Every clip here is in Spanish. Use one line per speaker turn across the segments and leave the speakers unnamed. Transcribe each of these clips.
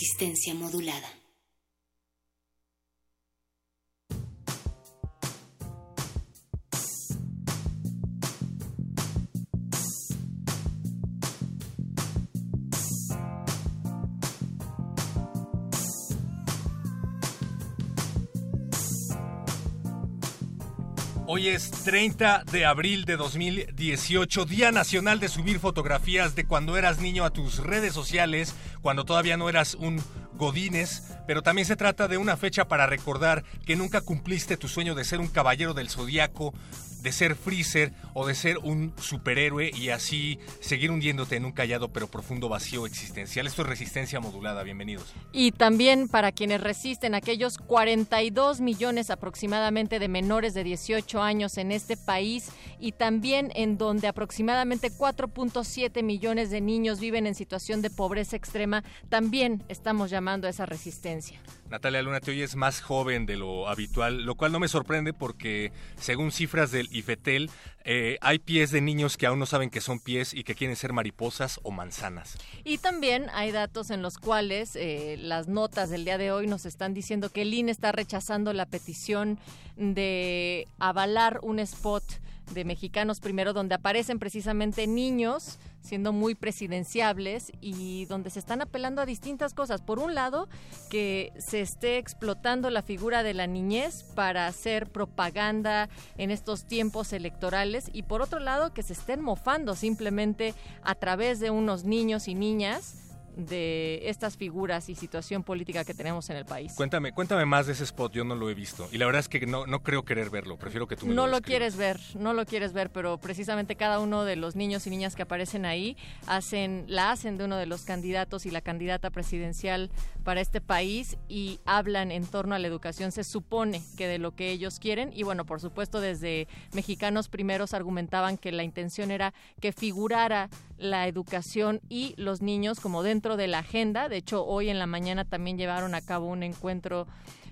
Resistencia modulada.
Hoy es 30 de abril de 2018, Día Nacional de subir fotografías de cuando eras niño a tus redes sociales, cuando todavía no eras un godines, pero también se trata de una fecha para recordar que nunca cumpliste tu sueño de ser un caballero del zodiaco, de ser Freezer o de ser un superhéroe y así seguir hundiéndote en un callado pero profundo vacío existencial. Esto es resistencia modulada, bienvenidos.
Y también para quienes resisten, aquellos 42 millones aproximadamente de menores de 18 años en este país y también en donde aproximadamente 4.7 millones de niños viven en situación de pobreza extrema, también estamos llamando a esa resistencia.
Natalia Luna, te oyes más joven de lo habitual, lo cual no me sorprende porque según cifras del IFETEL, eh, hay pies de niños que aún no saben que son pies y que quieren ser mariposas o manzanas.
Y también hay datos en los cuales eh, las notas del día de hoy nos están diciendo que el INE está rechazando la petición de avalar un spot de Mexicanos Primero, donde aparecen precisamente niños siendo muy presidenciables y donde se están apelando a distintas cosas. Por un lado, que se esté explotando la figura de la niñez para hacer propaganda en estos tiempos electorales y por otro lado, que se estén mofando simplemente a través de unos niños y niñas de estas figuras y situación política que tenemos en el país.
Cuéntame, cuéntame más de ese spot, yo no lo he visto. Y la verdad es que no, no creo querer verlo, prefiero que tú me
No
lo
lo quieres ver, no lo quieres ver, pero precisamente cada uno de los niños y niñas que aparecen ahí hacen, la hacen de uno de los candidatos y la candidata presidencial para este país y hablan en torno a la educación. Se supone que de lo que ellos quieren y bueno, por supuesto desde Mexicanos Primeros argumentaban que la intención era que figurara la educación y los niños como dentro de la agenda. De hecho, hoy en la mañana también llevaron a cabo un encuentro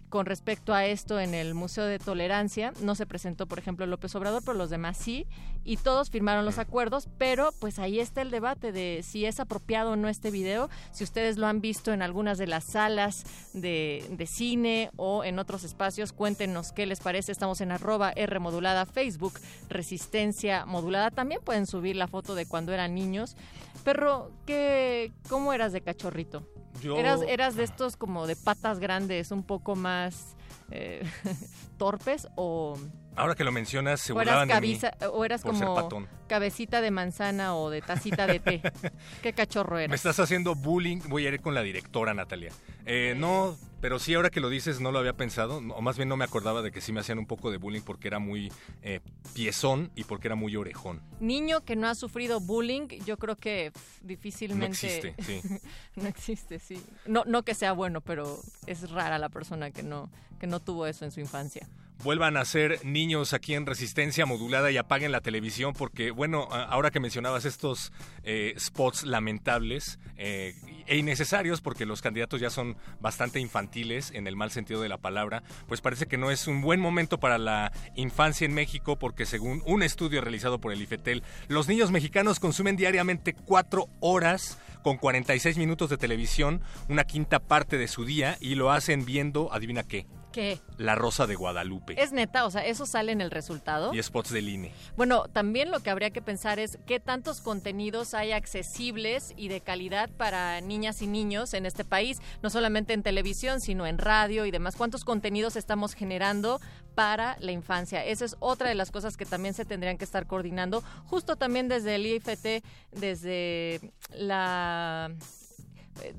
con respecto a esto en el Museo de Tolerancia. No se presentó, por ejemplo, López Obrador, pero los demás sí, y todos firmaron los acuerdos, pero pues ahí está el debate de si es apropiado o no este video, si ustedes lo han visto en algunas de las salas de, de cine o en otros espacios, cuéntenos qué les parece. Estamos en arroba R modulada Facebook, Resistencia Modulada. También pueden subir la foto de cuando eran niños. Perro, ¿qué, ¿cómo eras de cachorrito? Eras, eras de estos como de patas grandes, un poco más eh, torpes o,
Ahora que lo mencionas, se
o eras,
burlaban de mí
cabeza- o eras como cabecita de manzana o de tacita de té. ¿Qué cachorro
Me
eras?
estás haciendo bullying, voy a ir con la directora Natalia. Eh, no, pero sí, ahora que lo dices, no lo había pensado, o más bien no me acordaba de que sí me hacían un poco de bullying porque era muy eh, piezón y porque era muy orejón.
Niño que no ha sufrido bullying, yo creo que difícilmente...
No existe, sí.
no existe, sí. No, no que sea bueno, pero es rara la persona que no, que no tuvo eso en su infancia.
Vuelvan a ser niños aquí en Resistencia Modulada y apaguen la televisión porque, bueno, ahora que mencionabas estos eh, spots lamentables eh, e innecesarios porque los candidatos ya son bastante infantiles en el mal sentido de la palabra, pues parece que no es un buen momento para la infancia en México porque según un estudio realizado por el IFETEL, los niños mexicanos consumen diariamente cuatro horas con 46 minutos de televisión, una quinta parte de su día, y lo hacen viendo, adivina qué,
¿Qué?
La Rosa de Guadalupe.
Es neta, o sea, eso sale en el resultado.
Y spots del INE.
Bueno, también lo que habría que pensar es qué tantos contenidos hay accesibles y de calidad para niñas y niños en este país, no solamente en televisión, sino en radio y demás. ¿Cuántos contenidos estamos generando para la infancia? Esa es otra de las cosas que también se tendrían que estar coordinando, justo también desde el IFT, desde la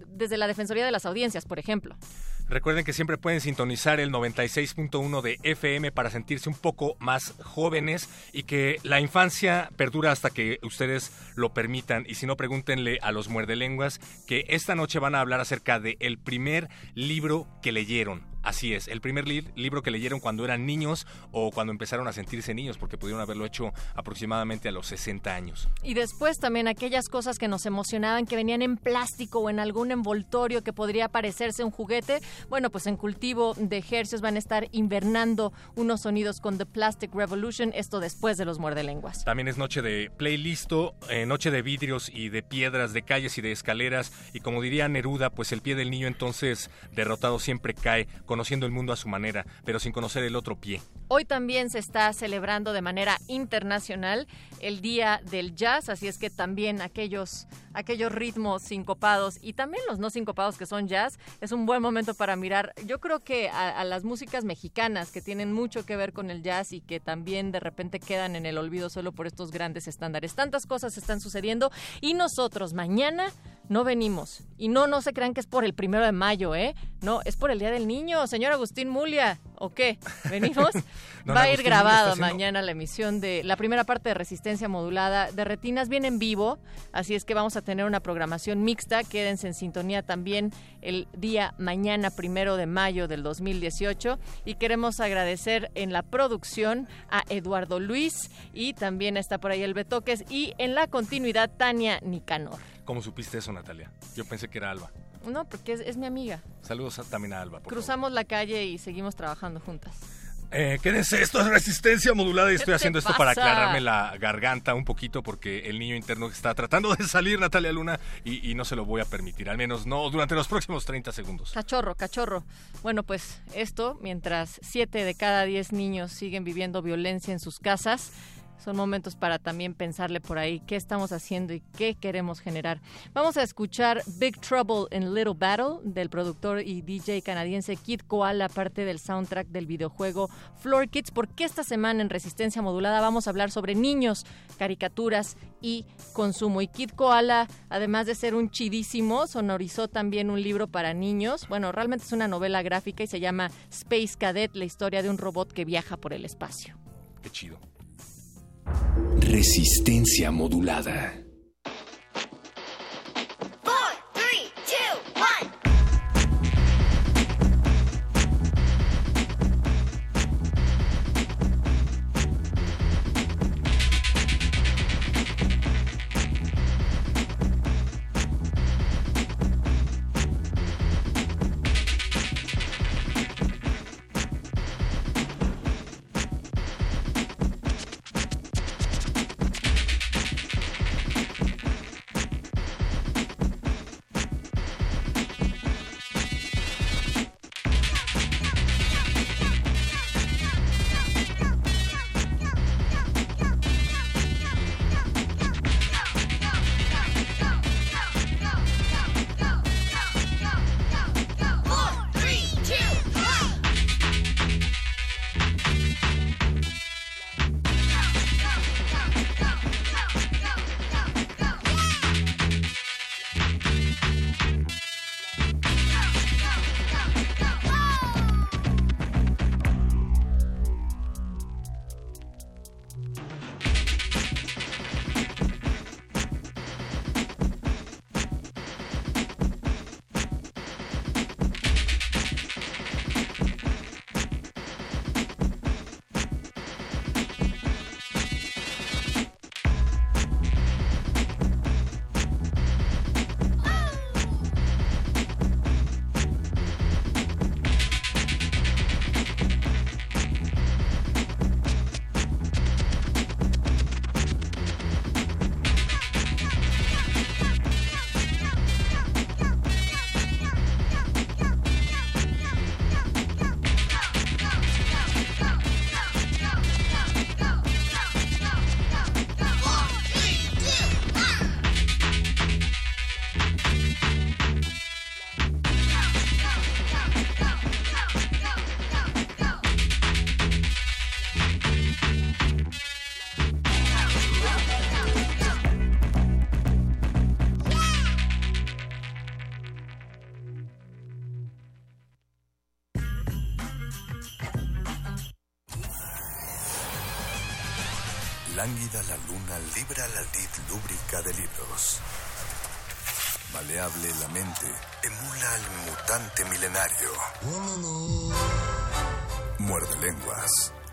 desde la Defensoría de las Audiencias, por ejemplo.
Recuerden que siempre pueden sintonizar el 96.1 de FM para sentirse un poco más jóvenes y que la infancia perdura hasta que ustedes lo permitan. Y si no, pregúntenle a los muerdelenguas que esta noche van a hablar acerca del el primer libro que leyeron. Así es, el primer libro que leyeron cuando eran niños o cuando empezaron a sentirse niños, porque pudieron haberlo hecho aproximadamente a los 60 años.
Y después también aquellas cosas que nos emocionaban, que venían en plástico o en algún envoltorio que podría parecerse un juguete, bueno, pues en cultivo de ejercicios van a estar invernando unos sonidos con The Plastic Revolution, esto después de los muerdelenguas.
También es noche de playlisto, eh, noche de vidrios y de piedras, de calles y de escaleras, y como diría Neruda, pues el pie del niño entonces derrotado siempre cae conociendo el mundo a su manera, pero sin conocer el otro pie.
Hoy también se está celebrando de manera internacional el Día del Jazz, así es que también aquellos, aquellos ritmos sincopados y también los no sincopados que son jazz, es un buen momento para mirar, yo creo que a, a las músicas mexicanas que tienen mucho que ver con el jazz y que también de repente quedan en el olvido solo por estos grandes estándares. Tantas cosas están sucediendo y nosotros mañana no venimos. Y no, no se crean que es por el primero de mayo, ¿eh? No, es por el Día del Niño, señor Agustín Mulia. ¿O qué? ¿Venimos? Va a ir grabado mañana la emisión de la primera parte de Resistencia Modulada de Retinas, viene en vivo, así es que vamos a tener una programación mixta. Quédense en sintonía también el día mañana, primero de mayo del 2018. Y queremos agradecer en la producción a Eduardo Luis y también está por ahí el Betoques y en la continuidad Tania Nicanor.
¿Cómo supiste eso, Natalia? Yo pensé que era Alba.
No, porque es, es mi amiga.
Saludos también a Alba.
Cruzamos la calle y seguimos trabajando juntas.
Eh, quédense, esto es resistencia modulada y estoy haciendo esto para aclararme la garganta un poquito porque el niño interno está tratando de salir, Natalia Luna, y, y, no se lo voy a permitir, al menos no durante los próximos 30 segundos.
Cachorro, cachorro. Bueno, pues esto, mientras 7 de cada 10 niños siguen viviendo violencia en sus casas, son momentos para también pensarle por ahí qué estamos haciendo y qué queremos generar. Vamos a escuchar Big Trouble in Little Battle del productor y DJ canadiense Kid Koala, parte del soundtrack del videojuego Floor Kids, porque esta semana en Resistencia Modulada vamos a hablar sobre niños, caricaturas y consumo. Y Kid Koala, además de ser un chidísimo, sonorizó también un libro para niños. Bueno, realmente es una novela gráfica y se llama Space Cadet, la historia de un robot que viaja por el espacio.
Qué chido.
Resistencia modulada.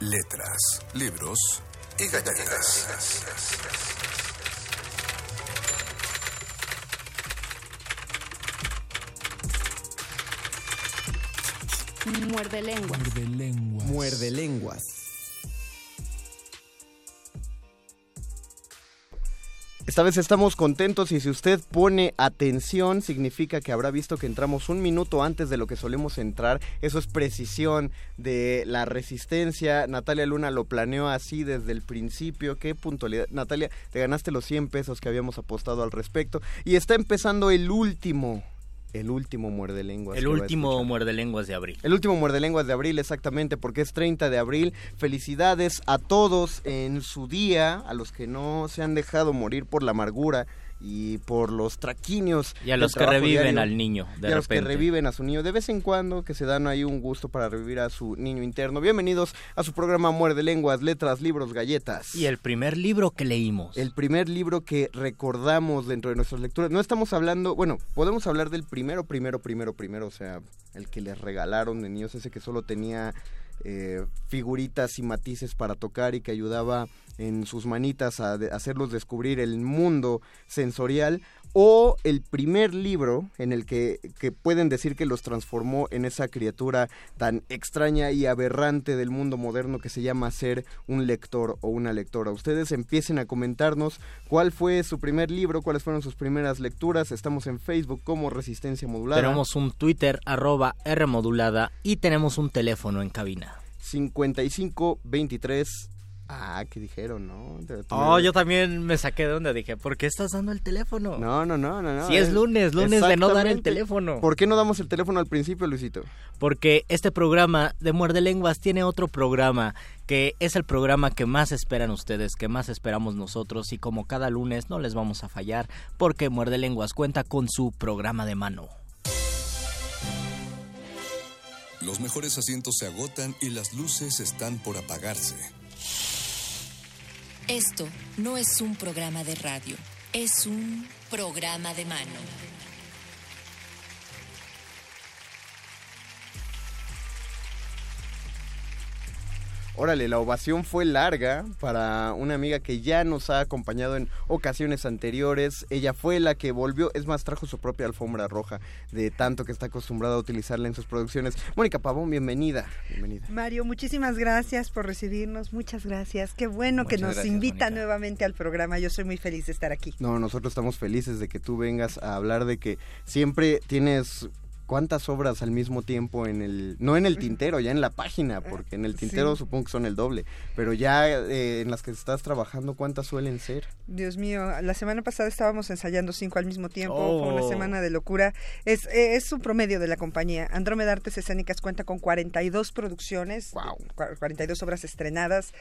Letras, libros y galletas.
Esta vez estamos contentos y si usted pone atención significa que habrá visto que entramos un minuto antes de lo que solemos entrar. Eso es precisión de la resistencia. Natalia Luna lo planeó así desde el principio. Qué puntualidad. Natalia, te ganaste los 100 pesos que habíamos apostado al respecto. Y está empezando el último el último muerde lenguas.
El último muerde lenguas de abril.
El último muerde lenguas de abril, exactamente, porque es 30 de abril. Felicidades a todos en su día, a los que no se han dejado morir por la amargura y por los traquinios.
Y a los que reviven al niño, de
y a los que reviven a su niño de vez en cuando, que se dan ahí un gusto para revivir a su niño interno. Bienvenidos a su programa Muerde Lenguas, Letras, Libros, Galletas.
Y el primer libro que leímos.
El primer libro que recordamos dentro de nuestras lecturas. No estamos hablando, bueno, podemos hablar del primero, primero, primero, primero, o sea, el que les regalaron de niños, ese que solo tenía eh, figuritas y matices para tocar y que ayudaba en sus manitas a, hacerlos descubrir el mundo sensorial o el primer libro en el que, que, pueden decir que los transformó en esa criatura tan extraña y aberrante del mundo moderno que se llama ser un lector o una lectora. Ustedes empiecen a comentarnos cuál fue su primer libro, cuáles fueron sus primeras lecturas. Estamos en Facebook como Resistencia Modulada.
Tenemos un Twitter arroba R modulada y tenemos un teléfono en cabina.
55 23 Ah, ¿qué dijeron, no?
Oh, yo también me saqué de donde dije, ¿por qué estás dando el teléfono?
No, no, no, no. no
si es lunes, lunes de no dar el teléfono.
¿Por qué no damos el teléfono al principio, Luisito?
Porque este programa de Muerde Lenguas tiene otro programa que es el programa que más esperan ustedes, que más esperamos nosotros y como cada lunes no les vamos a fallar porque Muerde Lenguas cuenta con su programa de mano.
Los mejores asientos se agotan y las luces están por apagarse.
Esto no es un programa de radio, es un programa de mano.
Órale, la ovación fue larga para una amiga que ya nos ha acompañado en ocasiones anteriores. Ella fue la que volvió, es más, trajo su propia alfombra roja de tanto que está acostumbrada a utilizarla en sus producciones. Mónica Pavón, bienvenida. bienvenida.
Mario, muchísimas gracias por recibirnos. Muchas gracias. Qué bueno que nos invita nuevamente al programa. Yo soy muy feliz de estar aquí.
No, nosotros estamos felices de que tú vengas a hablar de que siempre tienes cuántas obras al mismo tiempo en el, no en el tintero, ya en la página, porque en el tintero supongo que son el doble, pero ya eh, en las que estás trabajando, ¿cuántas suelen ser?
Dios mío, la semana pasada estábamos ensayando cinco al mismo tiempo, fue una oh. semana de locura. Es, eh, es un promedio de la compañía. Andrómeda Artes Escénicas cuenta con 42 producciones, wow. 42 obras estrenadas.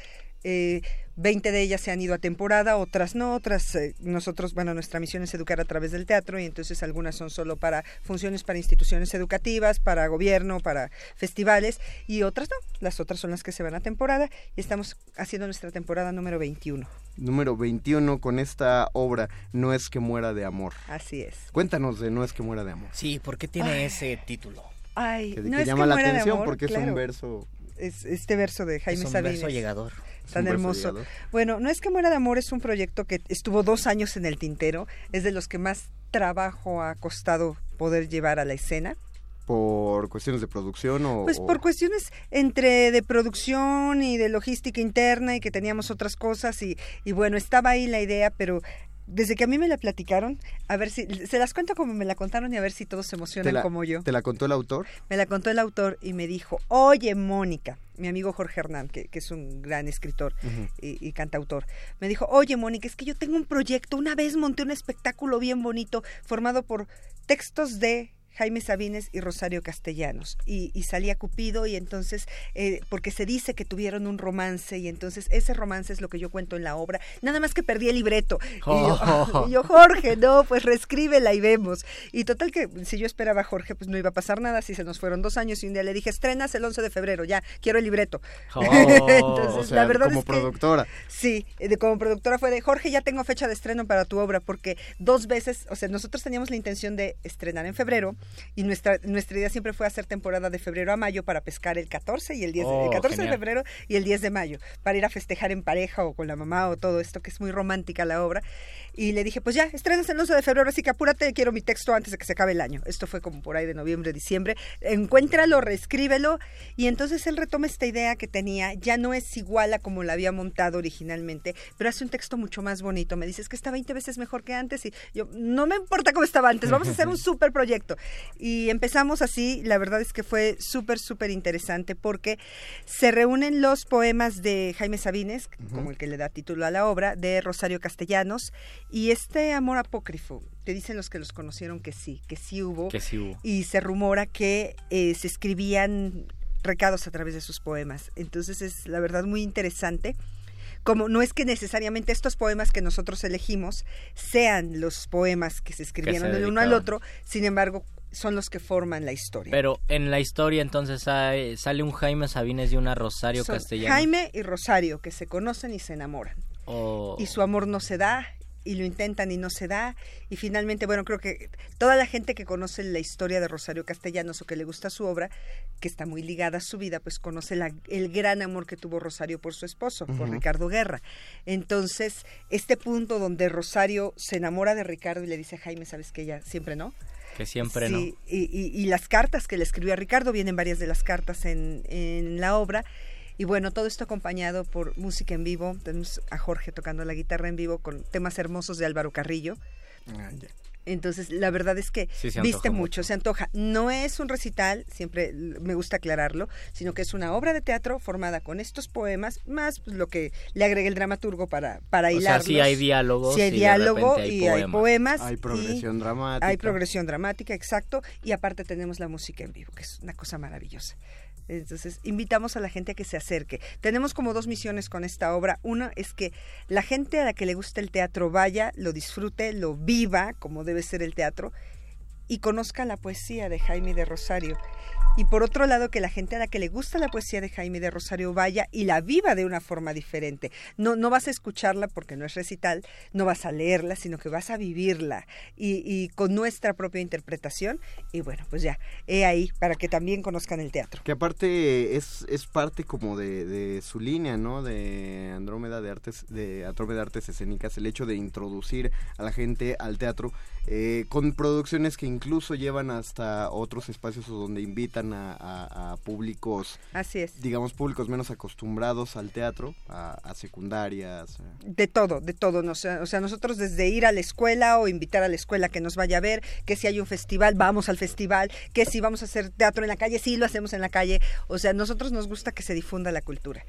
Eh, 20 de ellas se han ido a temporada, otras no, otras eh, nosotros, bueno, nuestra misión es educar a través del teatro y entonces algunas son solo para funciones para instituciones educativas, para gobierno, para festivales y otras no, las otras son las que se van a temporada y estamos haciendo nuestra temporada número 21.
Número 21 con esta obra, No es que muera de amor.
Así es.
Cuéntanos de No es que muera de amor.
Sí, ¿por qué tiene ese título?
Ay,
que,
no es
llama
que
la
muera de
atención
amor,
porque es un verso
es este verso de Jaime
es un
Sabines.
verso llegador.
Tan hermoso. Bueno, no es que Muera de Amor es un proyecto que estuvo dos años en el tintero, es de los que más trabajo ha costado poder llevar a la escena.
¿Por cuestiones de producción o...?
Pues por cuestiones entre de producción y de logística interna y que teníamos otras cosas y, y bueno, estaba ahí la idea, pero desde que a mí me la platicaron, a ver si se las cuento como me la contaron y a ver si todos se emocionan
la,
como yo.
¿Te la contó el autor?
Me la contó el autor y me dijo, oye Mónica, mi amigo Jorge Hernán, que, que es un gran escritor uh -huh. y, y, cantautor, me dijo, oye Mónica, es que yo tengo un proyecto, una vez monté un espectáculo bien bonito formado por textos de Jaime Sabines y Rosario Castellanos. Y, y salía Cupido y entonces, eh, porque se dice que tuvieron un romance y entonces ese romance es lo que yo cuento en la obra. Nada más que perdí el libreto. Y, yo,
Oh.
y yo, Jorge, no, pues reescríbela y vemos. Y total que si yo esperaba a Jorge, pues no iba a pasar nada. Si se nos fueron dos años y un día le dije, estrenas el 11 de febrero, ya, quiero el libreto.
Oh,
entonces,
o sea,
la verdad
como
es que-
productora.
Sí, de- como productora fue de Jorge, ya tengo fecha de estreno para tu obra, porque dos veces, o sea, nosotros teníamos la intención de estrenar en febrero y nuestra, nuestra idea siempre fue hacer temporada de febrero a mayo para pescar el 14 y el 10, de-
Oh,
el 14 de
genial.
febrero y el 10 de mayo, para ir a festejar en pareja o con la mamá o todo esto, que es muy romántica la obra. Y le dije, pues ya, estrenas el 11 de febrero, así que apúrate, quiero mi texto antes de que se acabe el año. Esto fue como por ahí de noviembre, diciembre. Encuéntralo, reescríbelo. Y entonces él retoma esta idea que tenía. Ya no es igual a como la había montado originalmente, pero hace un texto mucho más bonito. Me dice, es que está 20 veces mejor que antes. Y yo, no me importa cómo estaba antes, vamos a hacer un súper proyecto. Y empezamos así. La verdad es que fue súper, súper interesante porque se reúnen los poemas de Jaime Sabines, como el que le da título a la obra, de Rosario Castellanos, y este amor apócrifo. Te dicen los que los conocieron que sí, que sí hubo.
Que sí hubo.
Y se rumora que eh, se escribían recados a través de sus poemas. Entonces es la verdad muy interesante. Como no es que necesariamente estos poemas que nosotros elegimos sean los poemas que se escribieron
se
el uno al otro, sin embargo, son los que forman la historia.
Pero en la historia entonces hay- sale un Jaime Sabines y una Rosario
Son
Castellanos.
Jaime y Rosario, que se conocen y se enamoran.
Oh.
Y su amor no se da, y lo intentan y no se da. Y finalmente, bueno, creo que toda la gente que conoce la historia de Rosario Castellanos o que le gusta su obra, que está muy ligada a su vida, pues conoce la- el gran amor que tuvo Rosario por su esposo, por. Ricardo Guerra. Entonces, este punto donde Rosario se enamora de Ricardo y le dice a Jaime, ¿sabes que ella siempre no?
Que siempre no.
Y- y las cartas que le escribió a Ricardo, vienen varias de las cartas en, en la obra. Y bueno, todo esto acompañado por música en vivo. Tenemos a Jorge tocando la guitarra en vivo con temas hermosos de Álvaro Carrillo. Entonces, la verdad es que
Sí,
viste mucho, se antoja. No es un recital, siempre me gusta aclararlo, sino que es una obra de teatro formada con estos poemas, más pues, lo que le agregue el dramaturgo para, para
O sea,
hilarlos.
sí hay diálogos
Sí hay diálogo
hay
y hay
poemas.
Hay
y
progresión dramática.
Hay progresión dramática, exacto. Y aparte tenemos la música en vivo, que es una cosa maravillosa. Entonces, invitamos a la gente a que se acerque. Tenemos como dos misiones con esta obra. Una es que la gente a la que le gusta el teatro vaya, lo disfrute, lo viva, como debe ser el teatro, y conozca la poesía de Jaime de Rosario. Y por otro lado, que la gente a la que le gusta la poesía de Jaime de Rosario vaya y la viva de una forma diferente. No, no vas a escucharla porque no es recital, no vas a leerla, sino que vas a vivirla y, con nuestra propia interpretación. Y bueno, pues ya, he ahí para que también conozcan el teatro.
Que aparte es, es parte como de, su línea, ¿no? De Andrómeda de Artes, de Andrómeda Artes Escénicas, el hecho de introducir a la gente al teatro eh, con producciones que incluso llevan hasta otros espacios donde invitan a, a- a públicos,
Así es.
digamos, públicos menos acostumbrados al teatro, a, a secundarias.
De todo, de todo. No sé, o sea, nosotros desde ir a la escuela o invitar a la escuela que nos vaya a ver, que si hay un festival, vamos al festival, que si vamos a hacer teatro en la calle, sí lo hacemos en la calle. O sea, a nosotros nos gusta que se difunda la cultura.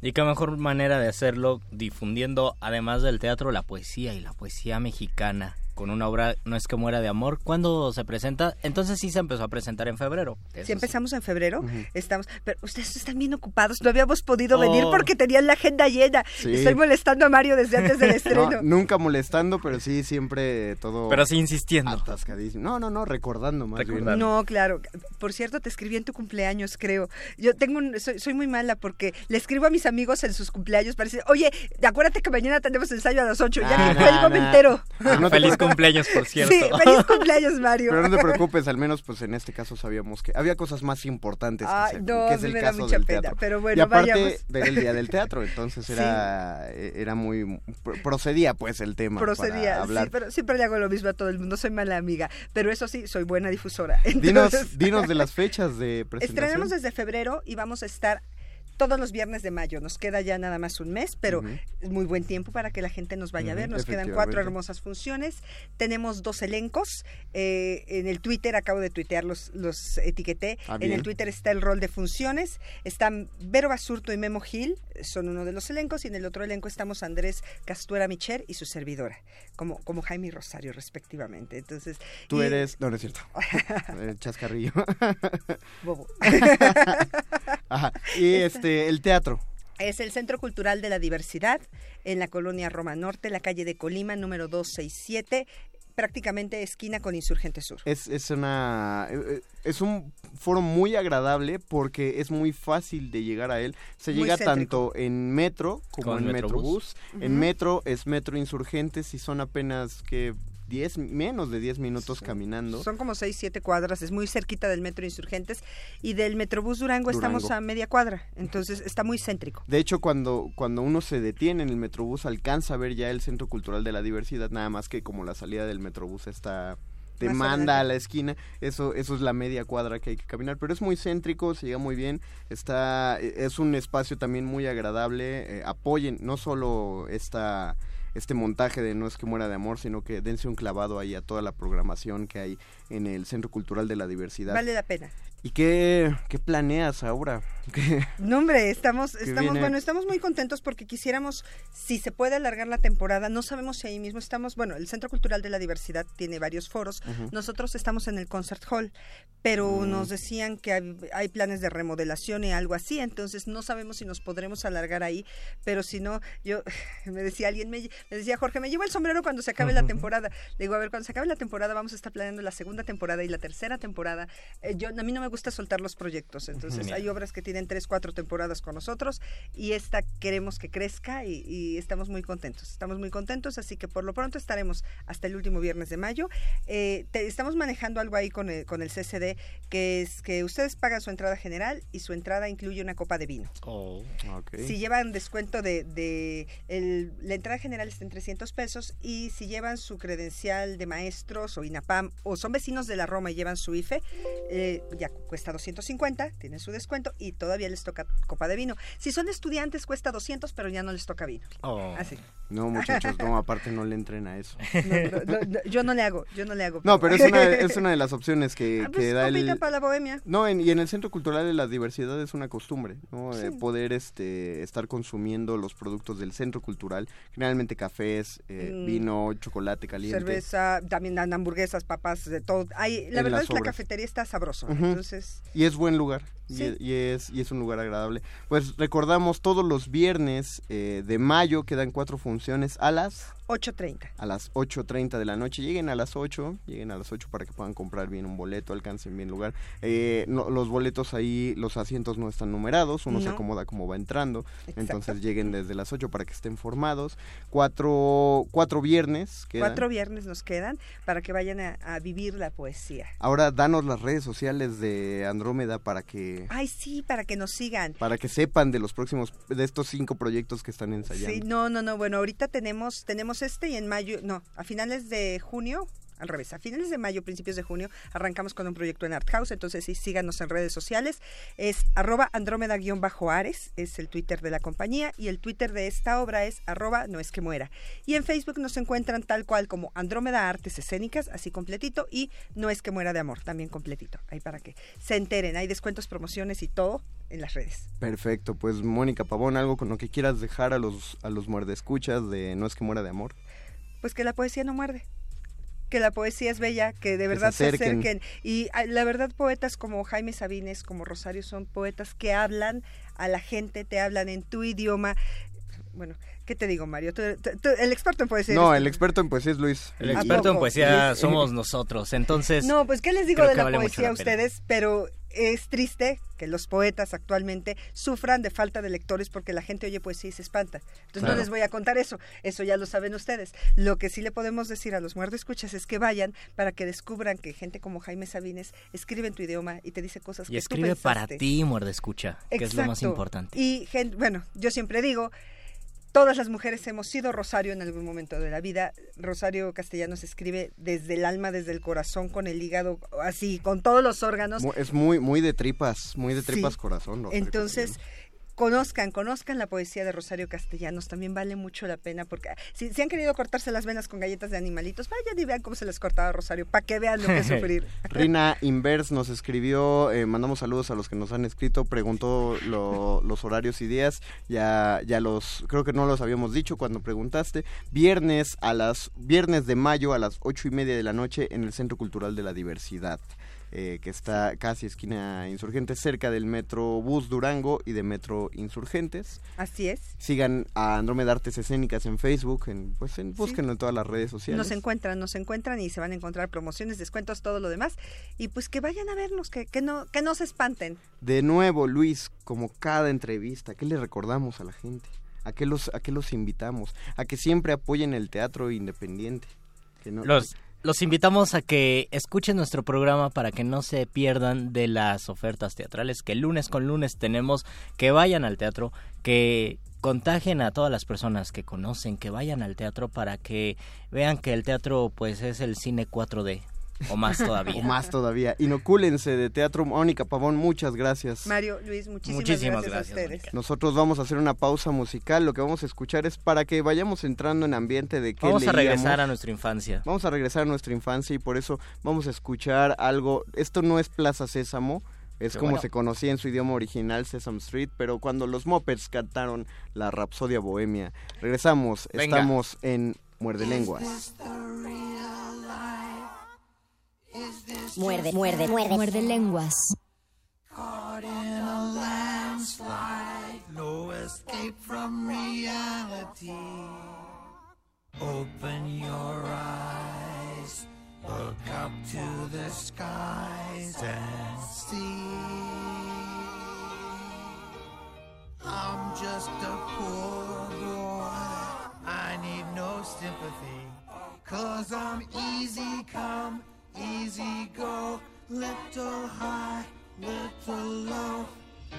Y qué mejor manera de hacerlo difundiendo, además del teatro, la poesía y la poesía mexicana. Con una obra, no es que muera de amor. ¿Cuándo se presenta? Entonces sí se empezó a presentar en febrero.
Si
sí.
empezamos en febrero, estamos, pero ustedes están bien ocupados, no habíamos podido venir
Oh.
porque tenían la agenda llena.
Sí.
Estoy molestando a Mario desde antes del estreno.
No, nunca molestando, pero sí siempre todo...
Pero sí insistiendo.
Atascadísimo. No, no, no, recordando más bien.
No, claro. Por cierto, te escribí en tu cumpleaños, creo. Yo tengo un- soy, soy muy mala porque le escribo a mis amigos en sus cumpleaños para decir, oye, acuérdate que mañana tenemos ensayo a las 8. Ya
Ah,
que cuelgo
nah,
me entero.
Pero no
Feliz. Cumpleaños, por cierto.
Sí, feliz cumpleaños, Mario.
Pero no te preocupes, al menos pues en este caso sabíamos que había cosas más importantes que,
Ay,
hacer,
no,
que
a
es el
me da
caso
mucha
del
pena,
teatro.
pero bueno,
y aparte
vayamos.
era el día del teatro, entonces
Sí.
era era muy procedía pues el tema para
Procedía,
hablar.
sí, pero siempre le hago lo mismo a todo el mundo, soy mala amiga, pero eso sí, soy buena difusora.
Dinos dinos de las fechas de presentación.
Estrenamos desde febrero y vamos a estar todos los viernes de mayo. Nos queda ya nada más un mes, pero es muy buen tiempo para que la gente nos vaya a ver. Nos quedan cuatro hermosas funciones. Tenemos dos elencos. Eh, en el Twitter, acabo de tuitear, los, los etiqueté.
Ah,
en el. Twitter está el rol de funciones. Están Vero Basurto y Memo Gil, son uno de los elencos. Y en el otro elenco estamos Andrés Castuera Micher y su servidora, como, como Jaime y Rosario, respectivamente. Entonces,
Tú
y-
eres... No, no es cierto. Chascarrillo.
Bobo.
Ajá. Y este, el teatro.
Es el Centro Cultural de la Diversidad en la colonia Roma Norte, la calle de Colima, número 267, prácticamente esquina con Insurgente Sur.
Es, es una eh, eh, es un foro muy agradable porque es muy fácil de llegar a él. Se
Muy
llega
céntrico.
tanto en metro como
Con
en
Metrobús.
Metrobús. En metro es Metro Insurgentes y son apenas que 10 menos de 10 minutos caminando.
Son como 6, 7 cuadras, es muy cerquita del Metro Insurgentes y del Metrobús Durango, estamos a media cuadra, entonces está muy céntrico.
De hecho, cuando, cuando uno se detiene en el Metrobús, alcanza a ver ya el Centro Cultural de la Diversidad, nada más que como la salida del Metrobús está te
Más
manda a la esquina, eso eso es la media cuadra que hay que caminar, pero es muy céntrico, se llega muy bien, está e, es un espacio también muy agradable, eh, apoyen no solo esta este montaje de No es que muera de amor, sino que dense un clavado ahí a toda la programación que hay en el Centro Cultural de la Diversidad.
Vale la pena.
¿Y qué, qué planeas ahora? ¿Qué-
No, hombre, estamos, estamos, bueno, estamos muy contentos porque quisiéramos, si se puede alargar la temporada, no sabemos si ahí mismo estamos, bueno, el Centro Cultural de la Diversidad tiene varios foros, nosotros estamos en el Concert Hall, pero
Mm.
nos decían que hay, hay planes de remodelación y algo así, entonces no sabemos si nos podremos alargar ahí, pero si no, yo, me decía alguien, me, me decía Jorge, me llevo el sombrero cuando se acabe la temporada, le digo, a ver, cuando se acabe la temporada vamos a estar planeando la segunda temporada y la tercera temporada, Eh, yo, a mí no me gusta soltar los proyectos, entonces
Genial.
hay obras que tienen tres, cuatro temporadas con nosotros y esta queremos que crezca y, y estamos muy contentos. Estamos muy contentos, así que por lo pronto estaremos hasta el último viernes de mayo. Eh, te- estamos manejando algo ahí con el, con el CCD, que es que ustedes pagan su entrada general y su entrada incluye una copa de vino.
Oh.
Ok.
Si llevan descuento de, de el- la entrada general está en 300 pesos y si llevan su credencial de maestros o INAPAM o son vecinos de la Roma y llevan su IFE, eh, ya cuesta 250, tienen su descuento y todavía les toca copa de vino. Si son estudiantes cuesta 200, pero ya no les toca vino.
Oh.
Así.
No, muchachos, no, aparte no le entren a eso.
No, no, no, no, yo no le hago, yo no le hago.
No, pero es una, es una de las opciones que,
Ah, pues,
que da el...
para la bohemia.
No, en- y en el Centro Cultural de la Diversidad es una costumbre, ¿no?
Sí.
Eh, poder este, estar consumiendo los productos del Centro Cultural, generalmente cafés, eh,
Mm.
vino, chocolate caliente.
Cerveza, también dan hamburguesas, papas, de todo. Hay, la verdad es que la cafetería está sabroso. Entonces,
Y es buen lugar. y
Sí.
Y, es, y es un lugar agradable. Pues recordamos todos los viernes eh, de mayo quedan cuatro funciones a las
8.30.
a las 8.30 de la noche. Lleguen a las 8, lleguen a las 8 para que puedan comprar bien un boleto, alcancen bien lugar. Eh, no- los boletos ahí, los asientos no están numerados, uno se acomoda como va entrando.
Exacto.
Entonces lleguen desde las 8 para que estén formados. Cuatro, cuatro viernes quedan.
Cuatro viernes nos quedan para que vayan a, a vivir la poesía.
Ahora danos las redes sociales de Andrómeda para que
Ay, sí, para que nos sigan.
para que sepan de los próximos de estos cinco proyectos que están ensayando.
Sí, no, no, no. Bueno, ahorita tenemos tenemos este y en mayo, no, a finales de junio, al revés, a finales de mayo, principios de junio, arrancamos con un proyecto en Art House. Entonces, sí, síganos en redes sociales. Es arroba andrómeda-ares, es el Twitter de la compañía, y el Twitter de esta obra es arroba no es que muera. Y en Facebook nos encuentran tal cual como Andrómeda Artes Escénicas, así completito, y no es que muera de amor, también completito. Ahí para que se enteren. Hay descuentos, promociones y todo en las redes.
Perfecto, pues Mónica Pavón, algo con lo que quieras dejar a los a los muerdescuchas de No es que muera de amor.
pues que la poesía no muerde. Que la poesía es bella, que de verdad se
acerquen.
acerquen. Y la verdad, poetas como Jaime Sabines, como Rosario, son poetas que hablan a la gente, te hablan en tu idioma. Bueno, ¿qué te digo, Mario? Tú- tú- tú- el experto en poesía.
No, el experto en poesía es Luis.
El experto en poesía
Luis-
somos nosotros. Entonces,
No, pues ¿qué les digo de la
vale
poesía a ustedes? Pero es triste que los poetas actualmente sufran de falta de lectores porque la gente oye poesía y se espanta. Entonces
Claro.
no les voy a contar eso, eso ya lo saben ustedes. Lo que sí le podemos decir a los muertos escuchas es que vayan para que descubran que gente como Jaime Sabines escribe en tu idioma y te dice cosas
y
que
escribe
tú
para
pensaste.
ti, muerde escucha, que es lo más importante.
Y bueno, yo siempre digo, todas las mujeres hemos sido Rosario en algún momento de la vida. Rosario Castellanos escribe desde el alma, desde el corazón, con el hígado, así, con todos los órganos.
es muy muy de tripas, muy de tripas
Sí.
corazón.
Entonces. Conozcan, conozcan la poesía de Rosario Castellanos, también vale mucho la pena porque si, si han querido cortarse las venas con galletas de animalitos, vayan y vean cómo se les cortaba Rosario, para que vean lo que es sufrir.
Rina Inverse nos escribió, eh, mandamos saludos a los que nos han escrito, preguntó lo- los horarios y días, ya, ya los, creo que no los habíamos dicho cuando preguntaste, viernes a las, viernes de mayo a las ocho y media de la noche en el Centro Cultural de la Diversidad. Eh, que está casi esquina Insurgentes, cerca del Metro Bus Durango y de Metro Insurgentes.
Así es.
Sigan a Andrómeda Artes Escénicas en Facebook, en, pues en, búsquenlo en todas las redes sociales.
Nos encuentran, nos encuentran y se van a encontrar promociones, descuentos, todo lo demás. Y pues que vayan a vernos, que, que no, que no se espanten.
De nuevo, Luis, como cada entrevista, ¿qué le recordamos a la gente? ¿A qué los, a qué los invitamos? A que siempre apoyen el teatro independiente. Que no-
Los, los invitamos a que escuchen nuestro programa para que no se pierdan de las ofertas teatrales que lunes con lunes tenemos, que vayan al teatro, que contagien a todas las personas que conocen, que vayan al teatro para que vean que el teatro pues es el cine 4D o más todavía.
o más todavía. Inocúlense de Teatro Mónica Pavón, muchas gracias.
Mario, Luis, muchísimas,
Muchísimas
gracias, a
gracias,
ustedes.
Nosotros vamos a hacer una pausa musical. Lo que vamos a escuchar es para que vayamos entrando en ambiente de que
Vamos a regresar a nuestra infancia.
Vamos a regresar a nuestra infancia y por eso vamos a escuchar algo. Esto no es Plaza Sésamo. Es
Qué
como
bueno.
se conocía en su idioma original, Sesame Street, pero cuando los Muppets cantaron la Rapsodia Bohemia. Regresamos,
Venga.
estamos en Muerde Lenguas.
Muerde, muerde, muerde. Muerde lenguas.
Caught in a landslide, no escape from reality. Open your eyes, look up to the skies and see. I'm just a poor boy, I need no sympathy. Cause I'm easy come, easy go, little high, little low.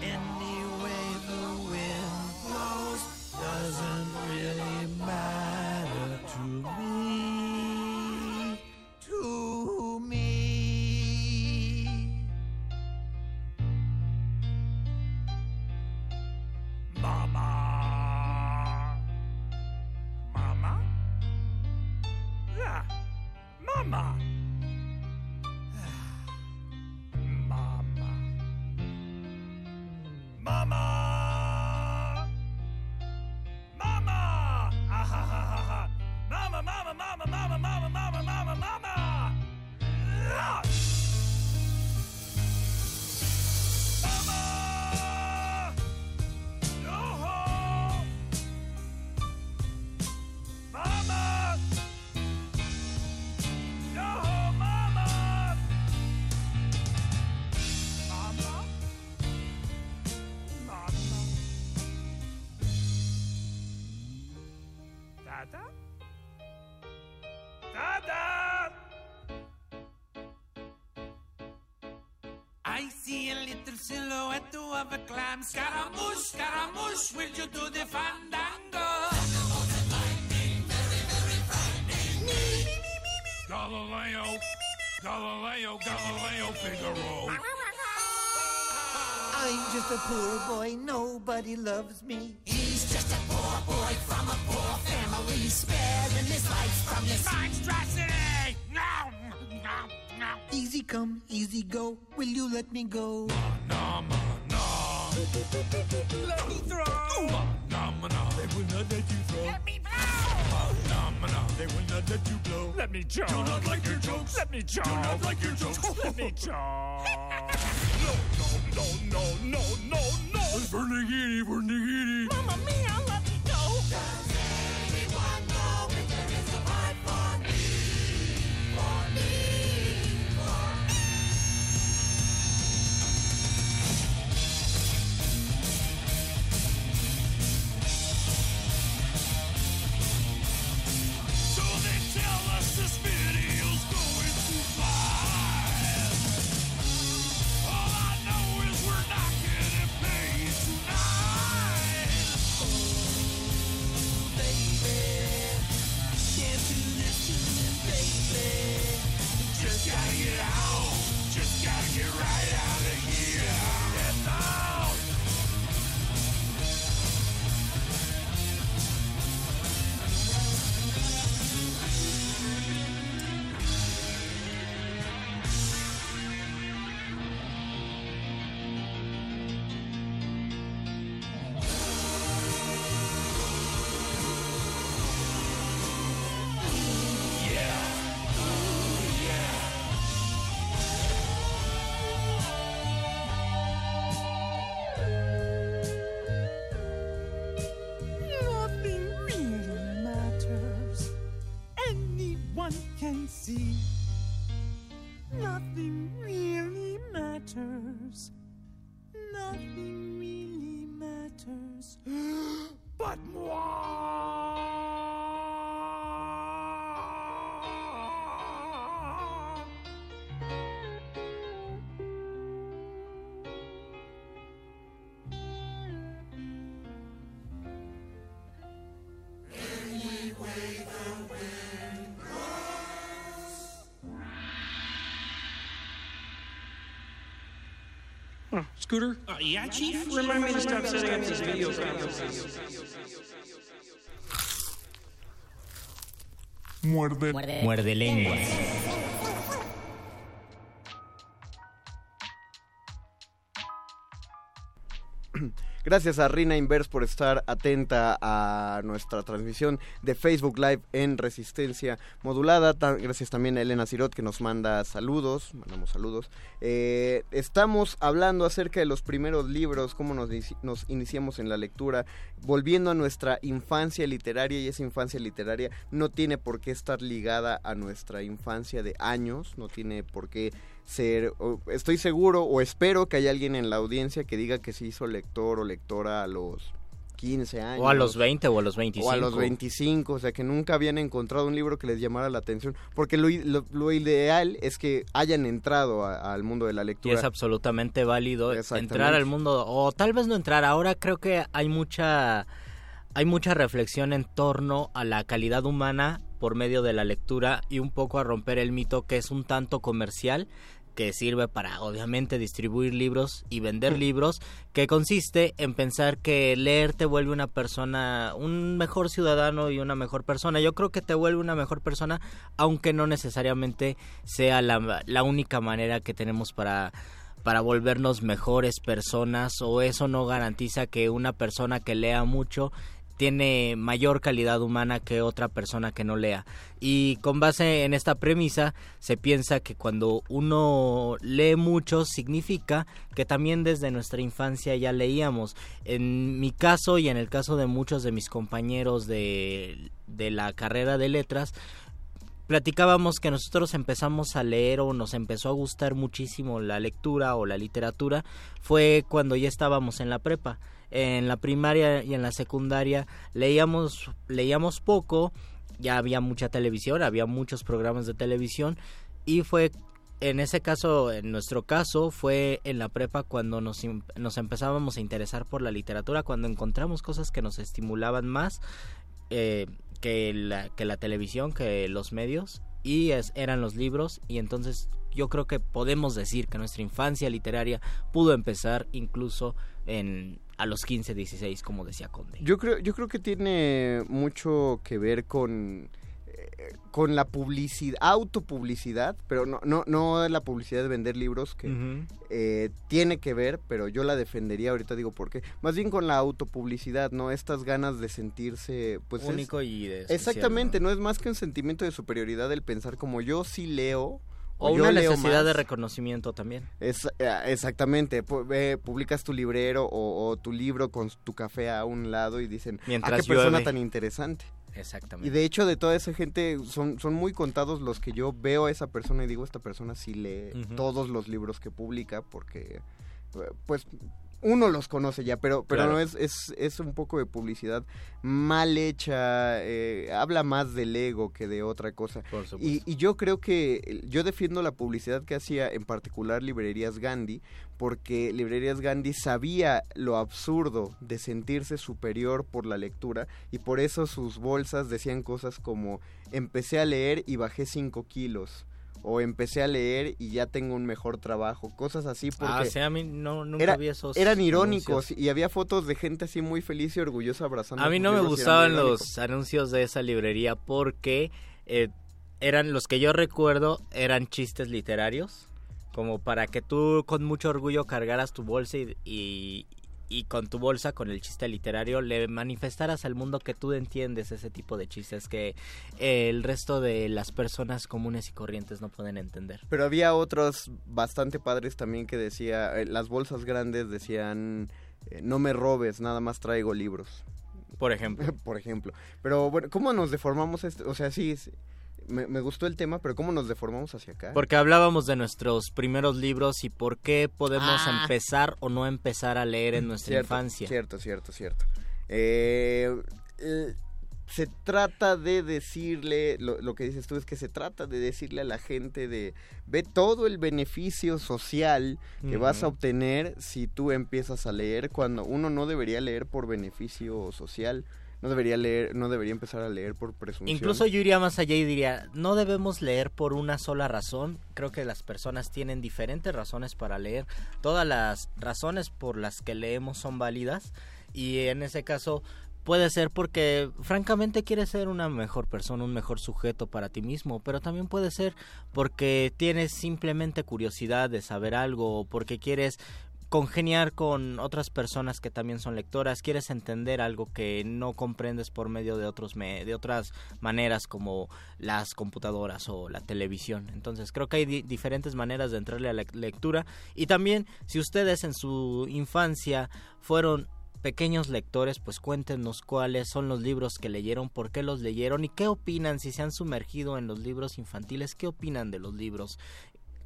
Any way the wind blows doesn't really matter to me. To me. Mama. Mama? Yeah. Mama. Mama. I see a little silhouette of a clam. Scaramouche, Scaramouche, will you do the fandango? Galileo, Galileo, Galileo, Figaro. I'm just a poor boy, nobody loves me. He's just a poor boy from a poor family, sparing his life from this monstrosity. Easy come, easy go. Will you let me go? No, no, no. Let me throw. No, no, no. They will not let you throw. Let me blow. No, no, they will not let you blow. Let me choke. Do not like your jokes. Let me choke. Do not like your jokes. let me choke. No, no, no, no, no, no, no. Bernigini, Bernigini.
Scooter?
Uh, yeah, Chief? Remind me to stop setting up these video conferences.
Muerde.
Muerde lenguas.
Gracias a Rina Inverse por estar atenta a nuestra transmisión de Facebook Live en Resistencia Modulada. Gracias también a Elena Cirot que nos manda saludos. Mandamos saludos. Eh, estamos hablando acerca de los primeros libros, cómo nos iniciamos en la lectura, volviendo a nuestra infancia literaria y esa infancia literaria no tiene por qué estar ligada a nuestra infancia de años, no tiene por qué ser, estoy seguro o espero que haya alguien en la audiencia que diga que se hizo lector o lectora a los 15 años.
O a los 20 o a los 25.
O a los 25, o sea, que nunca habían encontrado un libro que les llamara la atención. Porque lo, lo- lo ideal es que hayan entrado al mundo de la
Y
lectura.
es absolutamente válido entrar al mundo, o tal vez no entrar. Ahora creo que hay mucha, hay mucha reflexión en torno a la calidad humana por medio de la lectura y un poco a romper el mito que es un tanto comercial que sirve para obviamente distribuir libros y vender libros, que consiste en pensar que leer te vuelve una persona, un mejor ciudadano y una mejor persona. Yo creo que te vuelve una mejor persona, aunque no necesariamente sea la, la única manera que tenemos para para volvernos mejores personas o eso no garantiza que una persona que lea mucho tiene mayor calidad humana que otra persona que no lea. Y con base en esta premisa se piensa que cuando uno lee mucho significa que también desde nuestra infancia ya leíamos. En mi caso y en el caso de muchos de mis compañeros de, de la carrera de letras, platicábamos que nosotros empezamos a leer o nos empezó a gustar muchísimo la lectura o la literatura fue cuando ya estábamos en la prepa. En la primaria y en la secundaria leíamos leíamos poco, ya había mucha televisión, había muchos programas de televisión y fue en ese caso, en nuestro caso, fue en la prepa cuando nos, nos empezábamos a interesar por la literatura, cuando encontramos cosas que nos estimulaban más eh, que, la, que la televisión, que los medios, y es- eran los libros, y entonces yo creo que podemos decir que nuestra infancia literaria pudo empezar incluso en a los 15, 16, como decía Conde.
Yo creo, yo creo que tiene mucho que ver con con la publicidad, autopublicidad, pero no, no, no la publicidad de vender libros que eh, tiene que ver, pero yo la defendería ahorita digo por qué. Más bien con la autopublicidad, ¿no? Estas ganas de sentirse, pues es-
Único y de
Exactamente, ¿no? es más que un sentimiento de superioridad el pensar como yo sí leo.
O una necesidad de reconocimiento también.
Es, eh, exactamente, publicas tu librero o, o tu libro con tu café a un lado y dicen, ah,
Mientras
qué persona
llueve".
tan interesante.
Exactamente.
Y de hecho de toda esa gente son, son muy contados los que yo veo a esa persona y digo, esta persona sí lee todos los libros que publica porque eh, pues uno los conoce ya, pero, pero
Claro.
no es, es, es un poco de publicidad mal hecha, eh, habla más del ego que de otra cosa.
Por.
Y, y yo creo que yo defiendo la publicidad que hacía en particular Librerías Gandhi, porque Librerías Gandhi sabía lo absurdo de sentirse superior por la lectura y por eso sus bolsas decían cosas como empecé a leer y bajé 5 kilos. O empecé a leer y ya tengo un mejor trabajo. Cosas así porque...
Ah, sí, a mí no, nunca
era-
vi esos
eran irónicos
anuncios.
y había fotos de gente así muy feliz y orgullosa abrazando.
A mí no me gustaban los anuncios de esa librería porque eh, eran los que yo recuerdo eran chistes literarios, como para que tú con mucho orgullo cargaras tu bolsa y, y, y con tu bolsa, con el chiste literario, le manifestaras al mundo que tú entiendes ese tipo de chistes que eh, el resto de las personas comunes y corrientes no pueden entender.
Pero había otros bastante padres también que decía, eh, las bolsas grandes decían, eh, no me robes, nada más traigo libros.
Por ejemplo.
Por ejemplo. Pero bueno, ¿cómo nos deformamos esto? O sea, sí, sí, me, me gustó el tema, pero ¿cómo nos deformamos hacia acá?
Porque hablábamos de nuestros primeros libros y por qué podemos
Ah.
empezar o no empezar a leer en nuestra
Cierto,
infancia.
Cierto, cierto, cierto. Eh, eh, se trata de decirle, lo, lo que dices tú es que se trata de decirle a la gente de, ve todo el beneficio social que vas a obtener si tú empiezas a leer, cuando uno no debería leer por beneficio social, no debería leer, no debería empezar a leer por presunción.
Incluso yo iría más allá y diría, no debemos leer por una sola razón. Creo que las personas tienen diferentes razones para leer. Todas las razones por las que leemos son válidas y en ese caso puede ser porque francamente quieres ser una mejor persona, un mejor sujeto para ti mismo, pero también puede ser porque tienes simplemente curiosidad de saber algo o porque quieres congeniar con otras personas que también son lectoras, quieres entender algo que no comprendes por medio de otros me- de otras maneras como las computadoras o la televisión. Entonces, creo que hay di- diferentes maneras de entrarle a la lectura y también si ustedes en su infancia fueron pequeños lectores, pues cuéntenos cuáles son los libros que leyeron, por qué los leyeron y qué opinan si se han sumergido en los libros infantiles, qué opinan de los libros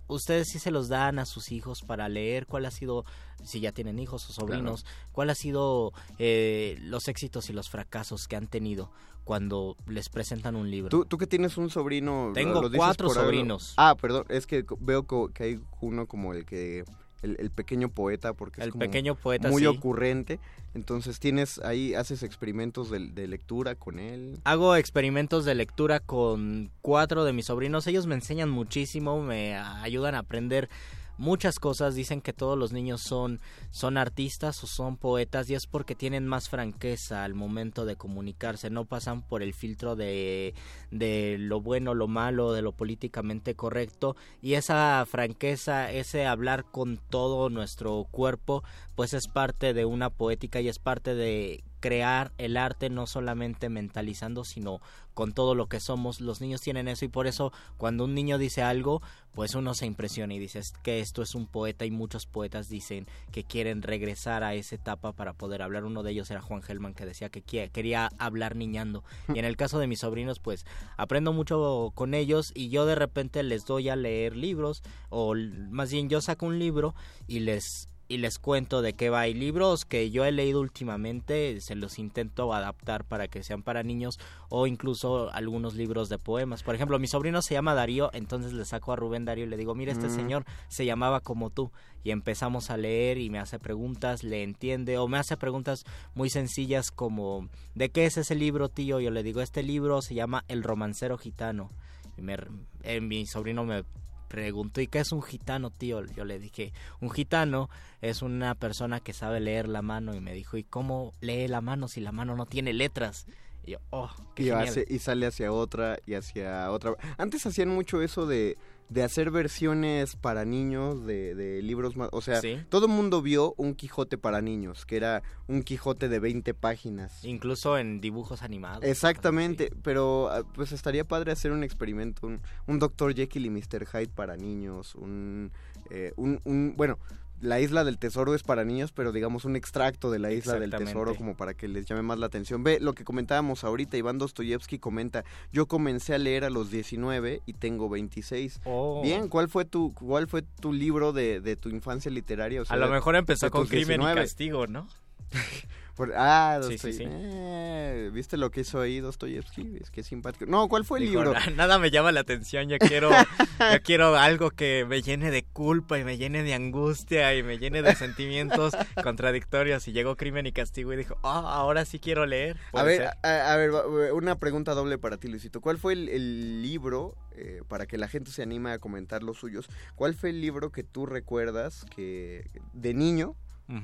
ustedes sí se los dan a sus hijos para leer cuál ha sido si ya tienen hijos o sobrinos cuál ha sido eh, los éxitos y los fracasos que han tenido cuando les presentan un libro
¿Tú, tú que tienes un sobrino.
Tengo
¿lo dices
cuatro sobrinos.
Ah, perdón, es que veo que hay uno como el que. El, el pequeño poeta, porque es
El
como
pequeño poeta,
muy
sí.
ocurrente. Entonces tienes ahí, haces experimentos de, de lectura con él.
Hago experimentos de lectura con cuatro de mis sobrinos. Ellos me enseñan muchísimo, me ayudan a aprender muchas cosas. Dicen que todos los niños son, son artistas o son poetas y es porque tienen más franqueza al momento de comunicarse. No pasan por el filtro de, de lo bueno, lo malo, de lo políticamente correcto. Y esa franqueza, ese hablar con todo nuestro cuerpo, pues es parte de una poética y es parte de crear el arte no solamente mentalizando sino con todo lo que somos. Los niños tienen eso y por eso cuando un niño dice algo pues uno se impresiona y dice "Es que esto es un poeta y muchos poetas dicen que quieren regresar a esa etapa para poder hablar. Uno de ellos era Juan Gelman que decía que quería hablar niñando. Y en el caso de mis sobrinos pues aprendo mucho con ellos y yo de repente les doy a leer libros o más bien yo saco un libro y les y les cuento de qué va. Hay libros que yo he leído últimamente, se los intento adaptar para que sean para niños o incluso algunos libros de poemas. Por ejemplo, mi sobrino se llama Darío, entonces le saco a Rubén Darío y le digo, mira, este
Mm.
señor se llamaba como tú. Y empezamos a leer y me hace preguntas, le entiende o me hace preguntas muy sencillas como, ¿de qué es ese libro, tío? Yo le digo, este libro se llama El romancero gitano. Y me, eh, mi sobrino me preguntó, ¿y qué es un gitano, tío? Yo le dije, un gitano es una persona que sabe leer la mano y me dijo, ¿y cómo lee la mano si la mano no tiene letras? Y yo, oh, qué
Y,
genial.
hace- y sale hacia otra y hacia otra. Antes hacían mucho eso de, de hacer versiones para niños de, de libros más... O sea,
Sí.
todo el mundo vio un Quijote para niños, que era un Quijote de 20 páginas.
Incluso en dibujos animados.
Exactamente, pero ah, pues estaría padre hacer un experimento, un, un Dr. Jekyll y Mr. Hyde para niños, un, eh, un, un- bueno, la isla del tesoro es para niños, pero digamos un extracto de la isla del tesoro como para que les llame más la atención. Ve lo que comentábamos ahorita, Iván Dostoyevsky comenta, yo comencé a leer a los 19 y tengo 26.
Oh.
Bien, ¿cuál fue tu cuál fue tu libro de, de tu infancia literaria? O sea,
a lo mejor empezó con Crimen
19.
y Castigo, ¿no?
Por- ah,
Sí, sí,
eh, ¿Viste lo que hizo ahí Dostoyevsky? Es que simpático. No, ¿cuál fue el libro?
"Na- Nada me llama la atención, yo quiero, yo quiero algo que me llene de culpa y me llene de angustia y me llene de sentimientos contradictorios. Y llegó Crimen y Castigo y dijo, ah, ahora sí quiero leer.
A
¿Puede
ver, a, a ver, una pregunta doble para ti, Luisito. ¿Cuál fue el, el libro, eh, para que la gente se anime a comentar los suyos, cuál fue el libro que tú recuerdas que de niño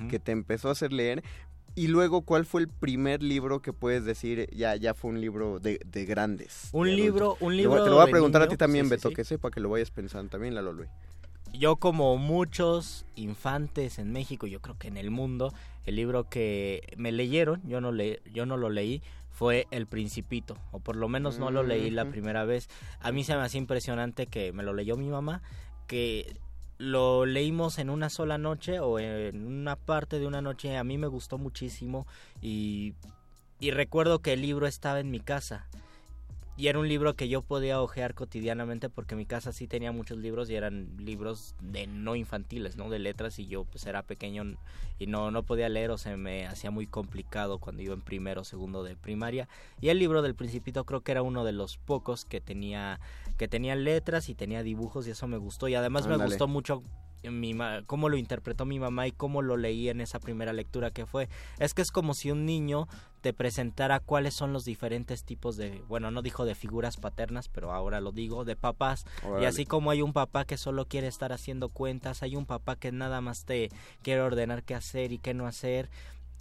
que te empezó a hacer leer? Y luego, ¿cuál fue el primer libro que puedes decir, ya, ya fue un libro de, de grandes?
Un
de
libro- un libro
Te lo voy a preguntar a ti también,
sí, sí,
Beto,
sí.
que sepa que lo vayas pensando también, Lalo Luis.
yo como muchos infantes en México, yo creo que en el mundo, el libro que me leyeron, yo no le, yo no lo leí, fue El Principito, o por lo menos no lo leí la
Ujú.
primera vez. A mí se me hacía impresionante que me lo leyó mi mamá, que lo leímos en una sola noche o en una parte de una noche, a mí me gustó muchísimo y, y recuerdo que el libro estaba en mi casa y era un libro que yo podía hojear cotidianamente porque mi casa sí tenía muchos libros y eran libros de no infantiles, ¿no? De letras y yo pues era pequeño y no, no podía leer o se me hacía muy complicado cuando iba en primero o segundo de primaria. Y el libro del Principito creo que era uno de los pocos que tenía, que tenía letras y tenía dibujos y eso me gustó y además me gustó mucho mi ma- cómo lo interpretó mi mamá y cómo lo leí en esa primera lectura que fue. Es que es como si un niño te presentara cuáles son los diferentes tipos de, bueno, no dijo de figuras paternas, pero ahora lo digo, de papás. Y así como hay un papá que solo quiere estar haciendo cuentas, hay un papá que nada más te quiere ordenar qué hacer y qué no hacer.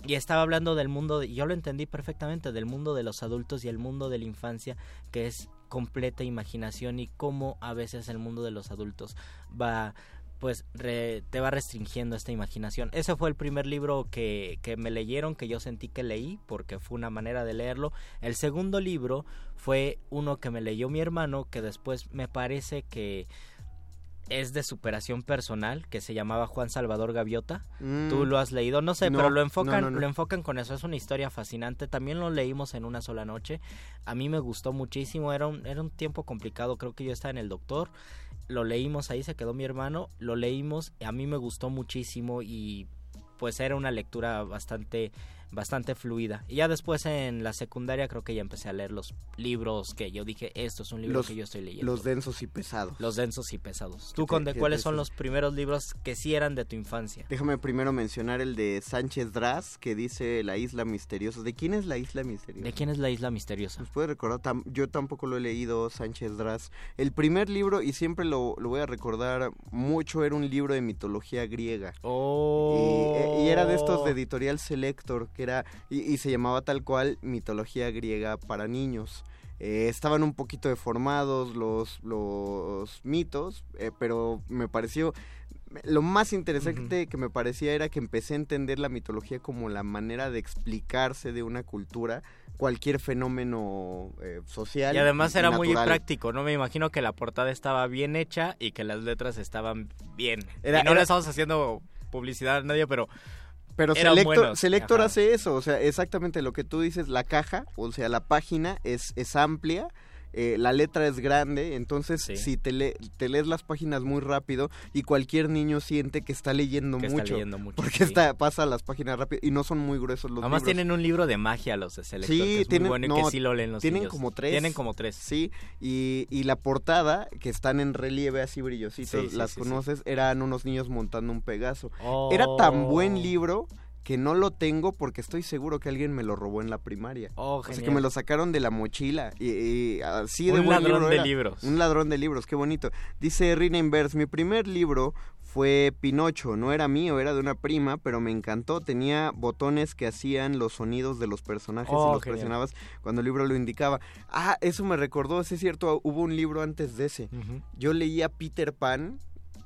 Y estaba hablando del mundo, de- yo lo entendí perfectamente, del mundo de los adultos y el mundo de la infancia, que es completa imaginación y cómo a veces el mundo de los adultos va pues re- te va restringiendo esta imaginación. Ese fue el primer libro que, que me leyeron, que yo sentí que leí, porque fue una manera de leerlo. El segundo libro fue uno que me leyó mi hermano, que después me parece que es de superación personal, que se llamaba Juan Salvador Gaviota.
Mm.
Tú lo has leído, no sé,
No,
pero lo enfocan,
no, no, no.
lo enfocan con eso. Es una historia fascinante. También lo leímos en una sola noche. A mí me gustó muchísimo. Era un, era un tiempo complicado. Creo que yo estaba en el doctor. Lo leímos ahí, se quedó mi hermano. Lo leímos. A mí me gustó muchísimo y pues era una lectura bastante bastante fluida. Y ya después en la secundaria creo que ya empecé a leer los libros que yo dije, esto es un libro
Los,
que yo estoy leyendo.
los densos y pesados.
Los densos y pesados. ¿Tú,
¿Qué te-
Conde, cuáles son los primeros libros que sí eran de tu infancia?
Déjame primero mencionar el de Sánchez Draz, que dice La Isla Misteriosa. ¿De quién es La Isla Misteriosa?
¿De quién es la isla misteriosa?
¿Nos puede recordar? Tam- yo tampoco lo he leído, Sánchez Draz. El primer libro, y siempre lo, lo voy a recordar mucho, era un libro de mitología griega.
Oh.
Y, y era de estos de Editorial Selector, que era, y, y se llamaba tal cual Mitología griega para niños. Eh, estaban un poquito deformados los, los mitos, eh, pero me pareció... Lo más interesante que me parecía era que empecé a entender la mitología como la manera de explicarse de una cultura cualquier fenómeno eh, social.
Y además era muy práctico, ¿no? Me imagino que la portada estaba bien hecha y que las letras estaban bien.
Era-
y no
era-
le estamos haciendo publicidad a nadie, pero
Pero
eran
Selector,
buenos.
Selector
Ajá.
hace eso, o sea, exactamente lo que tú dices, la caja, o sea, la página es, es amplia, eh, la letra es grande, entonces si te, le- te lees las páginas muy rápido y cualquier niño siente que está leyendo
Que está
mucho.
leyendo mucho,
Porque
sí.
está, pasa las páginas rápido y no son muy gruesos los
Además
libros.
tienen un libro de magia los de Selector,
Sí,
que es
tienen,
muy bueno y
no,
que sí lo leen los
tienen
niños.
como tres.
Tienen como tres.
Sí, y, y la portada, que están en relieve así brillositos,
Sí,
las conoces, eran unos niños montando un Pegaso.
Oh.
Era tan buen libro que no lo tengo porque estoy seguro que alguien me lo robó en la primaria.
Oh,
o sea, que me lo sacaron de la mochila. Y, y así de
Un
buen
ladrón
libro
de libros.
Un ladrón de libros, qué bonito. Dice Rina Inverse, mi primer libro fue Pinocho, no era mío, era de una prima, pero me encantó, tenía botones que hacían los sonidos de los personajes
Oh,
y los
genial.
presionabas cuando el libro lo indicaba. Ah, eso me recordó, sí es cierto, hubo un libro antes de ese. Yo leía Peter Pan,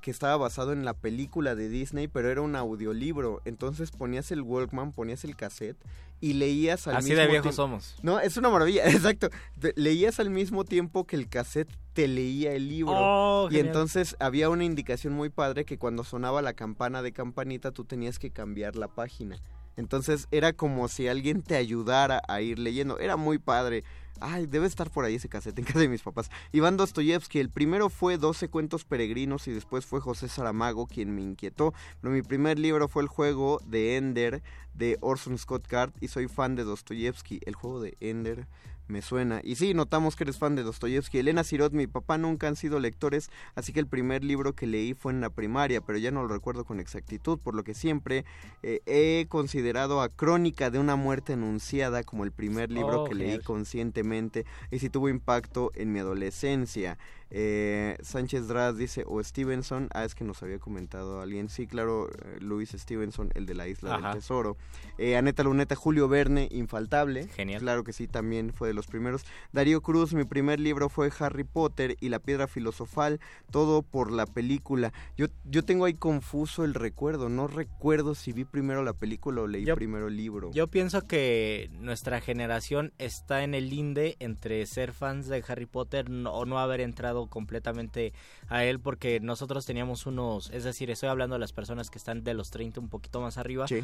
que estaba basado en la película de Disney, pero era un audiolibro. Entonces ponías el Walkman, ponías el cassette y leías al
Así
mismo
de viejos somos.
No, es una maravilla, exacto. Leías al mismo tiempo que el cassette te leía el libro.
Oh,
y
genial.
entonces había una indicación muy padre que cuando sonaba la campana de campanita tú tenías que cambiar la página. Entonces era como si alguien te ayudara a ir leyendo. Era muy padre. Ay, debe estar por ahí ese cassette en casa de mis papás. Iván Dostoyevsky, el primero fue 12 cuentos peregrinos y después fue José Saramago quien me inquietó. Pero mi primer libro fue El juego de Ender de Orson Scott Card y soy fan de Dostoyevsky. El juego de Ender me suena. Y sí, notamos que eres fan de Dostoyevsky. Elena Sirot, mi papá nunca han sido lectores, así que el primer libro que leí fue en la primaria, pero ya no lo recuerdo con exactitud, por lo que siempre eh, he considerado a Crónica de una muerte anunciada como el primer libro
Oh,
que leí conscientemente y si tuvo impacto en mi adolescencia. Eh, Sánchez Draz dice, o Stevenson, ah, es que nos había comentado alguien, sí, claro, eh, Luis Stevenson, el de la Isla
Ajá.
del Tesoro. Eh, Aneta Luneta, Julio Verne, infaltable.
Genial.
Claro que sí, también fue de los primeros. Darío Cruz, mi primer libro fue Harry Potter y la piedra filosofal, todo por la película. Yo, yo tengo ahí confuso el recuerdo, no recuerdo si vi primero la película o leí
Yo-
primero el libro.
Yo pienso que nuestra generación está en el linde entre ser fans de Harry Potter no- o no haber entrado completamente a él porque nosotros teníamos unos, es decir, estoy hablando de las personas que están de los 30 un poquito más arriba.
Sí.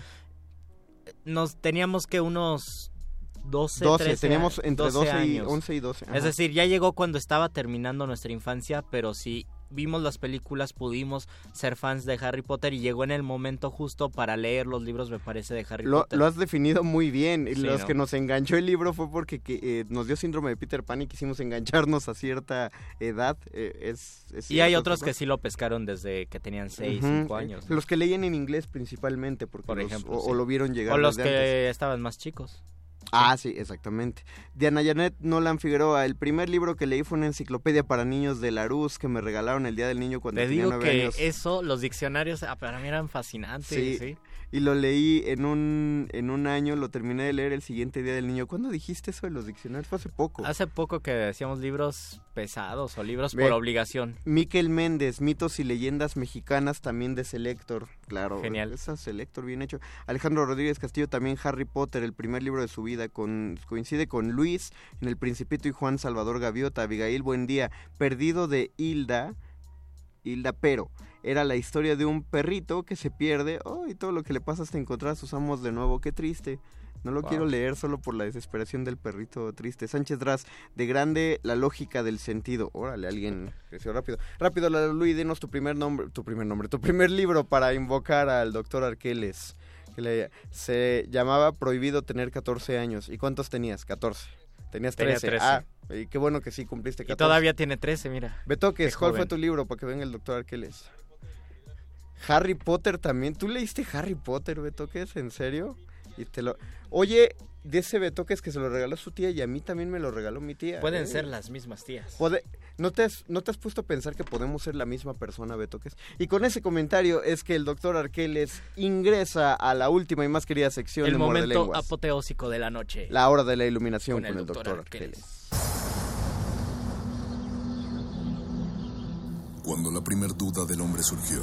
Nos teníamos que unos 12,
12,
13
teníamos entre 12 y
años.
11 y 12. ajá.
Es decir, ya llegó cuando estaba terminando nuestra infancia, pero si vimos las películas pudimos ser fans de Harry Potter y llegó en el momento justo para leer los libros, me parece, de Harry
Lo,
Potter.
lo has definido muy bien.
Sí,
Los
¿no?
que nos enganchó el libro fue porque que, eh, nos dio síndrome de Peter Pan y quisimos engancharnos a cierta edad. eh, es, es
y hay otros que sí lo pescaron desde que tenían 6,
Ujú,
5 años.
Los que leían en inglés principalmente, porque
Por
los-
ejemplo,
o,
sí.
o lo vieron llegar
O los
desde
que
antes.
estaban más chicos.
Ah, sí, exactamente. Diana Janet Nolan Figueroa, el primer libro que leí fue una enciclopedia para niños de Larus que me regalaron el Día del Niño cuando
Te
tenía
digo
nueve
que
años.
eso, los diccionarios, ah, para mí eran fascinantes.
Sí,
Sí.
Y lo leí en un, en un año, lo terminé de leer el siguiente Día del Niño. ¿Cuándo dijiste eso de los diccionarios? Fue hace poco.
Hace poco que decíamos libros pesados o libros
Ve,
por obligación.
Miquel Méndez, mitos y leyendas mexicanas también de Selector, claro.
Genial.
Esa Selector, bien hecho. Alejandro Rodríguez Castillo también Harry Potter, el primer libro de su vida, con, coincide con Luis en El Principito y Juan Salvador Gaviota, Abigail Buendía, Perdido de Hilda, Hilda Pero. Era la historia de un perrito que se pierde, oh, y todo lo que le pasa hasta encontrar a sus amos de nuevo, qué triste. No lo
Wow.
quiero leer solo por la desesperación del perrito triste. Sánchez Draz, de grande la lógica del sentido. Órale, alguien creció rápido. Rápido, Luis, denos tu primer nombre, tu primer nombre, tu primer libro para invocar al doctor Arqueles. Que le- se llamaba Prohibido tener 14 años. ¿Y cuántos tenías? 14. Tenías
Tenía
13.
13.
Ah, y qué bueno que sí cumpliste
Y
14.
todavía tiene 13, mira.
Betoques, ¿cuál
joven.
fue tu libro para que venga el doctor Arqueles? Harry Potter también. ¿Tú leíste Harry Potter, Betoques? ¿En serio? Y te lo... Oye, de ese Betoques que se lo regaló su tía y a mí también me lo regaló mi tía.
Pueden
¿eh?
ser las mismas tías.
Pode- ¿No, te has, ¿No te has puesto a pensar que podemos ser la misma persona, Betoques? Y con ese comentario es que el doctor Arqueles ingresa a la última y más querida sección
El
de
momento apoteósico de la noche.
La hora de la iluminación
Con
con,
el
el
doctor
doctor
Arqueles.
Arqueles.
Cuando la primer duda del hombre surgió,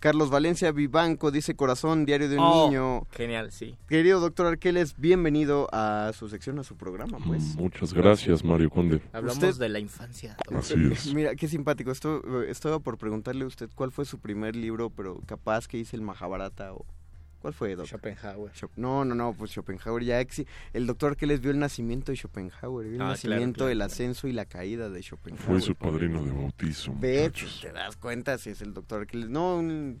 Carlos Valencia Vivanco dice Corazón, Diario de un
Oh,
Niño.
Genial, sí.
Querido doctor Arqueles, bienvenido a su sección, a su programa, pues.
Muchas gracias, Mario Conde.
Hablamos
Usted-
de la infancia.
Así es.
Mira, qué simpático. Esto, estaba por preguntarle a usted cuál fue su primer libro, pero capaz que hice el Mahabharata o... ¿Cuál fue, doctor?
Schopenhauer.
Schop- No, no, no, pues Schopenhauer ya exi- El doctor que les vio el nacimiento de Schopenhauer, vio el
Ah, claro,
nacimiento,
claro,
el
claro.
ascenso y la caída de Schopenhauer.
Fue su padrino de bautizo.
Ve,
muchachos.
te das cuenta si es el doctor Aquiles. No, un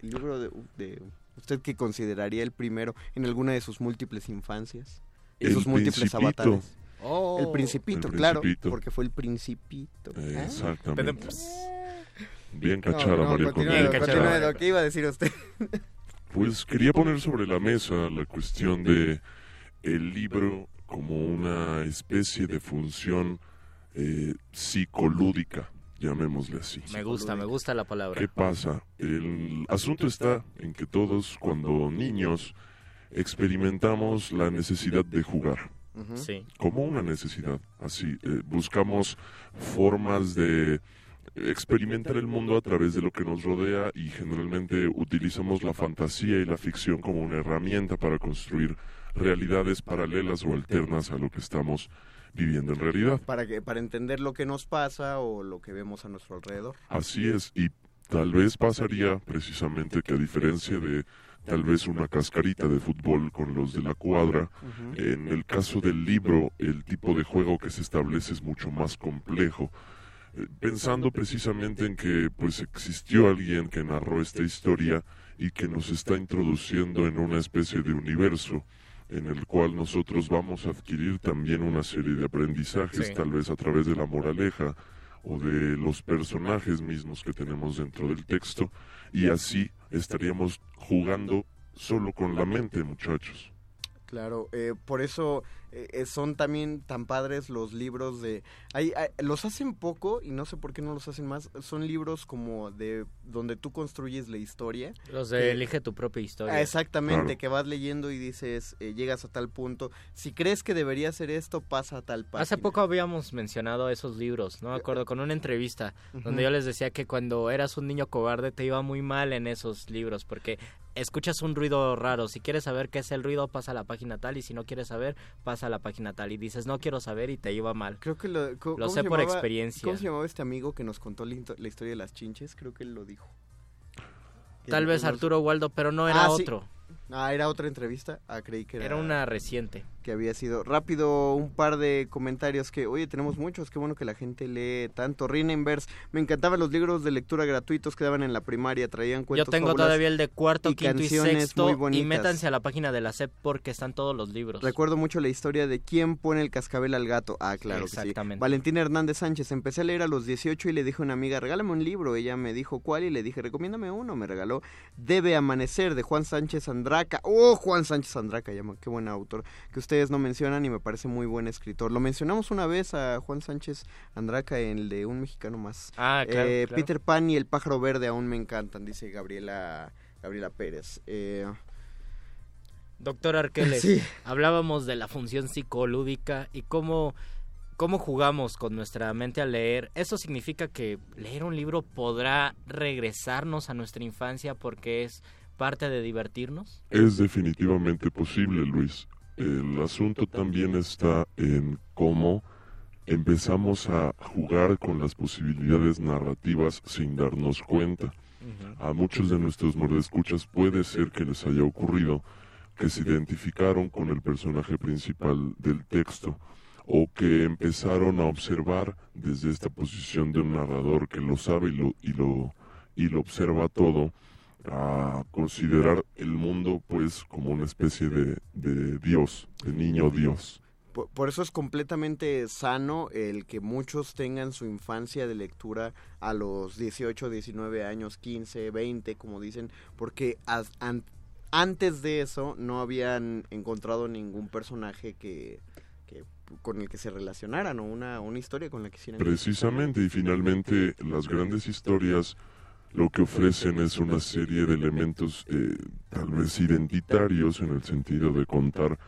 el libro de, de usted que consideraría el primero en alguna de sus múltiples infancias. De
El
sus múltiples
Principito.
avatares.
Oh.
el principito,
El
claro,
Principito.
porque fue el principito.
Eh,
Ah.
Exactamente.
Pero,
Bien
No,
cachada,
no,
Conde.
Bien
continúe. Doc, ¿qué iba a decir usted?
Pues quería poner sobre la mesa la cuestión de el libro como una especie de función eh, psicolúdica, llamémosle así.
Me gusta, me gusta la palabra.
¿Qué pasa? El asunto está en que todos, cuando niños, experimentamos la necesidad de jugar.
Sí.
como una necesidad. Así, eh, buscamos formas de experimentar el mundo a través de lo que nos rodea y generalmente utilizamos la fantasía y la ficción como una herramienta para construir realidades paralelas o alternas a lo que estamos viviendo en realidad.
Para, que, para entender lo que nos pasa o lo que vemos a nuestro alrededor.
Así es, y tal vez pasaría precisamente que a diferencia de tal vez una cascarita de fútbol con los de la cuadra, en el caso del libro el tipo de juego que se establece es mucho más complejo. Pensando precisamente en que pues existió alguien que narró esta historia y que nos está introduciendo en una especie de universo en el cual nosotros vamos a adquirir también una serie de aprendizajes,
Sí.
tal vez a través de la moraleja o de los personajes mismos que tenemos dentro del texto, y así estaríamos jugando solo con la mente, muchachos.
Claro, eh, por eso eh, son también tan padres los libros de... Hay, los hacen poco y no sé por qué no los hacen más. Son libros como de donde tú construyes la historia.
Los de elige tu propia historia.
Ah, exactamente, que vas leyendo y dices, eh, llegas a tal punto. Si crees que debería ser esto, pasa a tal página.
Hace poco habíamos mencionado esos libros, no me acuerdo, con una entrevista donde yo les decía que cuando eras un niño cobarde te iba muy mal en esos libros porque escuchas un ruido raro, si quieres saber qué es el ruido, pasa a la página tal, y si no quieres saber, pasa a la página tal, y dices, no quiero saber, y te iba mal.
Creo que lo,
lo sé por experiencia.
¿Cómo se llamaba este amigo que nos contó la, historia de las chinches? Creo que él lo dijo.
Tal vez Arturo Waldo, pero no era ah, otro.
Ah, era otra entrevista. Ah, creí que era.
Era una reciente
que había sido. Rápido, un par de comentarios que, oye, tenemos muchos, qué bueno que la gente lee tanto. Rinenvers, me encantaban los libros de lectura gratuitos que daban en la primaria, traían cuentos.
Yo tengo todavía el de cuarto, quinto y sexto. y métanse a la página de la SEP porque están todos los libros.
Recuerdo mucho la historia de quién pone el cascabel al gato. Ah, claro.
Exactamente.
Valentina Hernández Sánchez, empecé a leer a los 18 y le dije a una amiga, regálame un libro. Ella me dijo cuál y le dije, recomiéndame uno. Me regaló Debe Amanecer de Juan Sánchez Andraca. Oh, Juan Sánchez Andraca, qué buen autor. Que ustedes no mencionan y me parece muy buen escritor. Lo mencionamos una vez a Juan Sánchez Andraca en el de Un Mexicano Más.
Ah, claro,
eh, Peter Pan y El Pájaro Verde aún me encantan, dice Gabriela, Gabriela Pérez. Eh,
Doctor Arqueles, hablábamos de la función psicolúdica y cómo, cómo jugamos con nuestra mente al leer. ¿Eso significa que leer un libro podrá regresarnos a nuestra infancia porque es parte de divertirnos?
Es definitivamente posible, Luis. El asunto también está en cómo empezamos a jugar con las posibilidades narrativas sin darnos cuenta. A muchos de nuestros mordescuchas puede ser que les haya ocurrido que se identificaron con el personaje principal del texto o que empezaron a observar desde esta posición de un narrador que lo sabe y lo, y lo, y lo observa todo a considerar el mundo pues como una especie de, Dios, de niño Dios.
Por, eso es completamente sano el que muchos tengan su infancia de lectura a los 18, 19 años, 15, 20, como dicen, porque antes de eso no habían encontrado ningún personaje que, con el que se relacionaran o una, una historia con la que hicieran.
Precisamente, y finalmente las grandes historias lo que ofrecen es una serie de elementos eh, tal vez identitarios en el sentido de contar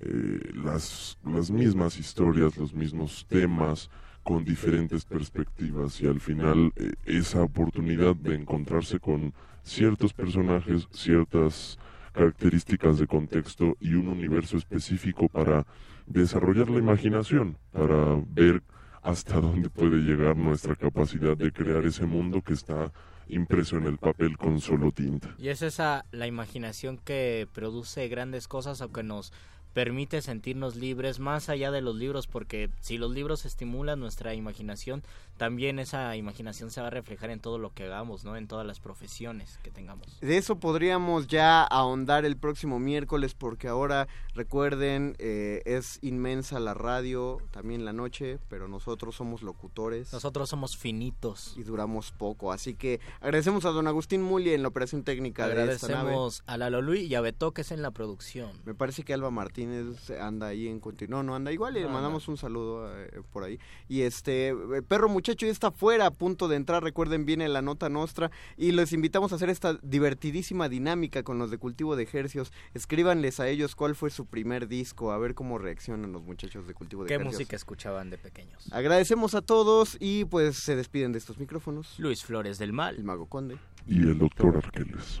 eh, las, las mismas historias, los mismos temas con diferentes perspectivas y al final eh, esa oportunidad de encontrarse con ciertos personajes, ciertas características de contexto y un universo específico para desarrollar la imaginación, para ver hasta dónde puede llegar nuestra capacidad de crear ese mundo que está impreso en el papel con solo tinta.
Y es esa la imaginación que produce grandes cosas o que nos permite sentirnos libres más allá de los libros porque si los libros estimulan nuestra imaginación también esa imaginación se va a reflejar en todo lo que hagamos, ¿no? En todas las profesiones que tengamos.
De eso podríamos ya ahondar el próximo miércoles porque ahora recuerden eh, es inmensa la radio, también la noche, pero nosotros somos locutores.
Nosotros somos finitos.
Y duramos poco, así que agradecemos a don Agustín Muli en la operación técnica
agradecemos
de esta nave.
a Lalo Luis y a Beto que es en la producción.
Me parece que Alba Martínez anda ahí en continuo, no, anda igual, le mandamos un saludo eh, por ahí. Y este, eh, perro muchacho ya está fuera a punto de entrar, recuerden viene la nota nuestra y les invitamos a hacer esta divertidísima dinámica con los de cultivo de ejercios. Escríbanles a ellos cuál fue su primer disco, a ver cómo reaccionan los muchachos de cultivo de
¿Qué
ejercios.
¿Qué música escuchaban de pequeños?
Agradecemos a todos y pues se despiden de estos micrófonos.
Luis Flores del Mal,
el Mago Conde
y el doctor Arqueles.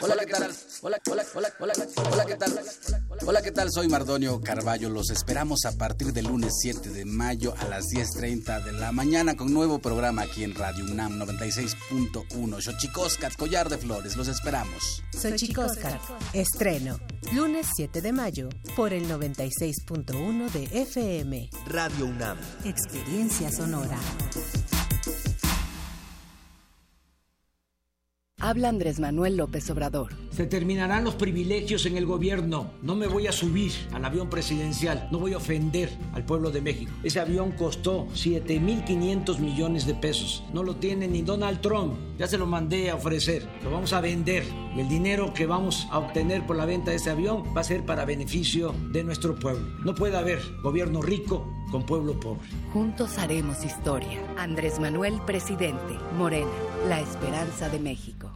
Hola, ¿qué tal? Hola, hola, hola, hola, hola, ¿qué tal? Hola, ¿qué tal? Soy Mardonio Carballo. Los esperamos a partir del lunes 7 de mayo a las 10.30 de la mañana con nuevo programa aquí en Radio UNAM 96.1. Xochicoscat, Collar de Flores. Los esperamos.
Xochicoscat, estreno. Lunes 7 de mayo por el 96.1 de FM.
Radio UNAM.
Experiencia sonora.
Habla Andrés Manuel López Obrador.
Se terminarán los privilegios en el gobierno. No me voy a subir al avión presidencial. No voy a ofender al pueblo de México. Ese avión costó 7.500 millones de pesos. No lo tiene ni Donald Trump. Ya se lo mandé a ofrecer. Lo vamos a vender. Y el dinero que vamos a obtener por la venta de ese avión va a ser para beneficio de nuestro pueblo. No puede haber gobierno rico con pueblo pobre.
Juntos haremos historia. Andrés Manuel, presidente. Morena, la esperanza de México.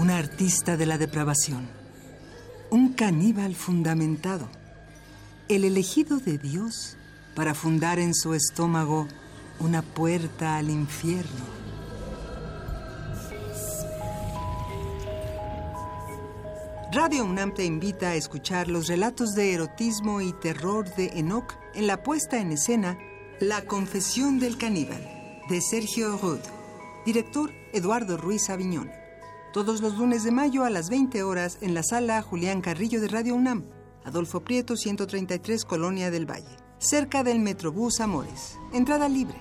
Una artista de la depravación. Un caníbal fundamentado. El elegido de Dios para fundar en su estómago una puerta al infierno. Radio UNAM te invita a escuchar los relatos de erotismo y terror de Enoch en la puesta en escena La confesión del caníbal, de Sergio Rudd. Director Eduardo Ruiz Aviñón. Todos los lunes de mayo a las 20 horas en la sala Julián Carrillo de Radio UNAM. Adolfo Prieto, 133, Colonia del Valle. Cerca del Metrobús Amores. Entrada libre.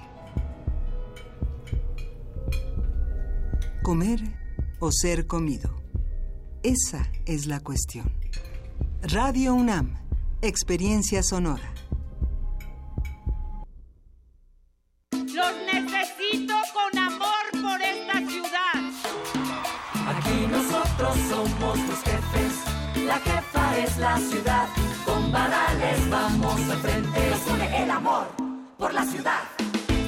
Comer o ser comido. Esa es la cuestión. Radio UNAM. Experiencia sonora.
Los necesito con amor
nosotros somos los jefes, la jefa es la ciudad. Con varales vamos al frente, nos une el amor por la ciudad.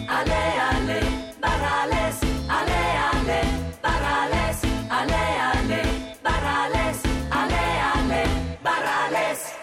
Ale, ale, varales, ale, ale, varales, ale, ale, varales, ale, ale, varales.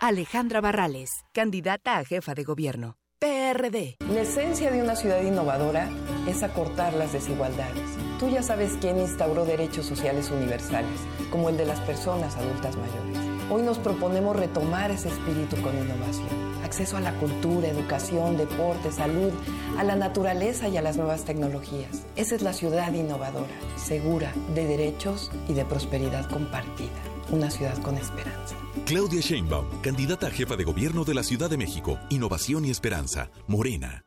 Alejandra Barrales, candidata a jefa de gobierno. PRD.
La esencia de una ciudad innovadora es acortar las desigualdades. Tú ya sabes quién instauró derechos sociales universales, como el de las personas adultas mayores. Hoy nos proponemos retomar ese espíritu con innovación. Acceso a la cultura, educación, deporte, salud, a la naturaleza y a las nuevas tecnologías. Esa es la ciudad innovadora, segura, de derechos y de prosperidad compartida. Una ciudad con esperanza.
Claudia Sheinbaum, candidata a jefa de gobierno de la Ciudad de México. Innovación y esperanza. Morena.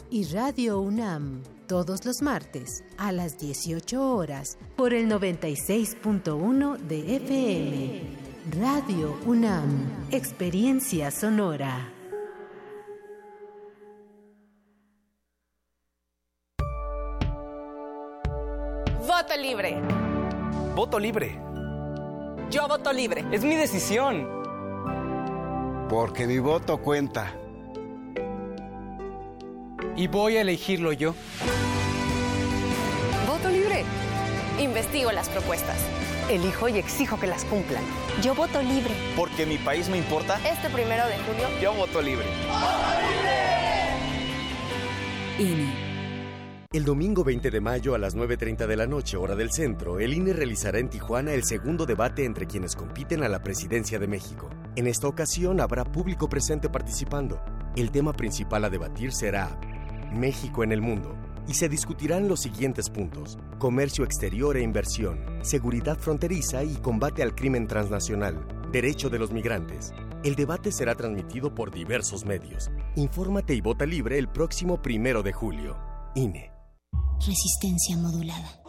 y Radio UNAM, todos los martes a las 18 horas por el 96.1 de FM. Radio UNAM, Experiencia Sonora.
Voto libre.
Voto libre.
Yo voto libre.
Es mi decisión.
Porque mi voto cuenta.
Y voy a elegirlo yo.
Voto libre. Investigo las propuestas.
Elijo y exijo que las cumplan.
Yo voto libre.
Porque mi país me importa.
Este primero de julio.
Yo voto libre.
INE.
El domingo 20 de mayo a las 9.30 de la noche, hora del centro, el INE realizará en Tijuana el segundo debate entre quienes compiten a la presidencia de México. En esta ocasión habrá público presente participando. El tema principal a debatir será México en el mundo y se discutirán los siguientes puntos. Comercio exterior e inversión, seguridad fronteriza y combate al crimen transnacional, derecho de los migrantes. El debate será transmitido por diversos medios. Infórmate y vota libre el próximo primero de julio. INE.
Resistencia modulada.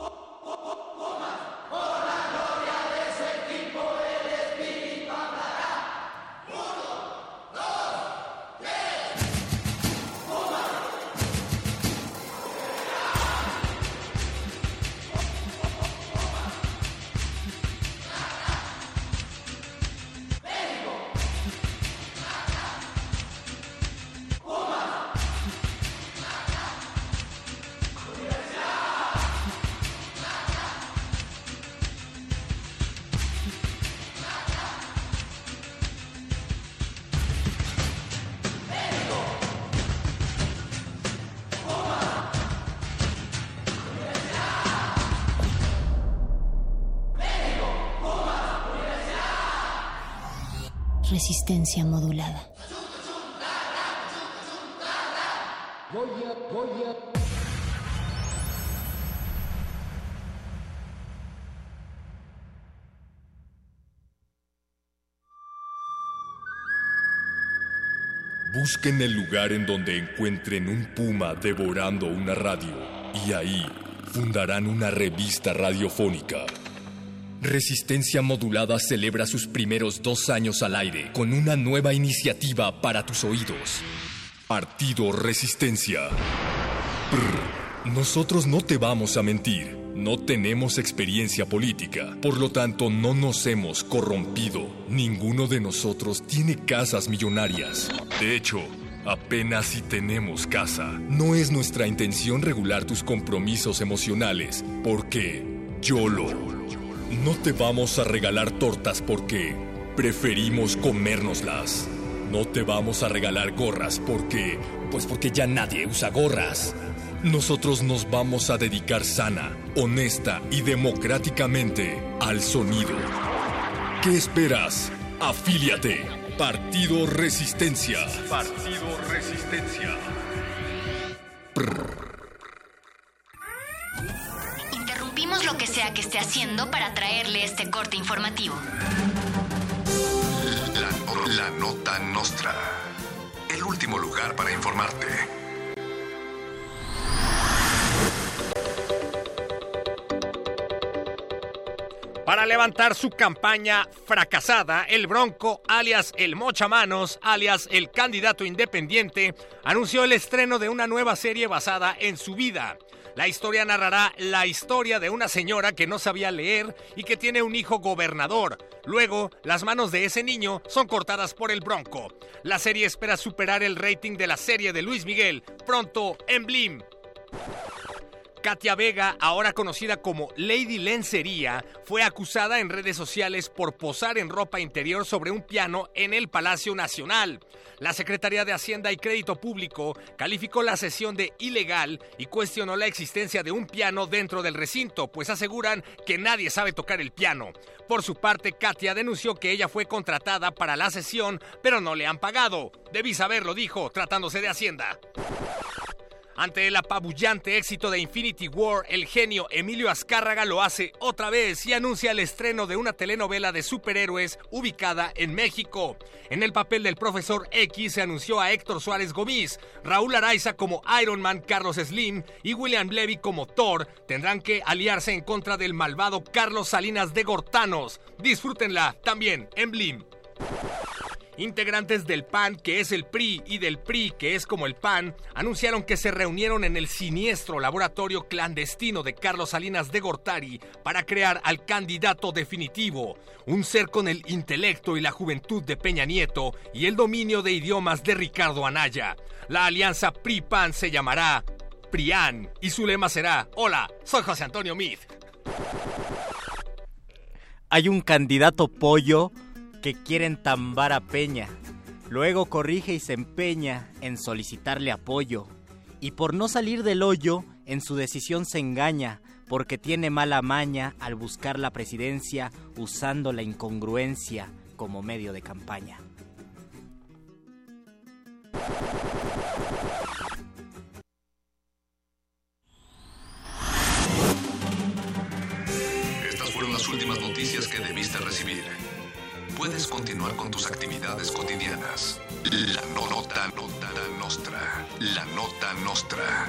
Resistencia modulada.
Busquen el lugar en donde encuentren un puma devorando una radio y ahí fundarán una revista radiofónica. Resistencia Modulada celebra sus primeros dos años al aire con una nueva iniciativa para tus oídos. Partido Resistencia. Nosotros no te vamos a mentir. No tenemos experiencia política, por lo tanto no nos hemos corrompido. Ninguno de nosotros tiene casas millonarias. De hecho, apenas si tenemos casa. No es nuestra intención regular tus compromisos emocionales, porque YOLO. No te vamos a regalar tortas porque preferimos comérnoslas. No te vamos a regalar gorras porque... Pues porque ya nadie usa gorras. Nosotros nos vamos a dedicar sana, honesta y democráticamente al sonido. ¿Qué esperas? Afíliate. Partido Resistencia. Partido Resistencia.
Lo que sea que esté haciendo para traerle este corte informativo.
La, la nota nostra. El último lugar para informarte.
Para levantar su campaña fracasada, el Bronco, alias el Mochamanos, alias el candidato independiente, anunció el estreno de una nueva serie basada en su vida. La historia narrará la historia de una señora que no sabía leer y que tiene un hijo gobernador. Luego, las manos de ese niño son cortadas por el Bronco. La serie espera superar el rating de la serie de Luis Miguel, pronto en Blim. Katia Vega, ahora conocida como Lady Lencería, fue acusada en redes sociales por posar en ropa interior sobre un piano en el Palacio Nacional. La Secretaría de Hacienda y Crédito Público calificó la sesión de ilegal y cuestionó la existencia de un piano dentro del recinto, pues aseguran que nadie sabe tocar el piano. Por su parte, Katia denunció que ella fue contratada para la sesión, pero no le han pagado. Debí saberlo, dijo, tratándose de Hacienda. Ante el apabullante éxito de Infinity War, el genio Emilio Azcárraga lo hace otra vez y anuncia el estreno de una telenovela de superhéroes ubicada en México. En el papel del profesor X se anunció a Héctor Suárez Gómez, Raúl Araiza como Iron Man Carlos Slim y William Levy como Thor. Tendrán que aliarse en contra del malvado Carlos Salinas de Gortanos. Disfrútenla también en Blim. Integrantes del PAN, que es el PRI, y del PRI, que es como el PAN, anunciaron que se reunieron en el siniestro laboratorio clandestino de Carlos Salinas de Gortari para crear al candidato definitivo, un ser con el intelecto y la juventud de Peña Nieto y el dominio de idiomas de Ricardo Anaya. La alianza PRI-PAN se llamará PRIAN y su lema será, hola, soy José Antonio Meade.
Hay un candidato pollo que quiere entambar a Peña. Luego corrige y se empeña en solicitarle apoyo. Y por no salir del hoyo, en su decisión se engaña, porque tiene mala maña al buscar la presidencia usando la incongruencia como medio de campaña.
Estas fueron las últimas noticias que debiste recibir puedes continuar con tus actividades cotidianas. La no nota nota la nostra. La nota nostra.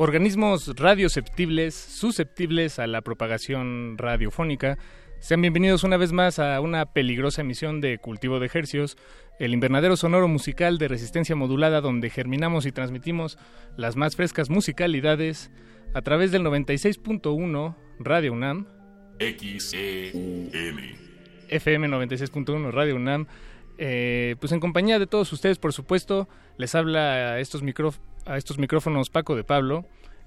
Organismos radioceptibles, susceptibles a la propagación radiofónica, sean bienvenidos una vez más a una peligrosa emisión de Cultivo de Ejercios, el invernadero sonoro musical de resistencia modulada donde germinamos y transmitimos las más frescas musicalidades a través del 96.1 Radio UNAM. FM 96.1 Radio UNAM, eh, pues en compañía de todos ustedes, por supuesto, les habla a estos, micro, a estos micrófonos Paco de Pablo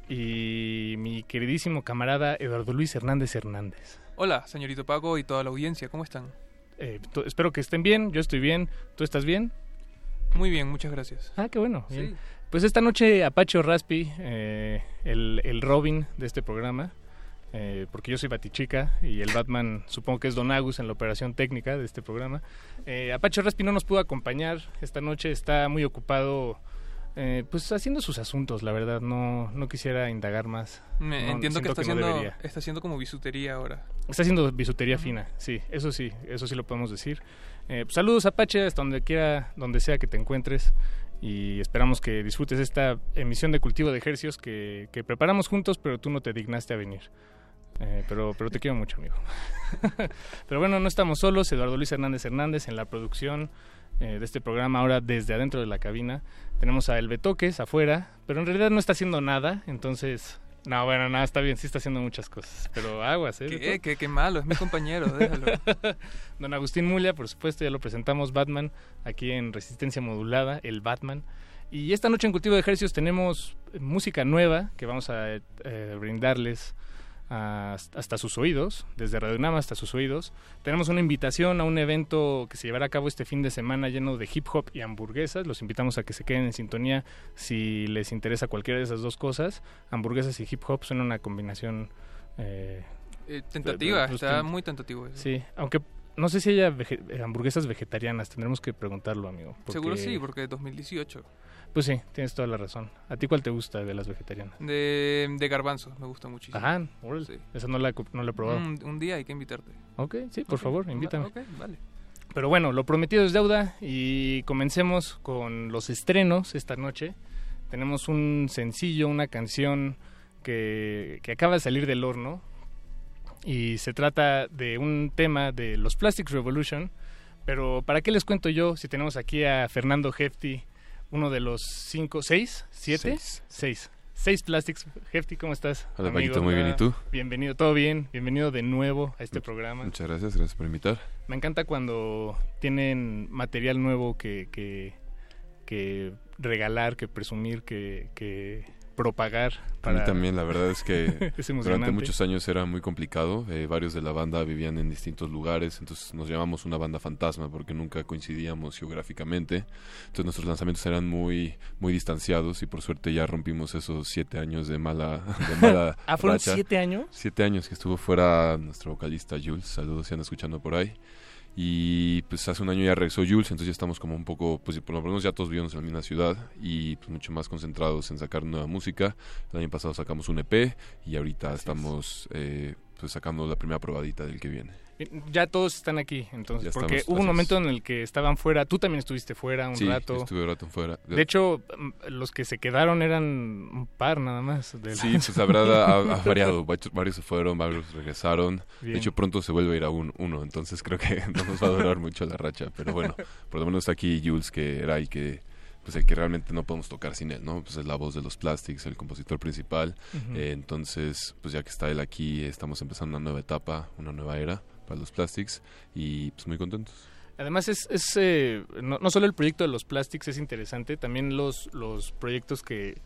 y mi queridísimo camarada Eduardo Luis Hernández Hernández.
Hola, señorito Paco y toda la audiencia, ¿cómo están?
Eh, espero que estén bien, yo estoy bien, ¿tú estás bien?
Muy bien, muchas gracias.
Ah, qué bueno.
Sí.
bien. Pues esta noche Apache Raspi, eh, el, el Robin de este programa, eh, porque yo soy Batichica y el Batman supongo que es Don Agus en la operación técnica de este programa. Eh, Apache Raspi no nos pudo acompañar esta noche, está muy ocupado eh, pues haciendo sus asuntos, la verdad, no, no quisiera indagar más.
Me
No,
entiendo que está haciendo, está haciendo como bisutería ahora.
Está haciendo bisutería fina, sí, eso sí, eso sí lo podemos decir. Eh, pues, saludos Apache, hasta donde quiera, donde sea que te encuentres y esperamos que disfrutes esta emisión de Cultivo de Ejercios que, que preparamos juntos, pero tú no te dignaste a venir. Eh, pero, pero te quiero mucho, amigo. pero bueno, no estamos solos, Eduardo Luis Hernández Hernández en la producción eh, de este programa, ahora desde adentro de la cabina. Tenemos a El Betoques afuera, pero en realidad no está haciendo nada, entonces... No, bueno, nada, está bien, sí está haciendo muchas cosas, pero aguas, ¿eh?
¿Qué, qué, qué malo, es mi compañero, déjalo.
Don Agustín Mulia, por supuesto, ya lo presentamos, Batman, aquí en Resistencia Modulada, el Batman. Y esta noche en Cultivo de Ejercicios tenemos música nueva que vamos a eh, brindarles hasta sus oídos, desde Radio UNAM hasta sus oídos. Tenemos una invitación a un evento que se llevará a cabo este fin de semana lleno de hip hop y hamburguesas. Los invitamos a que se queden en sintonía si les interesa cualquiera de esas dos cosas. Hamburguesas y hip hop son una combinación... eh,
Eh, tentativa,
pues,
está muy tentativa. eso.
Sí, aunque no sé si haya vege- eh, hamburguesas vegetarianas, tendremos que preguntarlo, amigo. porque-
Seguro sí, porque 2018.
Pues sí, tienes toda la razón. ¿A ti cuál te gusta de las vegetarianas?
De, de garbanzo, me gusta muchísimo.
Ajá.
Sí.
Esa no la, no la he probado.
Un, un día hay que invitarte.
Ok, sí, por favor, invítame.
Ok, vale.
Pero bueno, lo prometido es deuda y comencemos con los estrenos esta noche. Tenemos un sencillo, una canción que, que acaba de salir del horno y se trata de un tema de los Plastics Revolution. Pero ¿para qué les cuento yo si tenemos aquí a Fernando Hefty, uno de los cinco, seis, siete,
Seis.
seis, seis Plastics. Hefty, ¿cómo estás?
Hola,
amigo?
Paquito, muy bien, ¿y tú?
Bienvenido, todo bien. Bienvenido de nuevo a este programa.
Muchas gracias, gracias por invitar.
Me encanta cuando tienen material nuevo que, que, que regalar, que presumir, que, que propagar.
Para mí también, la verdad es que
Es
durante muchos años era muy complicado. eh, varios de la banda vivían en distintos lugares, entonces nos llamamos una banda fantasma porque nunca coincidíamos geográficamente. Entonces nuestros lanzamientos eran muy muy distanciados y por suerte ya rompimos esos siete años de mala, de mala
Ah, ¿fueron
racha.
siete años?
Siete años que estuvo fuera nuestro vocalista Jules. Saludos si anda escuchando por ahí. Y pues hace un año ya regresó Jules, entonces ya estamos como un poco, pues por lo menos ya todos vivimos en la misma ciudad y pues mucho más concentrados en sacar nueva música. El año pasado sacamos un EP y ahorita estamos eh, pues sacando la primera probadita del que viene.
Ya todos están aquí, entonces,
Ya
porque
estamos,
hubo un momento en el que estaban fuera, tú también estuviste fuera un
Sí,
rato.
estuve un rato fuera.
De hecho, mm, los que se quedaron eran un par nada más. de
Sí, pues ha, ha variado. Varios, se fueron, varios regresaron.
Bien.
De hecho, pronto se vuelve a ir a un, uno, entonces creo que no nos va a durar mucho la racha. Pero bueno, por lo menos está aquí Jules, que era y que pues el que realmente no podemos tocar sin él, ¿no? Pues es la voz de los Plastics, el compositor principal. Eh, entonces, pues ya que está él aquí, estamos empezando una nueva etapa, una nueva era los Plastics y pues muy contentos.
Además es, es eh, no, no solo el proyecto de los plastics es interesante, también los, los proyectos que,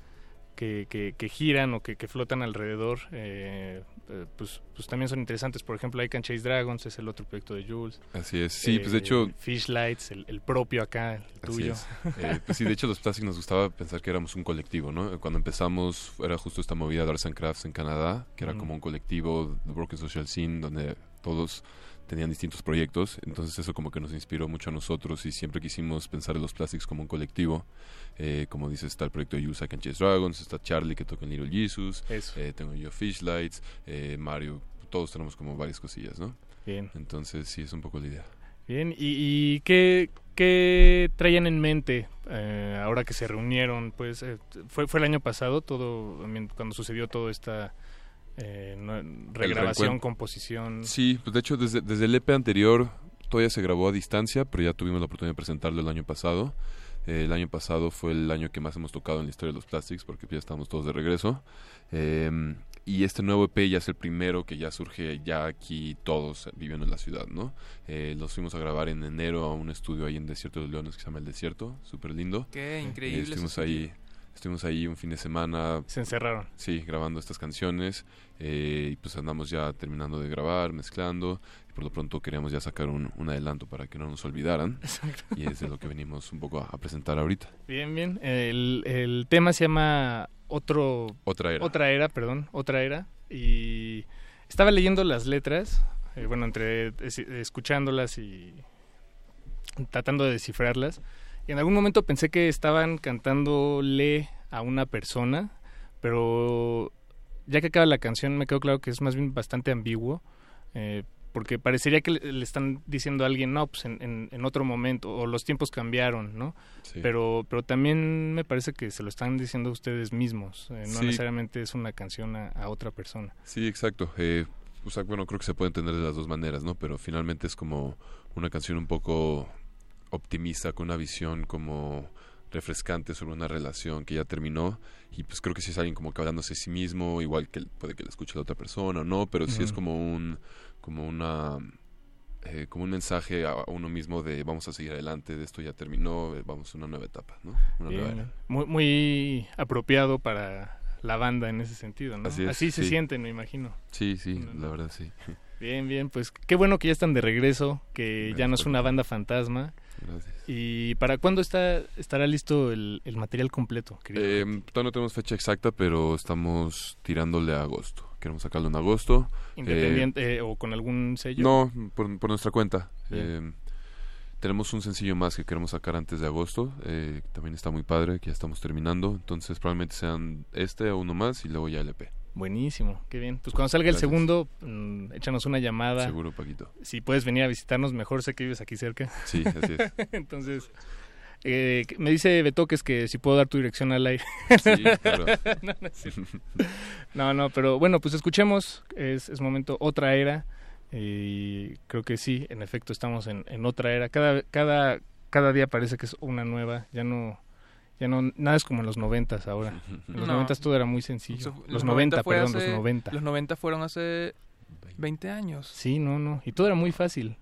que, que, que giran o que, que flotan alrededor, eh, eh, pues, pues también son interesantes. Por ejemplo, I Can Chase Dragons es el otro proyecto de Jules.
Así es, sí, pues de hecho...
Fish Lights, el, el propio acá, el
Así
tuyo.
es. Eh, pues sí, de hecho los Plastics nos gustaba pensar que éramos un colectivo, ¿no? Cuando empezamos era justo esta movida de Arts and Crafts en Canadá, que era como un colectivo de Broken Social Scene, donde todos tenían distintos proyectos, entonces eso como que nos inspiró mucho a nosotros y siempre quisimos pensar en los Plastics como un colectivo. Eh, como dices, está el proyecto de Yusa Can Chase Dragons, está Charlie que toca en Little Jesus, eh, tengo yo Fish Lights, eh, Mario, todos tenemos como varias cosillas, ¿no?
Bien.
Entonces sí, es un poco la idea.
Bien, ¿y, y qué, qué traían en mente eh, ahora que se reunieron? Pues eh, fue, fue el año pasado, todo cuando sucedió toda esta eh, regrabación, composición.
Sí, pues de hecho desde, desde el EP anterior todavía se grabó a distancia, pero ya tuvimos la oportunidad de presentarlo el año pasado. Eh, el año pasado fue el año que más hemos tocado en la historia de los Plastics porque ya estamos todos de regreso. Eh, y este nuevo EP ya es el primero que ya surge ya aquí todos viviendo en la ciudad, ¿no? Eh, los fuimos a grabar en enero a un estudio ahí en Desierto de los Leones que se llama El Desierto, súper lindo.
Qué
Eh,
increíble ese
estuvimos ahí, estuvimos ahí un fin de semana.
Se encerraron.
Sí, grabando estas canciones. eh, y pues andamos ya terminando de grabar, mezclando. Y por lo pronto queríamos ya sacar un, un adelanto para que no nos olvidaran.
Exacto.
Y es de lo que venimos un poco a, a presentar ahorita.
Bien, bien. El, el tema se llama Otro...
Otra era.
Otra era, perdón. Otra era. Y estaba leyendo las letras, eh, bueno, entre es- escuchándolas y tratando de descifrarlas. En algún momento pensé que estaban cantándole a una persona, pero ya que acaba la canción me quedó claro que es más bien bastante ambiguo, eh, porque parecería que le, le están diciendo a alguien, no, pues en, en- en otro momento, o los tiempos cambiaron, ¿no?
Sí.
Pero, pero también me parece que se lo están diciendo ustedes mismos, eh, no
Sí.
necesariamente es una canción a, a otra persona.
Sí, exacto. Eh, o sea, bueno, creo que se puede entender de las dos maneras, ¿no? Pero finalmente es como una canción un poco optimista, con una visión como refrescante sobre una relación que ya terminó y pues creo que si es alguien como que hablándose a sí mismo igual que puede que la escuche la otra persona o no pero sí es como un como una eh, como un mensaje a uno mismo de vamos a seguir adelante de esto ya terminó eh, vamos a una nueva etapa no una nueva era
muy, muy apropiado para la banda en ese sentido, ¿no?
Así es,
se
sí.
sienten, me imagino.
sí sí la verdad sí
Bien, bien, pues qué bueno que ya están de regreso, que ya no es una banda fantasma.
Gracias.
¿Y para cuándo está estará listo el, el material completo?
Eh, todavía no tenemos fecha exacta, pero estamos tirándole a agosto. Queremos sacarlo en agosto.
Independiente eh, o con algún sello.
no, por, por nuestra cuenta. Eh, tenemos un sencillo más que queremos sacar antes de agosto. eh, también está muy padre, que ya estamos terminando. Entonces probablemente sean este o uno más y luego ya el EP.
Buenísimo, qué bien. Pues cuando salga el segundo, mm, échanos una llamada.
Seguro, Paquito.
Si puedes venir a visitarnos, mejor sé que vives aquí cerca.
Sí, así es.
Entonces, eh, me dice Betoques que si puedo dar tu dirección al aire.
Sí, claro.
no, no, no, no, pero bueno, pues escuchemos. Es, es momento otra era. Y creo que sí, en efecto, estamos en, en otra era. Cada, cada, cada día parece que es una nueva. Ya no. Ya no, nada es como en los noventas ahora. En los
No.
noventas todo era muy sencillo.
Eso-
los noventa,
fue
perdón,
hace-
los noventa.
Los 90 fueron hace 20 años.
Sí, no, no. Y todo era muy fácil.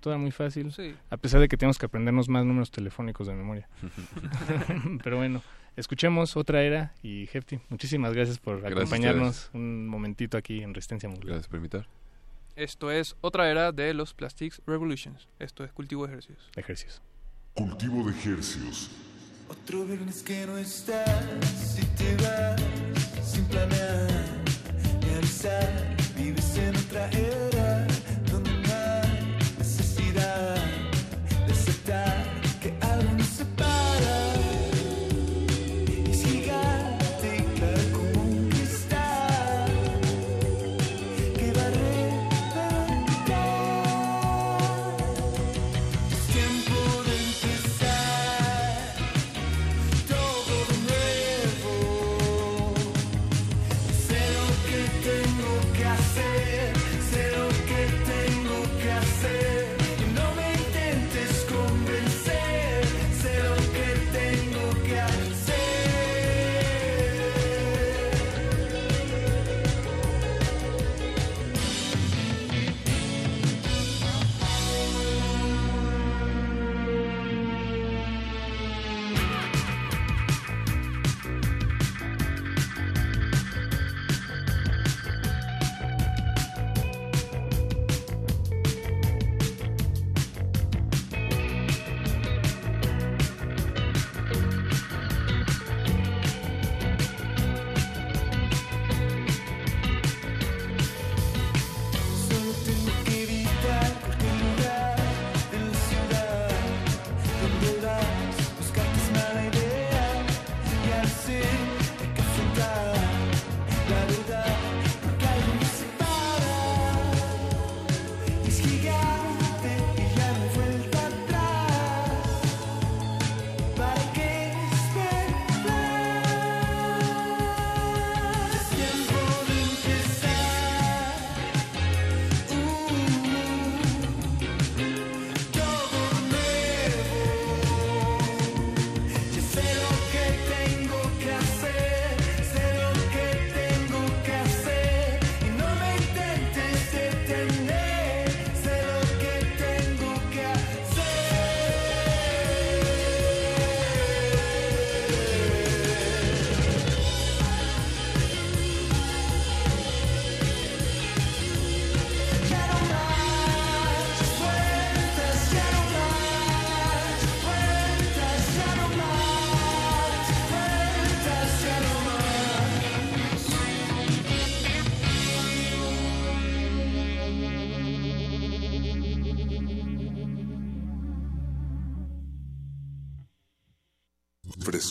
Todo era muy fácil.
Sí.
A pesar de que tenemos que aprendernos más números telefónicos de memoria. Pero bueno, escuchemos otra era y Hefty, muchísimas gracias por
Gracias
acompañarnos un momentito aquí en Resistencia Modulada.
Gracias por invitar.
Esto es otra era de los Plastics Revolutions. Esto es cultivo de ejercicios.
Ejercicios.
Cultivo de ejercicios.
Otro viernes que no estás y te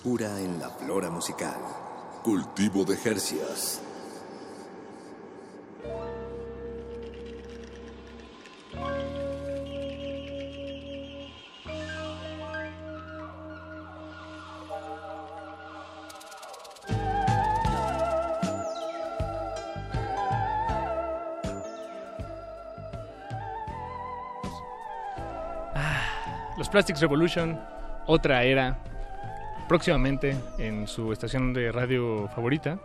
En la flora musical. Cultivo de Jercias.
Los Plastics Revolution, otra era, próximamente en su estación de radio favorita.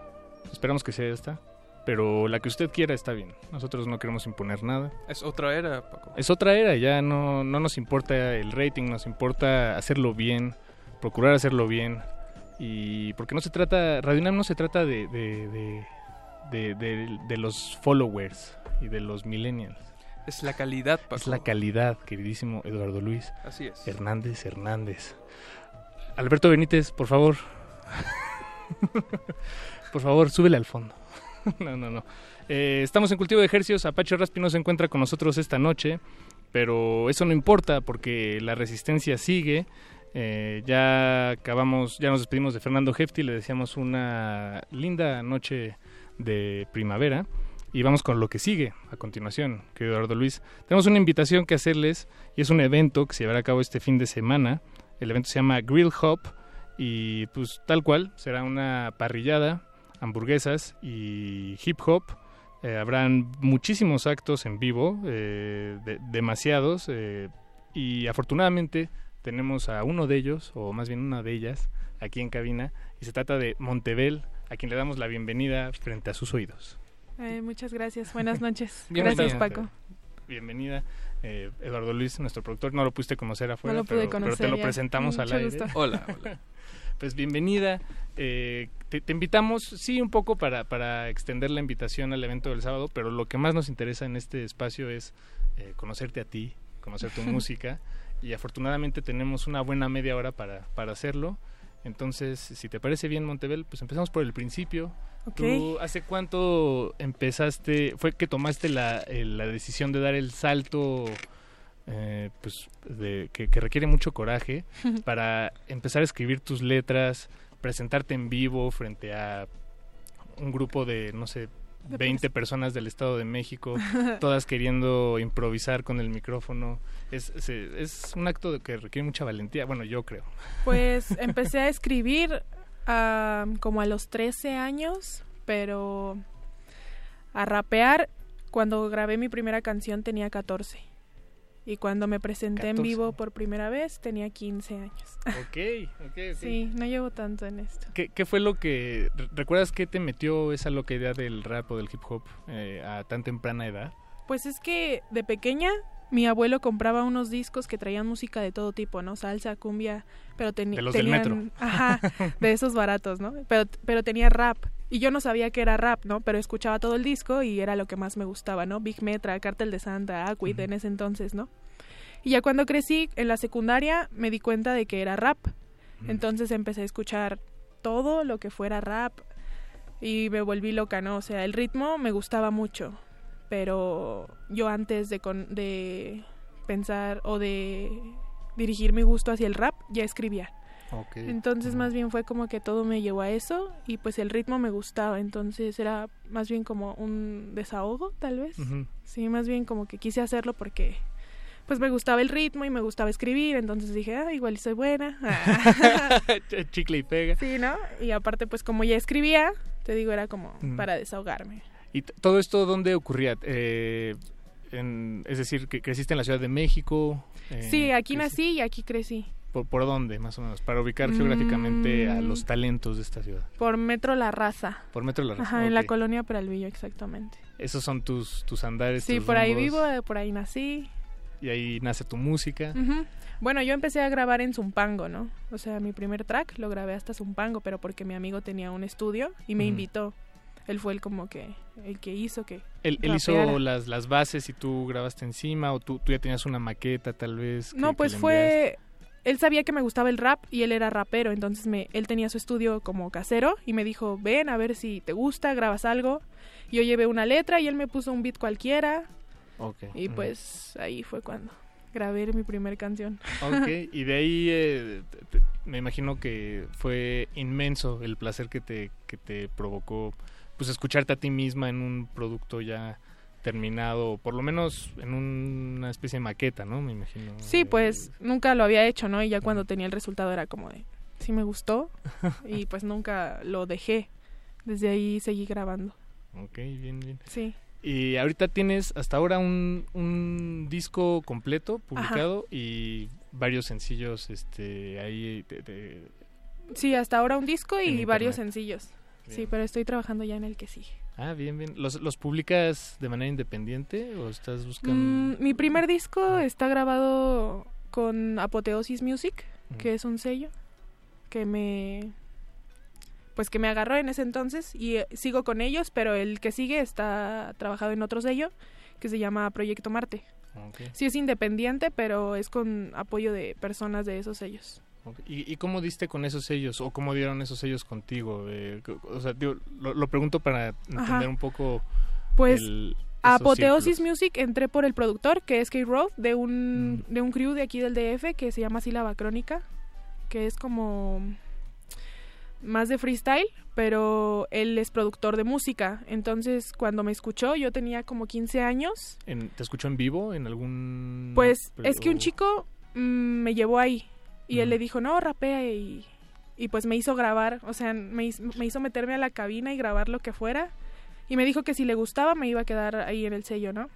Esperamos que sea esta, pero la que usted quiera está bien. Nosotros no queremos imponer nada.
Es otra era, Paco.
Es otra era, ya no, no nos importa el rating, nos importa hacerlo bien, procurar hacerlo bien. Y porque no se trata, Radio UNAM no se trata de, de, de- de- de los followers y de los millennials.
Es la calidad, Paco.
Es la calidad, queridísimo Eduardo Luis.
Así es.
Hernández Hernández. Alberto Benítez, por favor. por favor, súbele al fondo. no, no, no. Eh, estamos en Cultivo de Ejercios. Apache Raspi no se encuentra con nosotros esta noche, pero eso no importa porque la resistencia sigue. Eh, ya acabamos, ya nos despedimos de Fernando Hefti, le deseamos una linda noche de primavera. Y vamos con lo que sigue a continuación, querido Eduardo Luis. Tenemos una invitación que hacerles y es un evento que se llevará a cabo este fin de semana. El evento se llama Grill Hop y pues tal cual, será una parrillada, hamburguesas y hip hop. Eh, habrán muchísimos actos en vivo, eh, de- demasiados, eh, y afortunadamente tenemos a uno de ellos, o más bien una de ellas, aquí en cabina, y se trata de Montebel, a quien le damos la bienvenida frente a sus oídos.
Eh, muchas gracias. Buenas noches. Gracias, Paco.
Bienvenida, eh, Eduardo Luis, nuestro productor. No lo pudiste conocer afuera,
lo pude
pero, te lo presentamos
Mucho
al aire.
gusto.
Hola, hola.
Pues bienvenida. Eh, te, te invitamos, sí, un poco para, para extender la invitación al evento del sábado, pero lo que más nos interesa en este espacio es eh, conocerte a ti, conocer tu música, y afortunadamente tenemos una buena media hora para, para hacerlo. Entonces, si te parece bien, Montebel, pues empezamos por el principio.
Ok.
¿Tú hace cuánto empezaste, fue que tomaste la, eh, la decisión de dar el salto, eh, pues, de, que, que requiere mucho coraje para empezar a escribir tus letras, presentarte en vivo frente a un grupo de, no sé, 20 personas del Estado de México, todas queriendo improvisar con el micrófono. Es, es, es un acto que requiere mucha valentía, bueno, yo creo.
Pues empecé a escribir ah, como a los 13 años, pero a rapear cuando grabé mi primera canción tenía 14. Y cuando me presenté en
14.
vivo por primera vez tenía 15 años.
Ok, ok.
Sí, no llevo tanto en esto.
¿Qué, qué fue lo que... re- ¿Recuerdas qué te metió esa loca idea del rap o del hip hop eh, a tan temprana edad?
Pues es que de pequeña mi abuelo compraba unos discos que traían música de todo tipo, ¿no? Salsa, cumbia, pero tenía
De los del metro.
ajá, de esos baratos, ¿no? Pero pero tenía rap y yo no sabía que era rap, ¿no? Pero escuchaba todo el disco y era lo que más me gustaba, ¿no? Big Metra, Cartel de Santa, Aquid en ese entonces, ¿no? Y ya cuando crecí en la secundaria me di cuenta de que era rap. Entonces empecé a escuchar todo lo que fuera rap y me volví loca, ¿no? O sea, el ritmo me gustaba mucho, pero yo antes de, con- de pensar o de dirigir mi gusto hacia el rap, ya escribía. Entonces más bien fue como que todo me llevó a eso y pues el ritmo me gustaba, entonces era más bien como un desahogo tal vez. Sí, más bien como que quise hacerlo porque pues me gustaba el ritmo y me gustaba escribir, entonces dije, ah, igual soy buena.
Chicle y pega.
sí, ¿no? Y aparte pues como ya escribía, te digo, era como para desahogarme.
¿Y todo esto dónde ocurría? Eh, en- es decir, que creciste en la Ciudad de México. eh,
sí, aquí
creci-
nací y aquí crecí.
¿Por, por dónde, más o menos? Para ubicar geográficamente a
Mm.
los talentos de esta ciudad.
Por Metro La Raza.
Por Metro La Raza,
Ajá, en la colonia Peralvillo, exactamente.
Esos son tus, tus andares.
Sí,
tus
por ahí
rumbos,
vivo, eh, por ahí nací.
Y ahí nace tu música.
Ujú. Bueno, yo empecé a grabar en Zumpango, ¿no? O sea, mi primer track lo grabé hasta Zumpango, pero porque mi amigo tenía un estudio y me
Ujú.
invitó. Él fue el como que el que hizo que
Él, él hizo las, las bases y tú grabaste encima o tú, tú ya tenías una maqueta tal vez. que-
No, pues fue él sabía que me gustaba el rap y él era rapero, entonces me él tenía su estudio como casero y me dijo, "Ven a ver si te gusta, grabas algo." Yo llevé una letra y él me puso un beat cualquiera
Ok.
y pues ahí fue cuando grabé mi primer canción.
Ok, y de ahí eh, te, te- me imagino que fue inmenso el placer que te, que te provocó pues escucharte a ti misma en un producto ya terminado, por lo menos en una especie de maqueta, ¿no? Me imagino.
Sí, pues nunca lo había hecho, ¿no? Y ya cuando tenía el resultado era como de, sí me gustó y pues nunca lo dejé. Desde ahí seguí grabando.
Ok, bien, bien.
Sí.
Y ahorita tienes hasta ahora un, un disco completo publicado y varios sencillos este ahí de- de-
Sí, hasta ahora un disco y varios sencillos. Sí, pero estoy trabajando ya en el que sigue.
Ah, bien, bien. ¿Los, ¿Los publicas de manera independiente o estás buscando...?
Mm, mi primer disco está grabado con Apoteosis Music,
Mm.
que es un sello que me pues que me agarró en ese entonces y eh, sigo con ellos, pero el que sigue está trabajado en otro sello que se llama Proyecto Marte.
Ok.
Sí es independiente, pero es con apoyo de personas de esos sellos.
¿Y, y cómo diste con esos sellos o cómo dieron esos sellos contigo? Eh, o sea, digo, lo, lo pregunto para entender
Ajá.
un poco
Pues
el-
Apoteosis
círculos.
Music entré por el productor, que es K-Road, de un, de un crew de aquí del DF que se llama Sílaba Crónica, que es como más de freestyle, pero él es productor de música. Entonces, cuando me escuchó, yo tenía como 15 años.
En- ¿Te escuchó en vivo en algún...?
Pues es que un chico mm, me llevó ahí y él le dijo, no, rapea y, y pues me hizo grabar, o sea, me, me hizo meterme a la cabina y grabar lo que fuera. Y me dijo que si le gustaba me iba a quedar ahí en el sello, ¿no?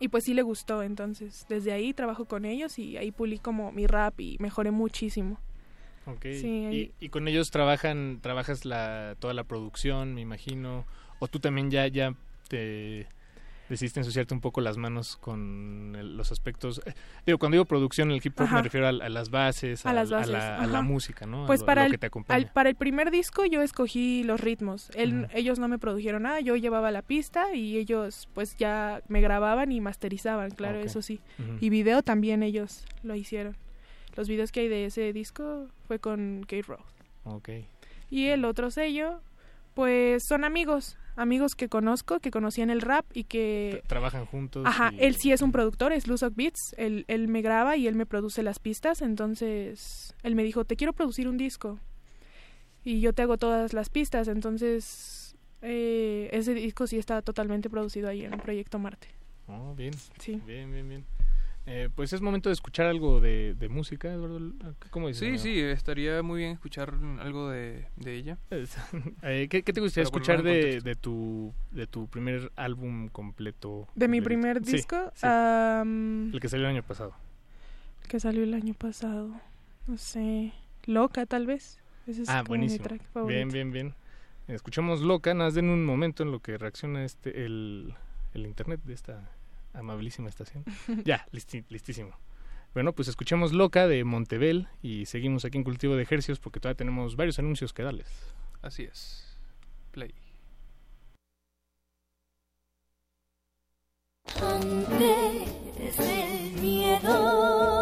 Y pues sí le gustó, entonces desde ahí trabajo con ellos y ahí pulí como mi rap y mejoré muchísimo.
Ok.
Sí, ahí-
y, y con ellos trabajan, trabajas la, toda la producción, me imagino. O tú también ya, ya te decidiste ensuciarte un poco las manos con el- los aspectos. eh, digo, cuando digo producción en el hip hop
Ajá.
me refiero a, a las bases,
A las bases,
la, a la música, ¿no?
Pues para
lo
el,
que te acompaña.
al- para el primer disco yo escogí los ritmos.
Ujú.
Ellos no me produjeron nada, yo llevaba la pista y ellos pues ya me grababan y masterizaban, claro, eso sí. Y video también ellos lo hicieron. Los videos que hay de ese disco fue con Kate Road.
Ok.
Y el otro sello, pues son amigos, amigos que conozco, que conocían el rap y que...
Trabajan juntos.
Ajá,
y-
él sí es un productor, es Luzok Beats, él, él me graba y él me produce las pistas, entonces él me dijo, te quiero producir un disco y yo te hago todas las pistas, entonces eh, ese disco sí está totalmente producido ahí en Proyecto Marte.
Oh, bien.
Sí.
Bien, bien, bien. Eh, pues es momento de escuchar algo de, de música, Eduardo. ¿Cómo dices?
Sí,
amigo?
sí, estaría muy bien escuchar algo de, de ella.
Eh, ¿qué, qué te gustaría
Para
escuchar de, de tu de tu primer álbum completo?
De mi primer
Sí,
disco,
sí.
am,
el que salió el año pasado.
que salió el año pasado, no sé, Loca tal vez. Ese es
ah,
como mi
buenísimo.
track
Bien, bien, bien. Escuchamos Loca, nada más den un momento en lo que reacciona este el, el internet de esta amabilísima estación. ya, listi- listísimo. Bueno, pues escuchemos Loca de Montebel y seguimos aquí en Cultivo de Ejercios porque todavía tenemos varios anuncios que darles.
Así es. Play.
Antes el miedo,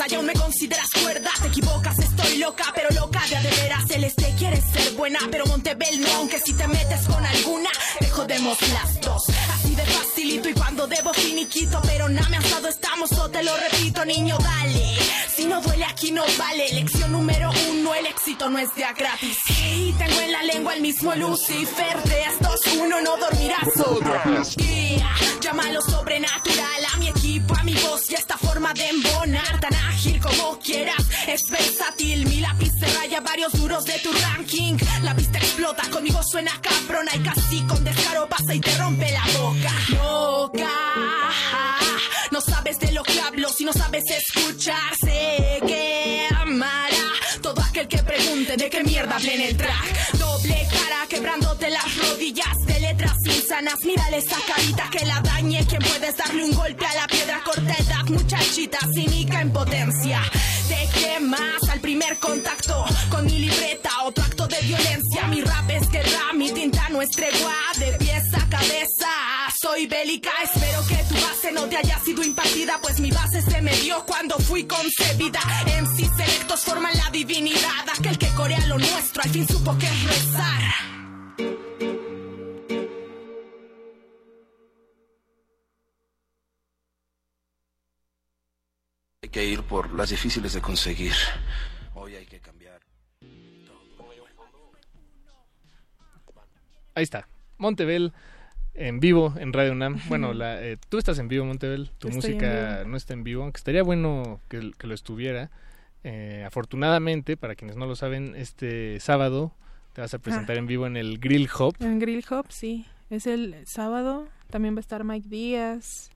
cabeza y aún me consideras cuerda. Te equivocas, estoy loca, pero loca de de veras. Celeste quiere ser buena, pero Montebel no. Aunque si te metes con alguna, te jodemos las dos. Así de facilito y cuando debo finiquito. Pero nada me asado estamos, o te lo repito, niño, dale. Si no duele aquí no vale. Lección número uno, el éxito no es de a gratis. Y tengo en la lengua el mismo Lucifer. De estos uno no dormirás Yeah, llámalo sobrenatural a mi equipo, a mi voz y esta forma de embonar tan ágil como quieras. Es versátil, mi lápiz se raya varios duros de tu ranking. La pista explota, conmigo suena cabrona y casi con descaro pasa y te rompe la boca. Loca, no sabes de lo que hablo si no sabes escuchar. Sé que aquel que de qué mierda hablé en el track. Doble cara quebrándote las rodillas de letras insanas. Mírale esa carita que la dañe. ¿Quién puedes darle un golpe a la piedra corta edad? Muchachita cínica en potencia. Te quemas al primer contacto con mi libreta. Otro acto de violencia. Mi rap es guerra, mi tinta no no es tregua de pieza a cabeza. Soy bélica, espero que tu base no te haya sido impartida, pues mi base se me dio cuando fui concebida. MC selectos forman la divinidad, aquel que corea lo nuestro, al fin supo que rezar.
Hay que ir por las difíciles de conseguir. Hoy hay que cambiar.
Ahí está. Montebel en vivo en Radio UNAM. Bueno, la, eh, tú estás en vivo, Montebel. Tu música no está en vivo, aunque estaría bueno que, que lo estuviera. Eh, afortunadamente, para quienes no lo saben, este sábado te vas a presentar
Ah.
en vivo en el Grill Hop.
En Grill Hop, sí. Es el sábado. También va a estar Mike Díaz,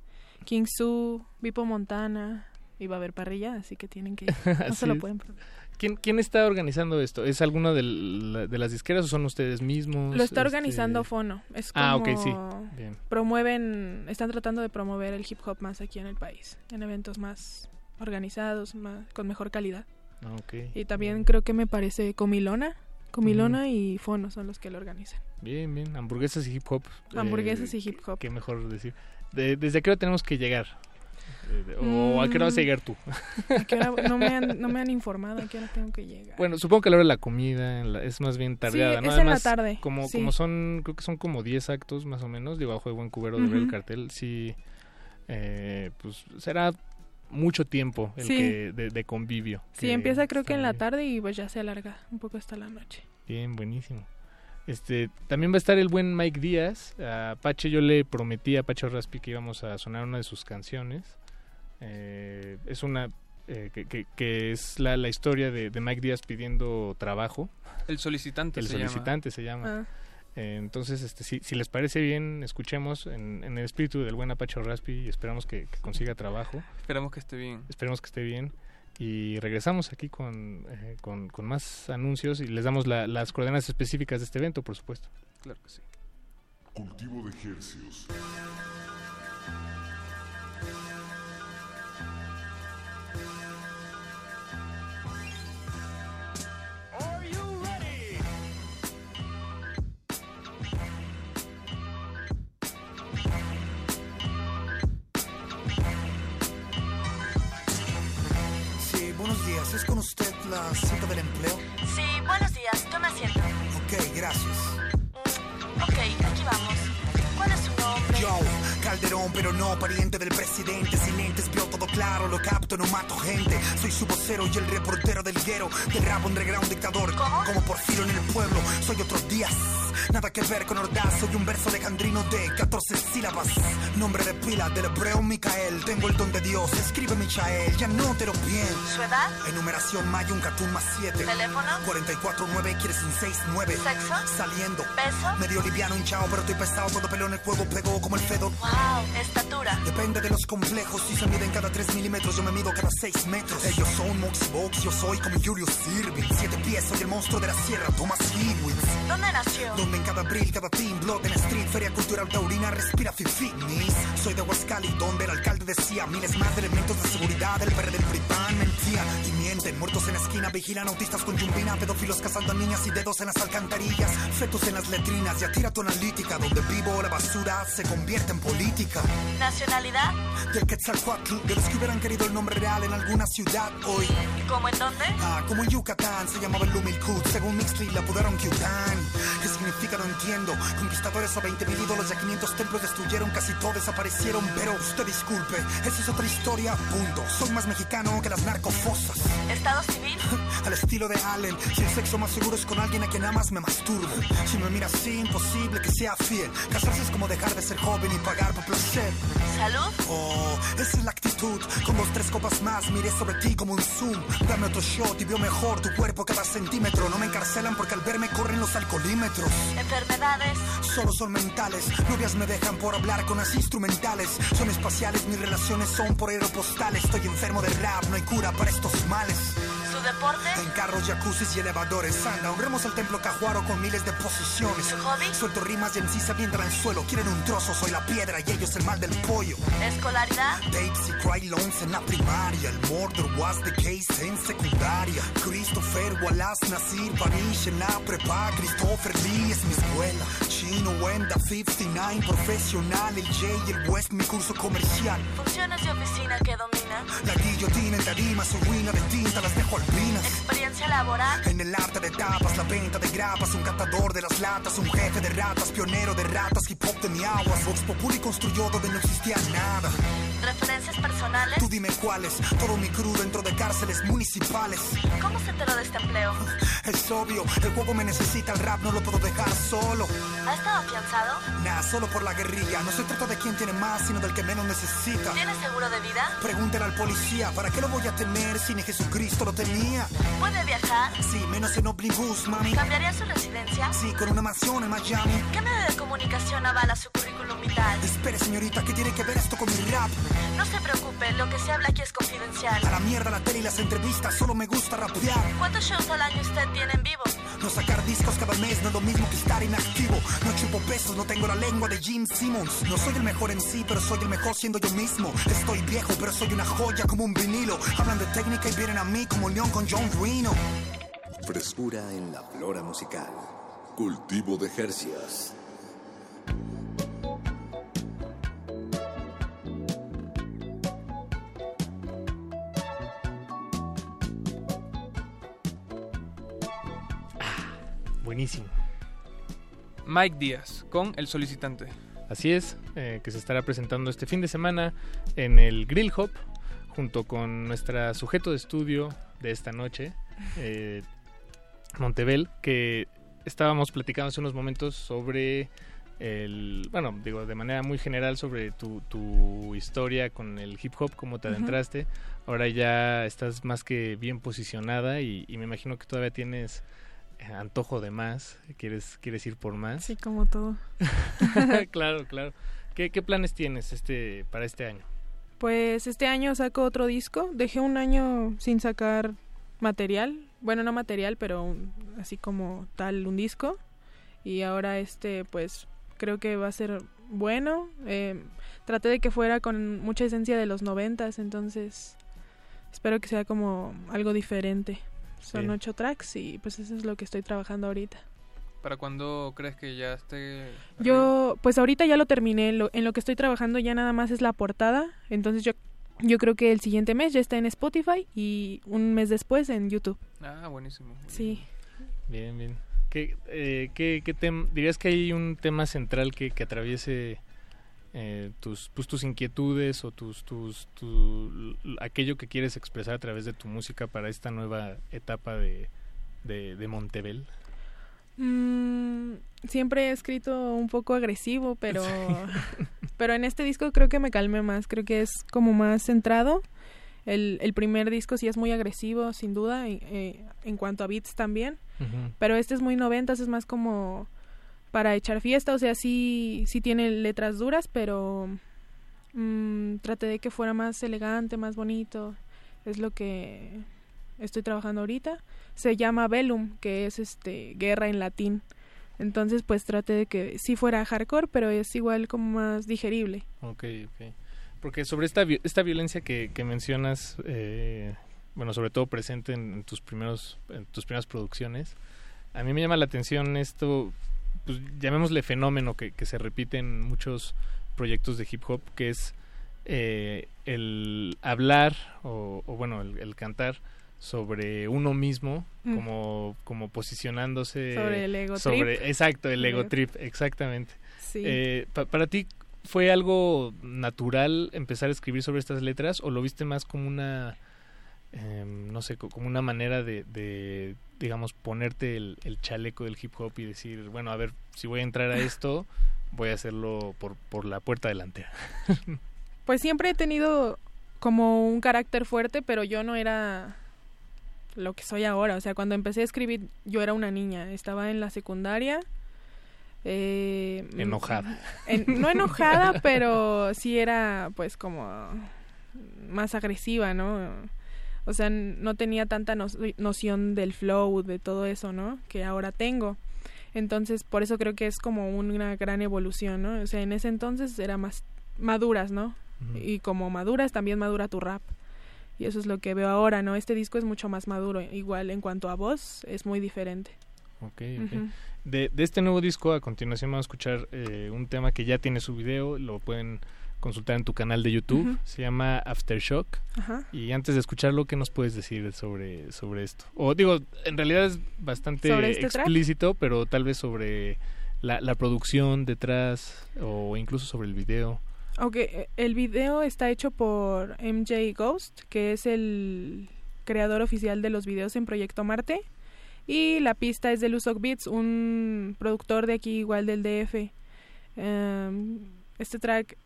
King Su, Vipo Montana. Y va a haber parrilla, así que tienen que ir. No se lo pueden perder.
¿Quién, ¿Quién está organizando esto? ¿Es alguno del- de las disqueras o son ustedes mismos?
Lo está
Este,
organizando Fono. Es como
Ah, ok, sí. Bien.
Promueven, están tratando de promover el hip hop más aquí en el país, en eventos más organizados, más, con mejor calidad.
Ah, ok.
Y también creo que me parece Comilona. Comilona y Fono son los que lo organizan.
Bien, bien. Hamburguesas y hip hop. eh,
Hamburguesas y hip hop.
Qué mejor decir. De- ¿Desde qué hora tenemos que llegar? Eh, ¿O a qué hora vas a
Mm.
llegar tú?
¿A qué hora- no, me han, no me han informado a qué hora tengo que llegar.
Bueno, supongo que a la hora de la comida en la- es más bien tardada,
Sí,
¿no?
es en la
Además,
tarde,
Como,
sí.
como son, creo que son como 10 actos más o menos, digo, bajo de buen cubero de ver el cartel, sí, eh, pues será mucho tiempo el
Sí.
que de, de convivio.
Sí, empieza creo que en la tarde y pues ya se alarga un poco hasta la noche.
Bien, buenísimo. Este, también va a estar el buen Mike Díaz. A Pache yo le prometí a Pacho Raspi que íbamos a sonar una de sus canciones. Eh, es una eh, que, que- que es la, la historia de, de Mike Díaz pidiendo trabajo.
El solicitante
El
se llama.
solicitante se llama.
Ah.
Eh, entonces, este, si, si les parece bien, escuchemos en, en el espíritu del buen Apache Raspi y esperamos que, que consiga trabajo.
Esperamos que esté bien.
Esperemos que esté bien. Y regresamos aquí con, eh, con, con más anuncios y les damos la- las coordenadas específicas de este evento, por supuesto.
Claro que sí.
Cultivo de ejercios.
¿Es con usted la cita del empleo?
Sí, buenos días, tome asiento.
Ok, gracias.
Ok, aquí vamos. ¿Cuál es su nombre?
Yo, Calderón, pero no pariente del presidente. Sin lentes, veo todo claro, lo capto, no mato gente. Soy su vocero y el reportero del guero. Del rap underground dictador. Como Porfirio en el pueblo, soy otro días. Nada que ver con Ordaz, soy un verso alejandrino de 14 sílabas. Nombre de pila del hebreo Micael. Tengo el don de Dios, escribe Michael, ya no te lo bien.
¿Su edad?
Enumeración un cartoon más 7.
¿Teléfono?
44-9, quieres un 6-9.
¿Sexo?
Saliendo.
¿Beso?
Medio liviano, un chao, pero estoy pesado. Todo peleo en el juego, pegó como el Fedor.
Wow, estatura.
Depende de los complejos. Si se miden cada 3 milímetros, yo me mido cada 6 metros. Ellos son Moxie Box, yo soy como Julius Irving. Siete pies, soy el monstruo de la sierra, Thomas Hewitt.
¿Dónde nació?
Donde en cada abril, cada team, blood en street, feria cultural taurina, respira fi fitness. Soy de Huascali, donde el alcalde decía miles más de elementos de seguridad. El verde del PRIPAN mentía y mienten. Muertos en la esquina, vigilan autistas con yumbina, pedófilos cazando a niñas y dedos en las alcantarillas. Fetos en las letrinas, ya tira tu analítica. Donde vivo, la basura se convierte en política.
¿Nacionalidad?
Del Quetzalcoatl, de los que hubieran querido el nombre real en alguna ciudad hoy.
¿Cómo en dónde?
Ah, como en Yucatán se llamaba el Lumilcut, según Mixley la apodaron Kyután. ¿Qué significa? No entiendo. Conquistadores a 20 mil ídolos, ya 500 templos destruyeron, casi todos desaparecieron. Pero usted disculpe, esa es otra historia, punto. Soy más mexicano que las narcofosas.
¿Estado civil?
Al estilo de Allen, si el sexo más seguro es con alguien a quien amas, me masturbo. Si me mira así, imposible que sea fiel. Casarse es como dejar de ser joven y pagar por placer.
¿Salud?
Oh, esa es la actitud. Con dos, tres copas más, miré sobre ti como un zoom. Dame otro shot y veo mejor tu cuerpo cada centímetro. No me encarcelan porque al verme corren los alcoholímetros.
¿Enfermedades?
Solo son mentales. Novias me dejan por hablar con las instrumentales. Son espaciales, mis relaciones son por aeropostales. Estoy enfermo de rap, no hay cura para estos males.
¿Su deporte?
En carros, jacuzzis y elevadores. Anda, honremos al templo cajuaro con miles de posiciones
¿Tu hobby?
Suelto rimas y en sí se avientan al suelo. Quieren un trozo, soy la piedra y ellos el mal del pollo.
¿Escolaridad?
Dates y cry loans en la primaria. El murder was the case en secundaria. Christopher Wallace, Nasir Panish en la prepa. Christopher Lee es mi escuela Chino Wenda 59 Profesional, el J y el West mi curso comercial
¿Funciones de oficina que domina?
La guillotina en tarima, su ruina de tinta las dejo alpinas
¿Experiencia laboral?
En el arte de tapas, la venta de grapas Un catador de las latas, un jefe de ratas Pionero de ratas, hip hop de mi aguas Vox Populi construyó donde no existía nada
¿Referencias personales?
Tú dime cuáles, todo mi crew dentro de cárceles municipales
¿Cómo se enteró de este empleo?
Es obvio, el juego me necesita, el rap no lo puedo dejar solo
¿Ha estado afianzado?
Nah, solo por la guerrilla No se trata de quién tiene más, sino del que menos necesita
¿Tiene seguro de vida?
Pregúntale al policía, ¿para qué lo voy a tener si ni Jesucristo lo tenía?
¿Puede viajar?
Sí, menos en Obligus, mami
¿Cambiaría su residencia?
Sí, con una mansión en Miami
¿Qué medio de comunicación avala su currículum vital?
Espere, señorita, ¿qué tiene que ver esto con mi rap?
No se preocupe, lo que se habla aquí es confidencial
A la mierda la tele y las entrevistas, solo me gusta rapear
¿Cuántos shows al año usted tiene en vivo?
No sacar discos cada mes no es lo mismo que estar inactivo No chupo pesos, no tengo la lengua de Jim Simmons No soy el mejor en sí, pero soy el mejor siendo yo mismo Estoy viejo, pero soy una joya como un vinilo Hablan de técnica y vienen a mí como León con John Reno
Frescura en la flora musical. Cultivo de Jercias.
Buenísimo.
Mike Díaz con El Solicitante.
Así es, eh, que se estará presentando este fin de semana en el Grill Hop, junto con nuestra sujeto de estudio de esta noche, eh, Montebel, que estábamos platicando hace unos momentos sobre el, bueno, digo, de manera muy general sobre tu, tu historia con el hip hop, cómo te adentraste. Ahora ya estás más que bien posicionada y, y me imagino que todavía tienes antojo de más, quieres, quieres ir por más.
Sí, como todo.
claro, claro. ¿Qué, ¿Qué planes tienes este para este año?
Pues este año saco otro disco. Dejé un año sin sacar material. Bueno, no material, pero un- así como tal un disco. Y ahora este, pues creo que va a ser bueno. Eh, traté de que fuera con mucha esencia de los noventas, entonces espero que sea como algo diferente. Son ocho tracks y pues eso es lo que estoy trabajando ahorita.
¿Para cuándo crees que ya esté?
Yo, pues ahorita ya lo terminé. Lo, en lo que estoy trabajando ya nada más es la portada. Entonces yo, yo creo que el siguiente mes ya está en Spotify y un mes después en YouTube.
Ah, buenísimo.
Sí.
Bien, bien. ¿Qué, eh, qué, qué tem- dirías que hay un tema central que, que atraviese eh, tus, pues, tus inquietudes o tus, tus, tu- aquello que quieres expresar a través de tu música para esta nueva etapa de, de, de Montebel?
Mm, siempre he escrito un poco agresivo, pero, pero en este disco creo que me calmé más. Creo que es como más centrado. El, el primer disco sí es muy agresivo, sin duda, y, eh, en cuanto a beats también. Pero este es muy noventas, es más como para echar fiesta, o sea, sí, sí tiene letras duras, pero mm, traté de que fuera más elegante, más bonito. Es lo que estoy trabajando ahorita. Se llama Velum, que es este guerra en latín. Entonces, pues traté de que sí fuera hardcore, pero es igual como más digerible.
Ok, ok. Porque sobre esta, esta violencia que, que mencionas, eh, bueno, sobre todo presente en, en tus primeros, en tus primeras producciones, a mí me llama la atención esto, pues llamémosle fenómeno que, que se repite en muchos proyectos de hip hop, que es eh, el hablar o, o, bueno, el, el cantar sobre uno mismo,
Mm.
como, como posicionándose
Sobre el ego
sobre-
trip.
Exacto, el ego
ego
trip, exactamente.
Sí.
Eh, pa- para ti, ¿fue algo natural empezar a escribir sobre estas letras o lo viste más como una, em, no sé, co- como una manera de, de, digamos, ponerte el, el chaleco del hip hop y decir, bueno, a ver, si voy a entrar a esto, voy a hacerlo por, por la puerta delantera?
Pues siempre he tenido como un carácter fuerte, pero yo no era lo que soy ahora. O sea, cuando empecé a escribir, yo era una niña. Estaba en la secundaria. eh,
Enojada.
en- no enojada, pero sí era pues como más agresiva, ¿no? O sea, no tenía tanta no- noción del flow, de todo eso, ¿no? Que ahora tengo. Entonces, por eso creo que es como una gran evolución, ¿no? O sea, en ese entonces era más maduras, ¿no? Y como maduras, también madura tu rap. Y eso es lo que veo ahora, ¿no? Este disco es mucho más maduro. Igual en cuanto a voz, es muy diferente.
Ok, ok.
Ujú.
de, de este nuevo disco, a continuación vamos a escuchar eh, un tema que ya tiene su video, lo pueden consultar en tu canal de YouTube, se llama Aftershock.
Ajá.
Y antes de escucharlo, ¿qué nos puedes decir sobre, sobre esto? O digo, en realidad es bastante
¿Sobre este track?
explícito, pero tal vez sobre la, la producción detrás o incluso sobre el video.
Ok, eh, el video está hecho por MJ Ghost, que es el creador oficial de los videos en Proyecto Marte. Y la pista es de Luzok Beats, un productor de aquí igual del DF. Em, este track,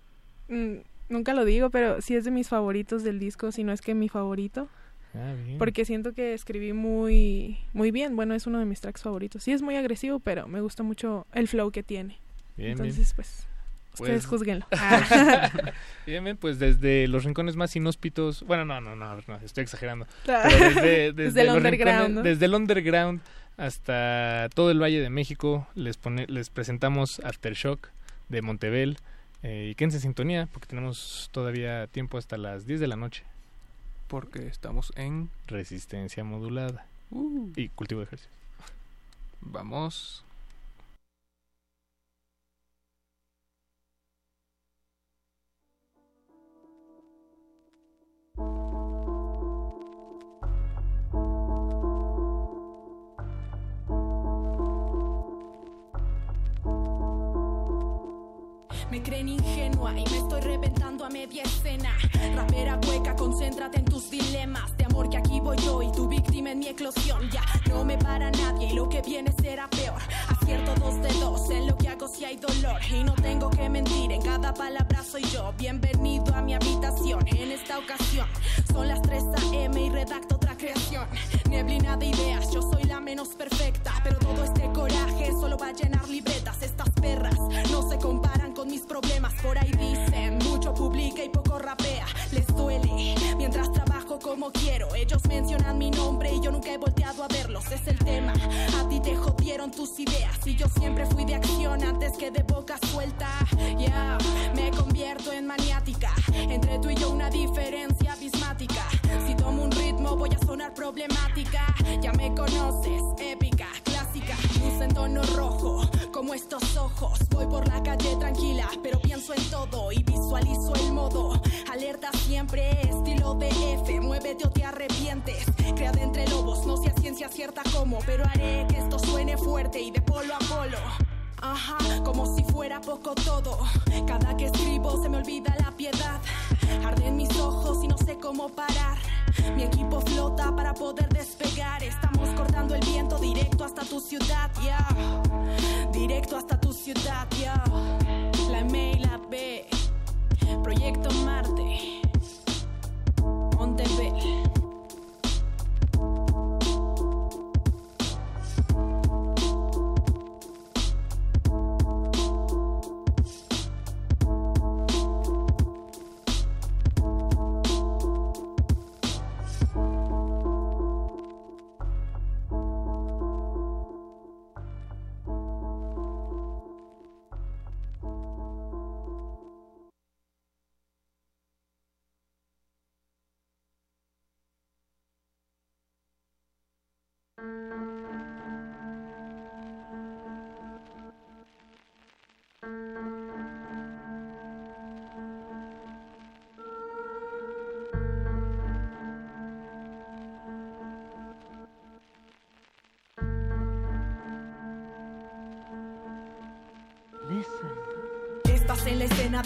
mm, nunca lo digo, pero sí es de mis favoritos del disco, si no es que mi favorito.
Ah, bien.
Porque siento que escribí muy, muy bien. Bueno, es uno de mis tracks favoritos. Sí es muy agresivo, pero me gusta mucho el flow que tiene.
Bien,
Entonces,
bien.
pues, ustedes juzguenlo.
bien, bien, pues desde los rincones más inhóspitos, bueno, no, no, no, no, estoy exagerando. Pero desde,
Desde el underground,
desde el underground hasta todo el Valle de México, les pone, les presentamos Aftershock de Montebel. Eh, y quédense en sintonía porque tenemos todavía tiempo hasta las 10 de la noche.
Porque estamos en
Resistencia modulada
Uh.
y cultivo de ejercicio.
Vamos.
Me creen ingenua y me estoy reventando a media escena. Rapera hueca, concéntrate en tus dilemas. De amor que aquí voy yo y tu víctima en mi eclosión. Ya no me para nadie y lo que viene será peor. Acierto dos de dos en lo que hago si hay dolor. Y no tengo que mentir, en cada palabra soy yo. Bienvenido a mi habitación en esta ocasión. Son las 3 a.m. y redacto otra creación. Neblina de ideas, yo soy la menos perfecta. Pero todo este coraje solo va a llenar libretas. Estas perras no se comparan con mis problemas. Por ahí dicen, mucho y poco rapea. Les duele mientras trabajo como quiero. Ellos mencionan mi nombre y yo nunca he volteado a verlos. Es el tema. A ti te jodieron tus ideas. Y yo siempre fui de acción antes que de boca suelta. Yeah, me convierto en maniática. Entre tú y yo una diferencia abismática. Si tomo un ritmo voy a sonar problemática. Ya me conoces, épica, en tono rojo, como estos ojos. Voy por la calle tranquila, pero pienso en todo y visualizo el modo. Alerta siempre, estilo de F. Muévete o te arrepientes. Crea de entre lobos, no sea ciencia cierta como, pero haré que esto suene fuerte y de polo a polo. Ajá, como si fuera poco todo. Cada que escribo se me olvida la piedad. Arden mis ojos y no sé cómo parar. Mi equipo flota para poder despegar. Estamos cortando el viento directo hasta tu ciudad, ya. Directo hasta tu ciudad, ya. La M y la B. Proyecto Marte. Montebel.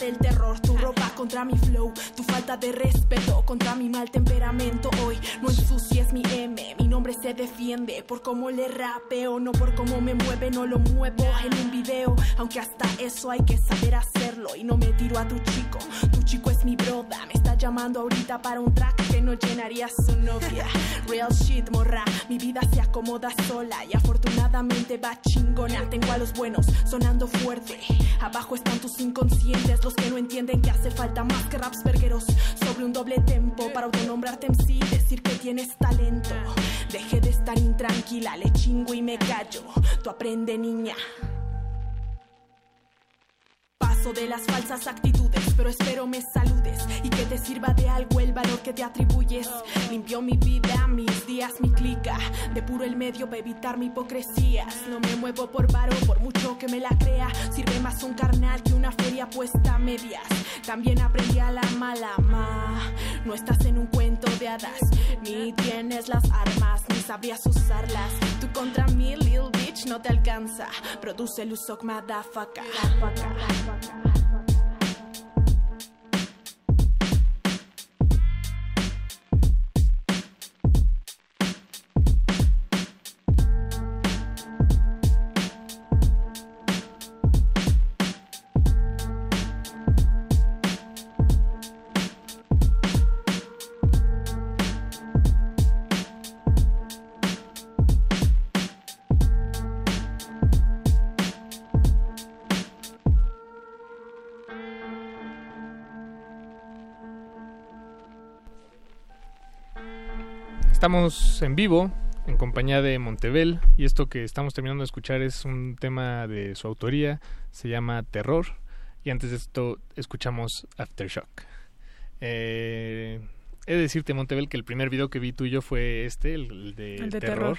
Del terror, tu ropa contra mi flow, tu falta de respeto contra mi mal temperamento. Hoy no ensucies mi M, mi nombre se defiende por cómo le rapeo, no por cómo me mueve, no lo muevo en un video. Aunque hasta eso hay que saber hacerlo y no me tiro a tu chico. Tu chico es mi broda, llamando ahorita para un track que no llenaría su novia. Real shit, morra, mi vida se acomoda sola y afortunadamente va chingona. Tengo a los buenos sonando fuerte, abajo están tus inconscientes, los que no entienden que hace falta más que raps vergueros sobre un doble tempo para autonombrarte en sí, decir que tienes talento. Deje de estar intranquila, le chingo y me callo. Tú aprende, niña. De las falsas actitudes, pero espero me saludes y que te sirva de algo el valor que te atribuyes. Limpió mi vida, mis días, mi clica. De puro el medio para evitar mi hipocresías. No me muevo por varo, por mucho que me la crea. Sirve más un carnal que una feria puesta a medias. También aprendí a la mala ma. No estás en un cuento de hadas, ni tienes las armas, ni sabías usarlas. Tú contra mí, little bitch, no te alcanza. Produce el usok motherfucker.
Estamos en vivo en compañía de Montebel y esto que estamos terminando de escuchar es un tema de su autoría, se llama Terror y antes de esto escuchamos Aftershock. Eh, he de decirte Montebel que el primer video que vi tuyo fue este, el, de,
El de
terror,
terror.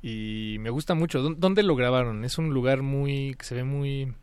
y me gusta mucho. ¿Dó- ¿Dónde lo grabaron? Es un lugar muy que se ve muy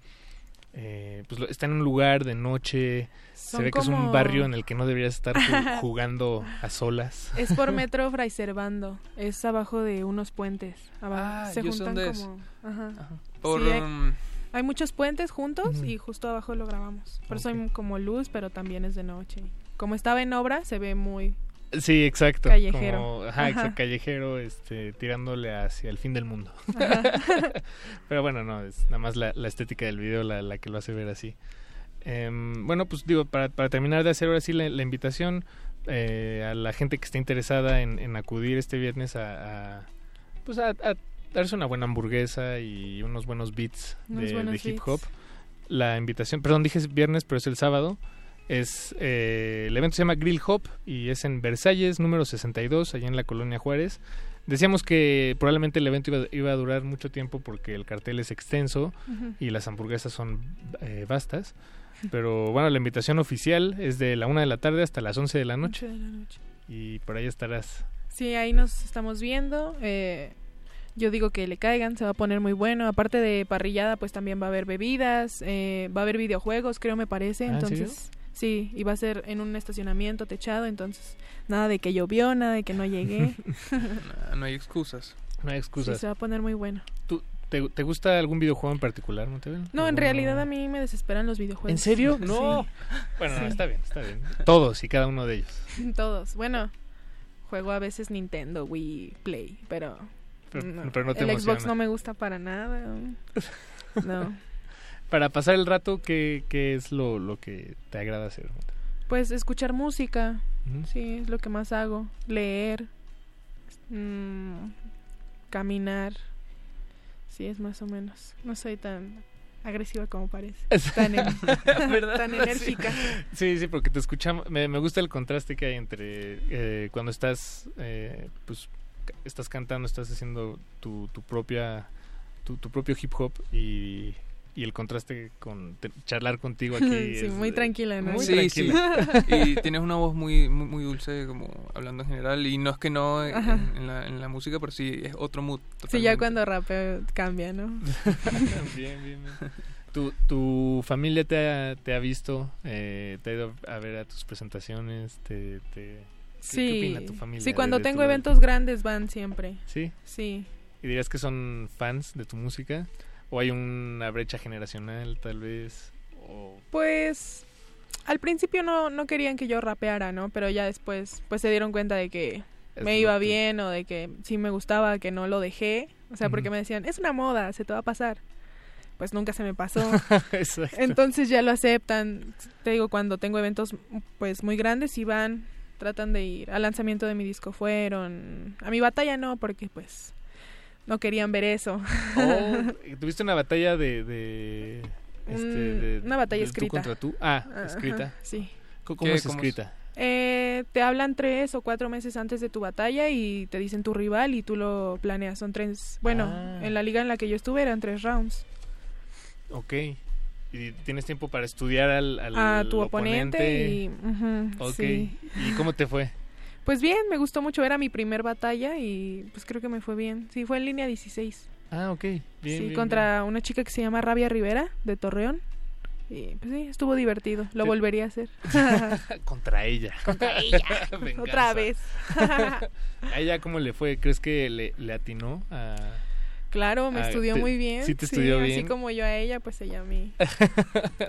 eh, pues lo- está en un lugar de noche, se ve que es un barrio en el que no deberías estar ju- jugando a solas.
Es por Metro Fray Servando. Es abajo de unos puentes. Abajo.
Ah,
Se juntan como. Ajá.
Por,
Sí, hay,
um,
hay muchos puentes juntos y justo abajo lo grabamos. Por eso hay como luz, pero también es de noche. Como estaba en obra, se ve muy.
Sí, exacto.
Callejero.
Como, ajá,
Ajá.
exacto, callejero, este, tirándole hacia el fin del mundo. Pero bueno, no, es nada más la, la estética del video la, la que lo hace ver así. Em, bueno, pues digo, para, para terminar de hacer ahora sí la, la invitación eh, a la gente que esté interesada en, en acudir este viernes a, a, pues a, a darse una buena hamburguesa y unos buenos beats
Unos
de,
buenos
de hip
beats.
hop. La invitación, perdón, dije viernes, pero es el sábado. Es, eh, el evento se llama Grill Hop y es en Versalles, número 62, allá en la colonia Juárez. Decíamos que probablemente el evento iba, iba a durar mucho tiempo porque el cartel es extenso y las hamburguesas son eh, vastas. Pero bueno, la invitación oficial es de la una de la tarde hasta las 11 de la noche.
De la noche.
Y por ahí estarás.
Sí, ahí nos estamos viendo. eh, yo digo que le caigan, se va a poner muy bueno. Aparte de parrillada, pues también va a haber bebidas, eh, va a haber videojuegos, creo me parece.
Ah, ¿en
entonces, sí, y va a ser en un estacionamiento techado. Entonces, nada de que llovió, nada de que no llegué.
no hay excusas.
No hay
sí,
excusas.
se va a poner muy bueno.
¿Tú, te, te gusta algún videojuego en particular, Montebel?
No, en realidad a mí me desesperan los videojuegos.
¿En serio?
Sí.
No. Bueno, no,
Sí.
está bien, está bien. Todos y cada uno de ellos.
Todos. Bueno, juego a veces Nintendo, Wii, Play, pero...
Pero-
no,
pero no te
el Xbox no me gusta para nada. No.
Para pasar el rato, ¿qué, qué es lo, lo que te agrada hacer?
Pues escuchar música, sí, es lo que más hago. Leer, mm, caminar, sí, es más o menos. No soy tan agresiva como parece. Tan, en-
¿Verdad?
tan enérgica.
Sí, sí, porque te escuchamos. Me, me gusta el contraste que hay entre eh, cuando estás, eh, pues, estás cantando, estás haciendo tu, tu propia, tu, tu propio hip hop y, y el contraste con te- charlar contigo aquí.
Sí,
es,
muy
eh,
tranquila, ¿no?
Muy
sí, sí.
tranquila.
y tienes una voz muy, muy, muy dulce, como hablando en general. Y no es que no en, en la, en la música, pero sí es otro mood.
Sí, ya
totalmente.
cuando rapeo cambia, ¿no?
bien, bien, bien. ¿Tu, tu familia te ha, te ha visto? Eh, ¿Te ha ido a ver a tus presentaciones? ¿Te, te- ¿qué-
Sí.
¿Qué opina tu familia?
Sí, cuando
de
tengo eventos grandes van siempre.
¿Sí?
Sí.
¿Y dirías que son fans de tu música? ¿O hay una brecha generacional, tal vez? O...
Pues al principio no, no querían que yo rapeara, ¿no? Pero ya después pues se dieron cuenta de que
Es
me iba
que-
bien o de que sí me gustaba, que no lo dejé. O sea, porque me decían, es una moda, se te va a pasar. Pues nunca se me pasó.
Exacto.
Entonces ya lo aceptan. Te digo, cuando tengo eventos pues muy grandes y van, tratan de ir. Al lanzamiento de mi disco fueron. A mi batalla no, porque pues no querían ver eso.
Oh, ¿Tuviste una batalla de, de, Este, de-
una batalla
de tú
escrita.
contra tú. Ah, escrita.
sí.
¿Cómo, es
¿Cómo es?
escrita?
Eh, te hablan tres o cuatro meses antes de tu batalla y te dicen tu rival y tú lo planeas. Son tres. Bueno,
Ah.
en la liga en la que yo estuve eran tres rounds.
Ok. Y tienes tiempo para estudiar al, al
a tu oponente, y. ujú,
Ok.
sí.
¿Y cómo te fue?
Pues bien, me gustó mucho. Era mi primer batalla y pues creo que me fue bien. Sí, fue en línea 16.
Ah, ok. Bien,
sí,
bien,
contra una chica que se llama Rabia Rivera de Torreón. Y pues sí, estuvo divertido. Lo
Sí.
volvería a hacer.
Contra ella.
Contra ella. Otra vez.
¿A ella cómo le fue? ¿Crees que le, le atinó a...?
Claro, me
Ah,
estudió
te-
muy bien.
sí te estudió
Así
bien.
como yo a ella, pues ella a mí.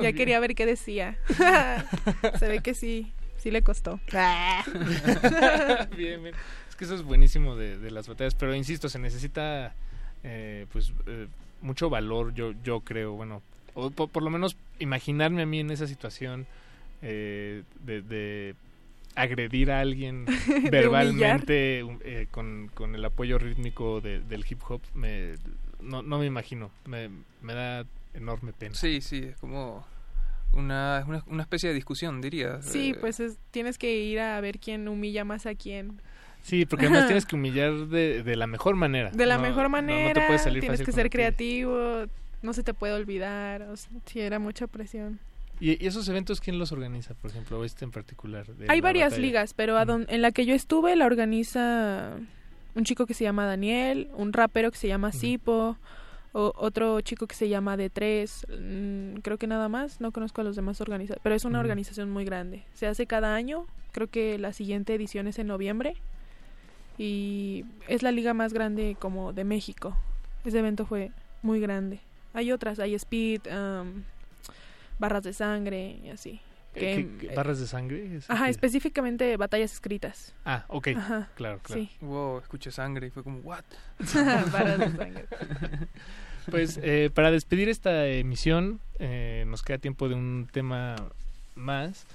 ya quería ver qué decía. Se ve que sí, sí le costó.
bien, bien. Es que eso es buenísimo de, de las batallas, pero insisto, se necesita eh, pues eh, mucho valor, yo yo creo, bueno, o por, por lo menos imaginarme a mí en esa situación eh, de, de agredir a alguien verbalmente eh, con, con el apoyo rítmico de- del hip hop, me, no, no me imagino, me, me da enorme pena.
Sí, sí, es como una, es una, una especie de discusión, diría.
Sí,
Eh,
pues es- tienes que ir a ver quién humilla más a quién.
Sí, porque además tienes que humillar de, de la mejor manera.
De la
No-
mejor
no- no te
manera,
puedes salir
tienes
fácil
que ser creativo, no se te puede olvidar. O sea, sí, era mucha presión.
¿Y, y esos eventos quién los organiza, por ejemplo, este en particular? de
Hay varias
batalla?
ligas, pero a don- en la que yo estuve la organiza un chico que se llama Daniel, un rapero que se llama Sipo, o otro chico que se llama D3, mm, creo que nada más, no conozco a los demás organizadores, pero es una organización muy grande. Se hace cada año, creo que la siguiente edición es en noviembre y es la liga más grande como de México. Ese evento fue muy grande. Hay otras, hay Speed, um, barras de sangre y así.
Eh,
Que-
¿qué- ¿Barras de sangre? ¿Es
Ajá,
qué?
específicamente batallas escritas.
Ah, ok.
Ajá,
Claro, claro.
sí.
Wow, escuché sangre y fue como, ¿what?
Barras de sangre.
Pues eh, para despedir esta emisión, eh, nos queda tiempo de un tema más.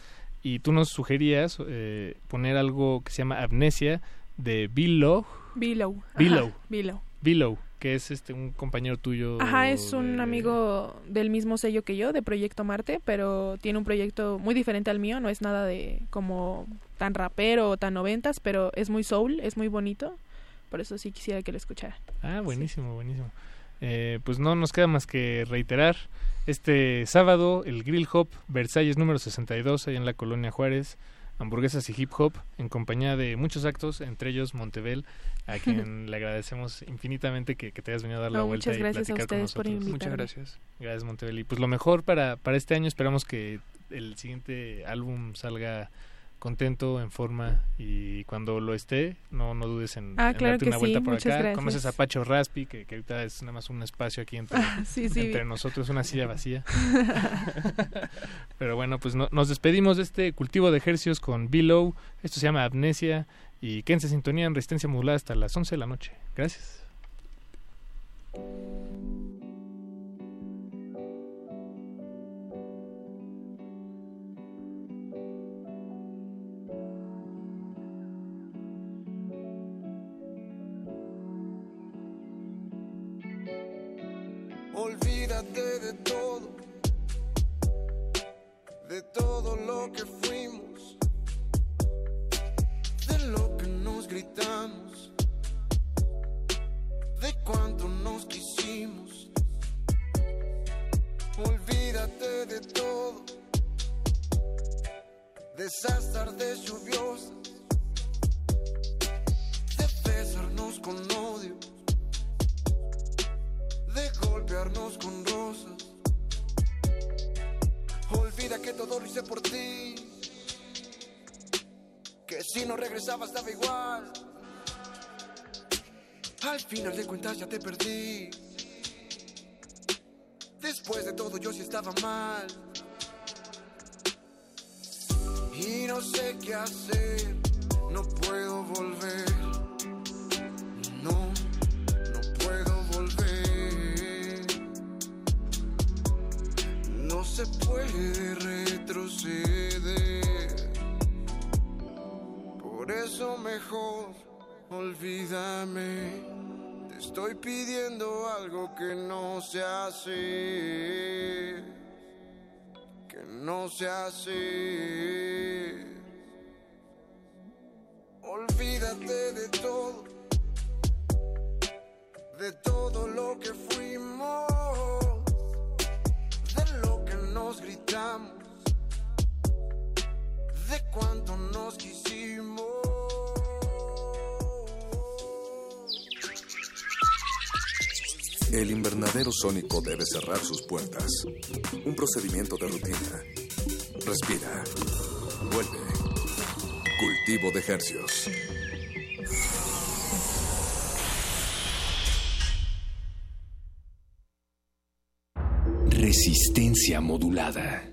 Y tú nos sugerías eh, poner algo que se llama Amnesia de Below.
Below. ajá,
Below.
Below.
Que es este un compañero tuyo.
Ajá, es un
de-
amigo del mismo sello que yo, de Proyecto Marte, pero tiene un proyecto muy diferente al mío, no es nada de como tan rapero o tan noventas, pero es muy soul, es muy bonito, por eso sí quisiera que lo escuchara.
Ah, buenísimo, buenísimo. Eh, pues no nos queda más que reiterar este sábado el Grill Hop Versalles número 62 ahí en la colonia Juárez, hamburguesas y hip hop en compañía de muchos actos, entre ellos Montebel, a quien le agradecemos infinitamente que, que te hayas venido a dar la
No,
vuelta
muchas
y
gracias a
platicar con nosotros.
invitarme.
Muchas gracias.
Gracias Montebel. Y pues lo mejor para, para este año esperamos que el siguiente álbum salga contento, en forma y cuando lo esté, no, no dudes en,
Ah,
en
claro
darte una vuelta
sí,
por acá.
gracias.
Conoces a Pacho Raspi, que, que ahorita es nada más un espacio aquí entre,
Sí, sí,
entre
vi.
nosotros, una silla vacía. Pero bueno, pues no- nos despedimos de este cultivo de ejercicios con Below. Esto se llama Amnesia y quédense en sintonía en resistencia modulada hasta las 11 de la noche. Gracias.
De todo, de todo lo que fuimos, de lo que nos gritamos, de cuánto nos quisimos. Olvídate de todo, de esas tardes lluviosas, de besarnos con odio de golpearnos con rosas. Olvida que todo lo hice por ti. Que si no regresabas daba igual. Al final de cuentas ya te perdí. Después de todo yo sí estaba mal. Y no sé qué hacer. No puedo volver. Olvídame. Te estoy pidiendo algo que no se hace. que no sé hacer. Olvídate de todo, de todo lo que fuimos, de lo que nos gritamos, de cuánto nos quisimos.
El invernadero sónico debe cerrar sus puertas. Un procedimiento de rutina. Respira. Vuelve. Cultivo de ejercios.
Resistencia modulada.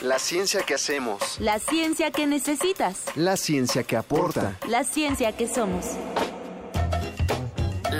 La ciencia que hacemos.
La ciencia que necesitas.
La ciencia que aporta.
La ciencia que somos.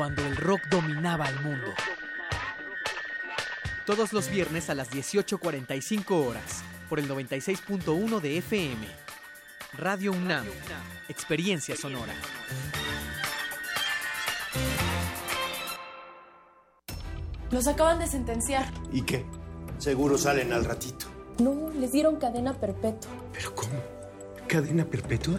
Cuando el rock dominaba al mundo. Todos los viernes a las 18.45 horas, por el 96.1 de FM. Radio UNAM, Experiencia Sonora.
Los acaban de sentenciar.
¿Y qué? Seguro salen al ratito.
No, les dieron cadena perpetua.
¿Pero cómo? ¿Cadena perpetua?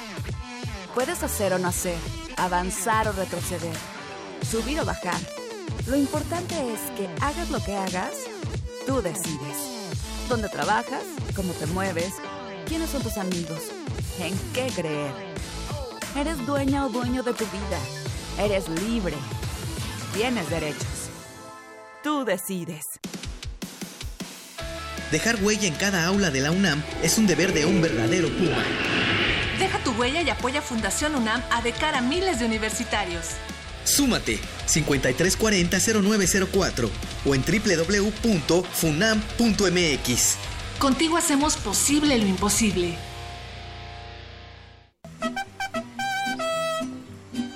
Puedes hacer o no hacer, avanzar o retroceder, subir o bajar. Lo importante es que hagas lo que hagas, tú decides. ¿Dónde trabajas? ¿Cómo te mueves? ¿Quiénes son tus amigos? ¿En qué creer? Eres dueña o dueño de tu vida. Eres libre. Tienes derechos. Tú decides.
Dejar huella en cada aula de la UNAM es un deber de un verdadero Puma.
Tu huella y apoya Fundación UNAM a de cara a miles de universitarios.
Súmate 5340-0904 o en www.funam.mx.
Contigo hacemos posible lo imposible.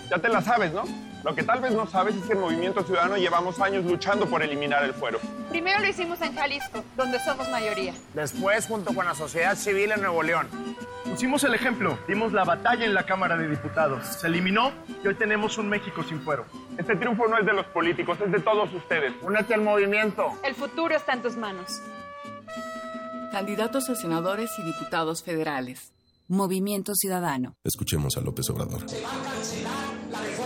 Ya te la sabes, ¿no? Lo que tal vez no sabes es que en Movimiento Ciudadano llevamos años luchando por eliminar el fuero.
Primero lo hicimos en Jalisco, donde somos mayoría.
Después, junto con la sociedad civil en Nuevo León.
Pusimos el ejemplo, dimos la batalla en la Cámara de Diputados. Se eliminó y hoy tenemos un México sin fuero.
Este triunfo no es de los políticos, es de todos ustedes. Únete al movimiento.
El futuro está en tus manos.
Candidatos a senadores y diputados federales.
Movimiento Ciudadano.
Escuchemos a López Obrador.
Se va a cancelar la reforma.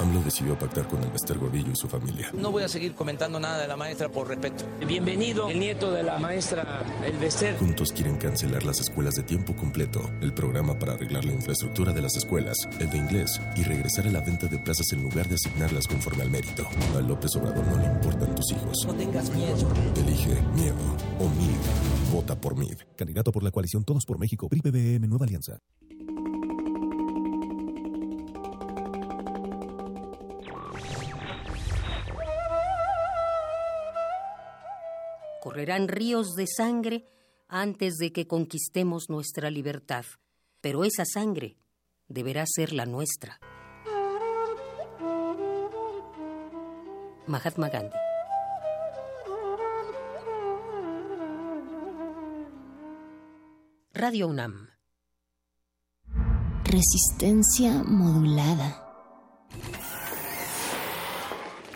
AMLO decidió pactar con el Bester Gordillo y su familia.
No voy a seguir comentando nada de la maestra por respeto.
Bienvenido, el nieto de la maestra El Bester.
Juntos quieren cancelar las escuelas de tiempo completo, el programa para arreglar la infraestructura de las escuelas, el de inglés y regresar a la venta de plazas en lugar de asignarlas conforme al mérito. A López Obrador no le importan tus hijos.
No tengas miedo.
Elige miedo o MID. Vota por MID.
Candidato por la coalición Todos por México, PRI PBM Nueva Alianza.
Correrán ríos de sangre antes de que conquistemos nuestra libertad, pero esa sangre deberá ser la nuestra. Mahatma Gandhi. Radio UNAM.
Resistencia modulada.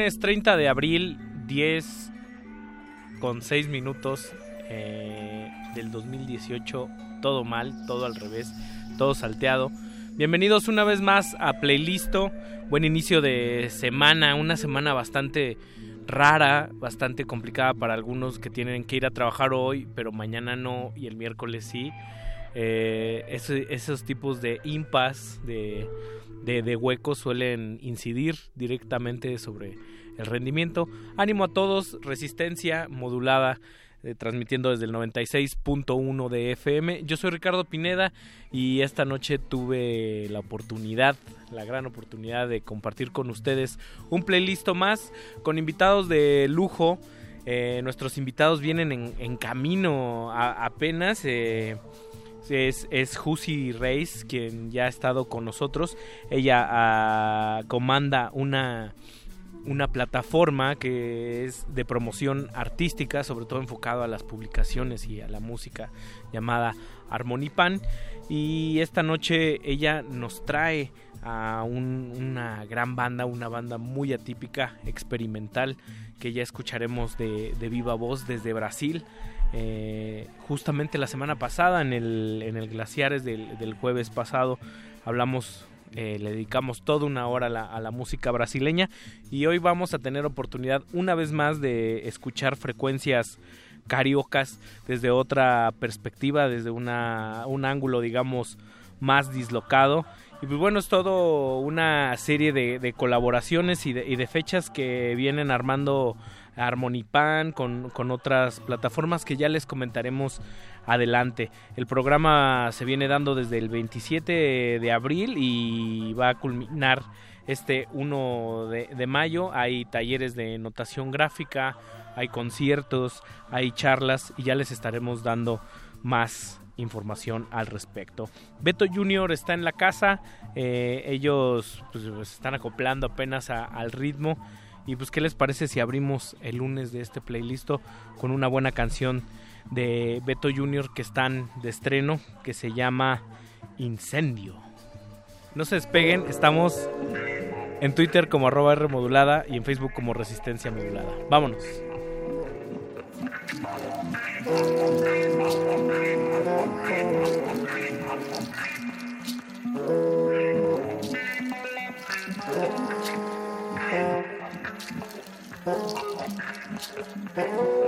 Lunes 30 de abril, 10 con 6 minutos eh, del 2018. Todo mal, todo al revés, todo salteado. Bienvenidos una vez más a Playlisto. Buen inicio de semana, una semana bastante rara, bastante complicada para algunos que tienen que ir a trabajar hoy, pero mañana no y el miércoles sí. Eh, esos tipos de impas, de, de, huecos suelen incidir directamente sobre el rendimiento. Ánimo a todos, resistencia modulada, eh, transmitiendo desde el 96.1 de FM. Yo soy Ricardo Pineda y esta noche tuve la oportunidad, la gran oportunidad de compartir con ustedes un playlist más con invitados de lujo. Eh, nuestros invitados vienen en, camino a- apenas. Es, es Jusi Reis, quien ya ha estado con nosotros. Ella ah, comanda una, una plataforma que es de promoción artística, sobre todo enfocado a las publicaciones y a la música llamada Harmonipan. Y esta noche ella nos trae a un- una gran banda, una banda muy atípica, experimental, que ya escucharemos de, de viva voz desde Brasil. Eh, justamente la semana pasada, en el, en el Glaciares del, del jueves pasado, hablamos, eh, le dedicamos toda una hora a la, a la música brasileña y hoy vamos a tener oportunidad una vez más de escuchar frecuencias cariocas desde otra perspectiva, desde una, un ángulo, digamos, más dislocado. Y pues bueno, es todo una serie de, colaboraciones y de fechas que vienen armando Harmonipan con, con otras plataformas que ya les comentaremos adelante. El programa se viene dando desde el 27 de abril y va a culminar este 1 de, mayo. Hay talleres de notación gráfica, hay conciertos, hay charlas y ya les estaremos dando más información al respecto. Beto Junior está en la casa, eh, ellos pues, están acoplando apenas al ritmo y pues qué les parece si abrimos el lunes de este playlist con una buena canción de Beto Junior que están de estreno que se llama Incendio. No se despeguen, estamos en Twitter como arroba R modulada y en Facebook como Resistencia Modulada. Vámonos. Oh.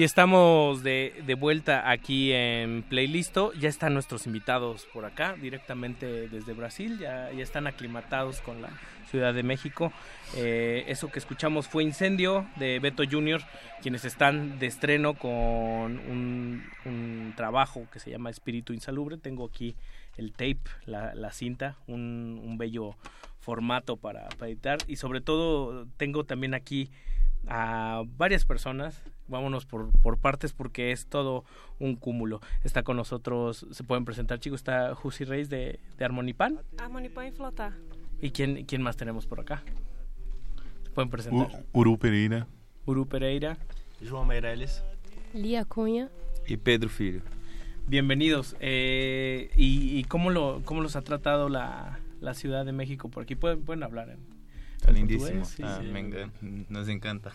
Y estamos de, de, vuelta aquí en Playlisto. Ya están nuestros invitados por acá, directamente desde Brasil. Ya, ya están aclimatados con la Ciudad de México. Eh, eso que escuchamos fue Incendio de Beto Junior, quienes están de estreno con un, un trabajo que se llama Espíritu Insalubre. Tengo aquí el tape, la, la cinta, un, un bello formato para, para editar. Y sobre todo tengo también aquí a varias personas. Vámonos por, por partes porque es todo un cúmulo. Está con nosotros, se pueden presentar chicos, está Jusi Reis de, de Harmonipan.
Harmonipan y Flota.
¿Y quién, quién más tenemos por acá? ¿Se pueden presentar?
U Uru Pereira.
Uru Pereira.
João Meirelles.
Lía Cunha.
Y Pedro Filho.
Bienvenidos. Eh, ¿y, ¿Y cómo, lo, cómo los ha tratado la, la Ciudad de México por aquí? Pueden, pueden hablar en,
Está lindísimo. Sí, ah, sí. Nos encanta.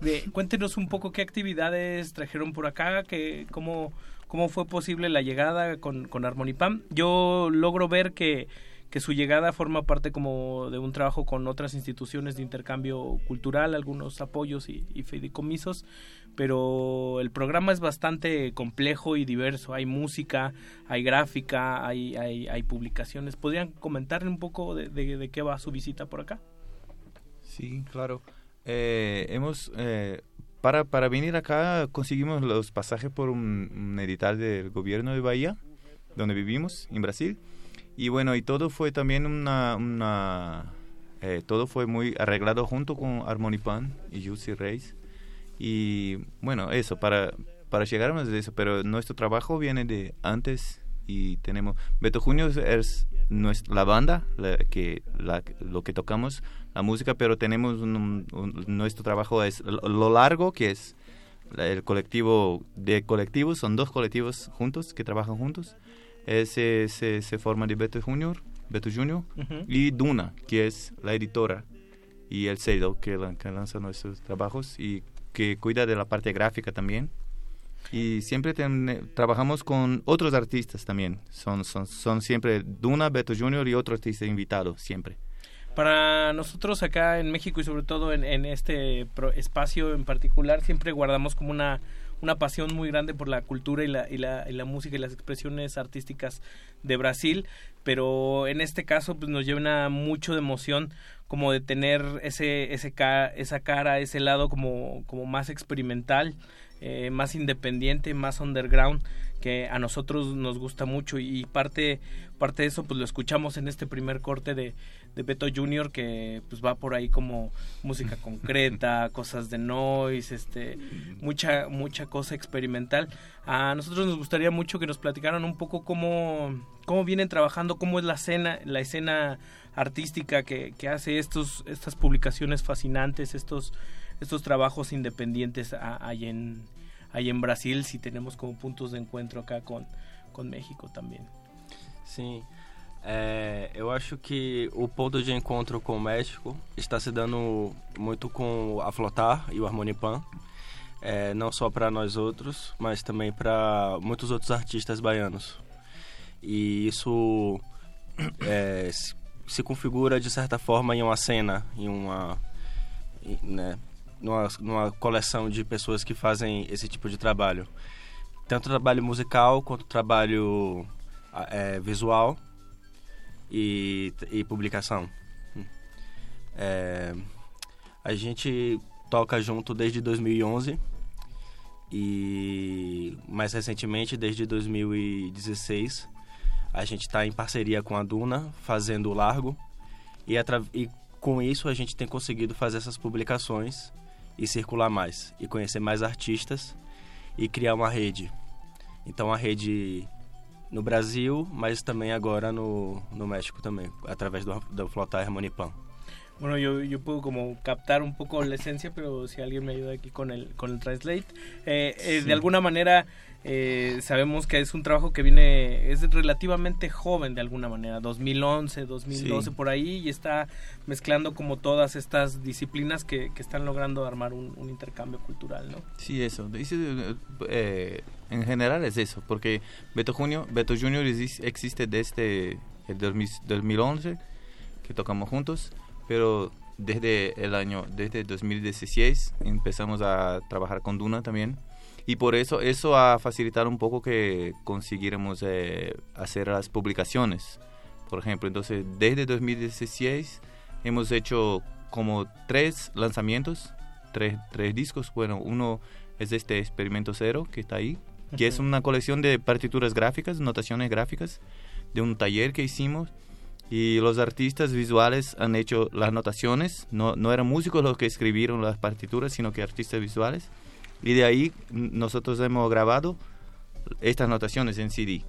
De, cuéntenos un poco qué actividades trajeron por acá, que, cómo, cómo fue posible la llegada con, con Harmonipam. Yo logro ver que, que su llegada forma parte como de un trabajo con otras instituciones de intercambio cultural, algunos apoyos y, y fideicomisos, pero el programa es bastante complejo y diverso. Hay música, hay gráfica, hay, hay, hay publicaciones. ¿Podrían comentarle un poco de, de, de, qué va su visita por acá?
Sí, claro. Eh, hemos eh, para, para venir acá conseguimos los pasajes por un, edital del gobierno de Bahía, donde vivimos, en Brasil. Y bueno, y todo fue también una... una eh, todo fue muy arreglado junto con Harmonipan y Juicy Reis. Y bueno, eso, para, para llegar a eso, pero nuestro trabajo viene de antes y tenemos... Beto Junior es nuestra, la banda, que, la, lo que tocamos, la música, pero tenemos nuestro trabajo es lo largo, que es el colectivo de colectivos, son dos colectivos juntos que trabajan juntos. Ese se, se forma de Beto Junior, Beto Junior y Duna, que es la editora y el sello que, que lanza nuestros trabajos y que cuida de la parte gráfica también. Y siempre trabajamos con otros artistas también. Son, son, son siempre Duna, Beto Junior y otro artista invitado, siempre.
Para nosotros acá en México y sobre todo en, en este espacio en particular, siempre guardamos como una, una pasión muy grande por la cultura y la, y la, y la música y las expresiones artísticas de Brasil, pero en este caso pues nos llena mucho de emoción como de tener ese, ese esa cara, ese lado como, como más experimental, eh, más independiente, más underground que a nosotros nos gusta mucho. Y parte parte de eso pues lo escuchamos en este primer corte de, de Beto Junior que pues va por ahí como música concreta cosas de noise este mucha mucha cosa experimental a nosotros nos gustaría mucho que nos platicaran un poco cómo cómo vienen trabajando cómo es la escena la escena artística que, que hace estos estas publicaciones fascinantes estos estos trabajos independientes ahí en, ahí en Brasil, si tenemos como puntos de encontro acá com, com México também.
Sim, é, eu acho que o ponto de encontro com o México está se dando muito com a Flotar e o Harmonipan, é, não só para nós outros, mas também para muitos outros artistas baianos. E isso é, se configura de certa forma em uma cena, em uma, né, numa, numa coleção de pessoas que fazem esse tipo de trabalho. Tanto trabalho musical quanto trabalho é, visual e, e publicação. É, a gente toca junto desde 2011 e mais recentemente, desde 2016, a gente está em parceria com a Duna, fazendo o Largo, e, e com isso a gente tem conseguido fazer essas publicações e circular mais, e conhecer mais artistas e criar uma rede. Então a rede no Brasil, mas também agora no, no México também, através do, do Flotar Harmonipan.
Bueno, yo, yo puedo como captar un poco la esencia, pero si alguien me ayuda aquí con el, con el translate. Eh, eh, sí. De alguna manera, eh, sabemos que es un trabajo que viene, es relativamente joven de alguna manera, 2011, 2012 sí. por ahí, y está mezclando como todas estas disciplinas que, que están logrando armar un, un, intercambio cultural, ¿no?
Sí, eso. Dice, eh, en general es eso, porque Beto, Junio, Beto Junior existe desde el 2011, que tocamos juntos pero desde el año, desde 2016 empezamos a trabajar con Duna también y por eso eso ha facilitado un poco que consiguiéramos eh, hacer las publicaciones. Por ejemplo, entonces desde 2016 hemos hecho como tres lanzamientos, tres, tres discos. Bueno, uno es este Experimento Cero que está ahí, que es una colección de partituras gráficas, notaciones gráficas de un taller que hicimos y los artistas visuales han hecho las anotaciones, no, no eran músicos los que escribieron las partituras, sino que artistas visuales. Y de ahí nosotros hemos grabado estas notaciones en CD.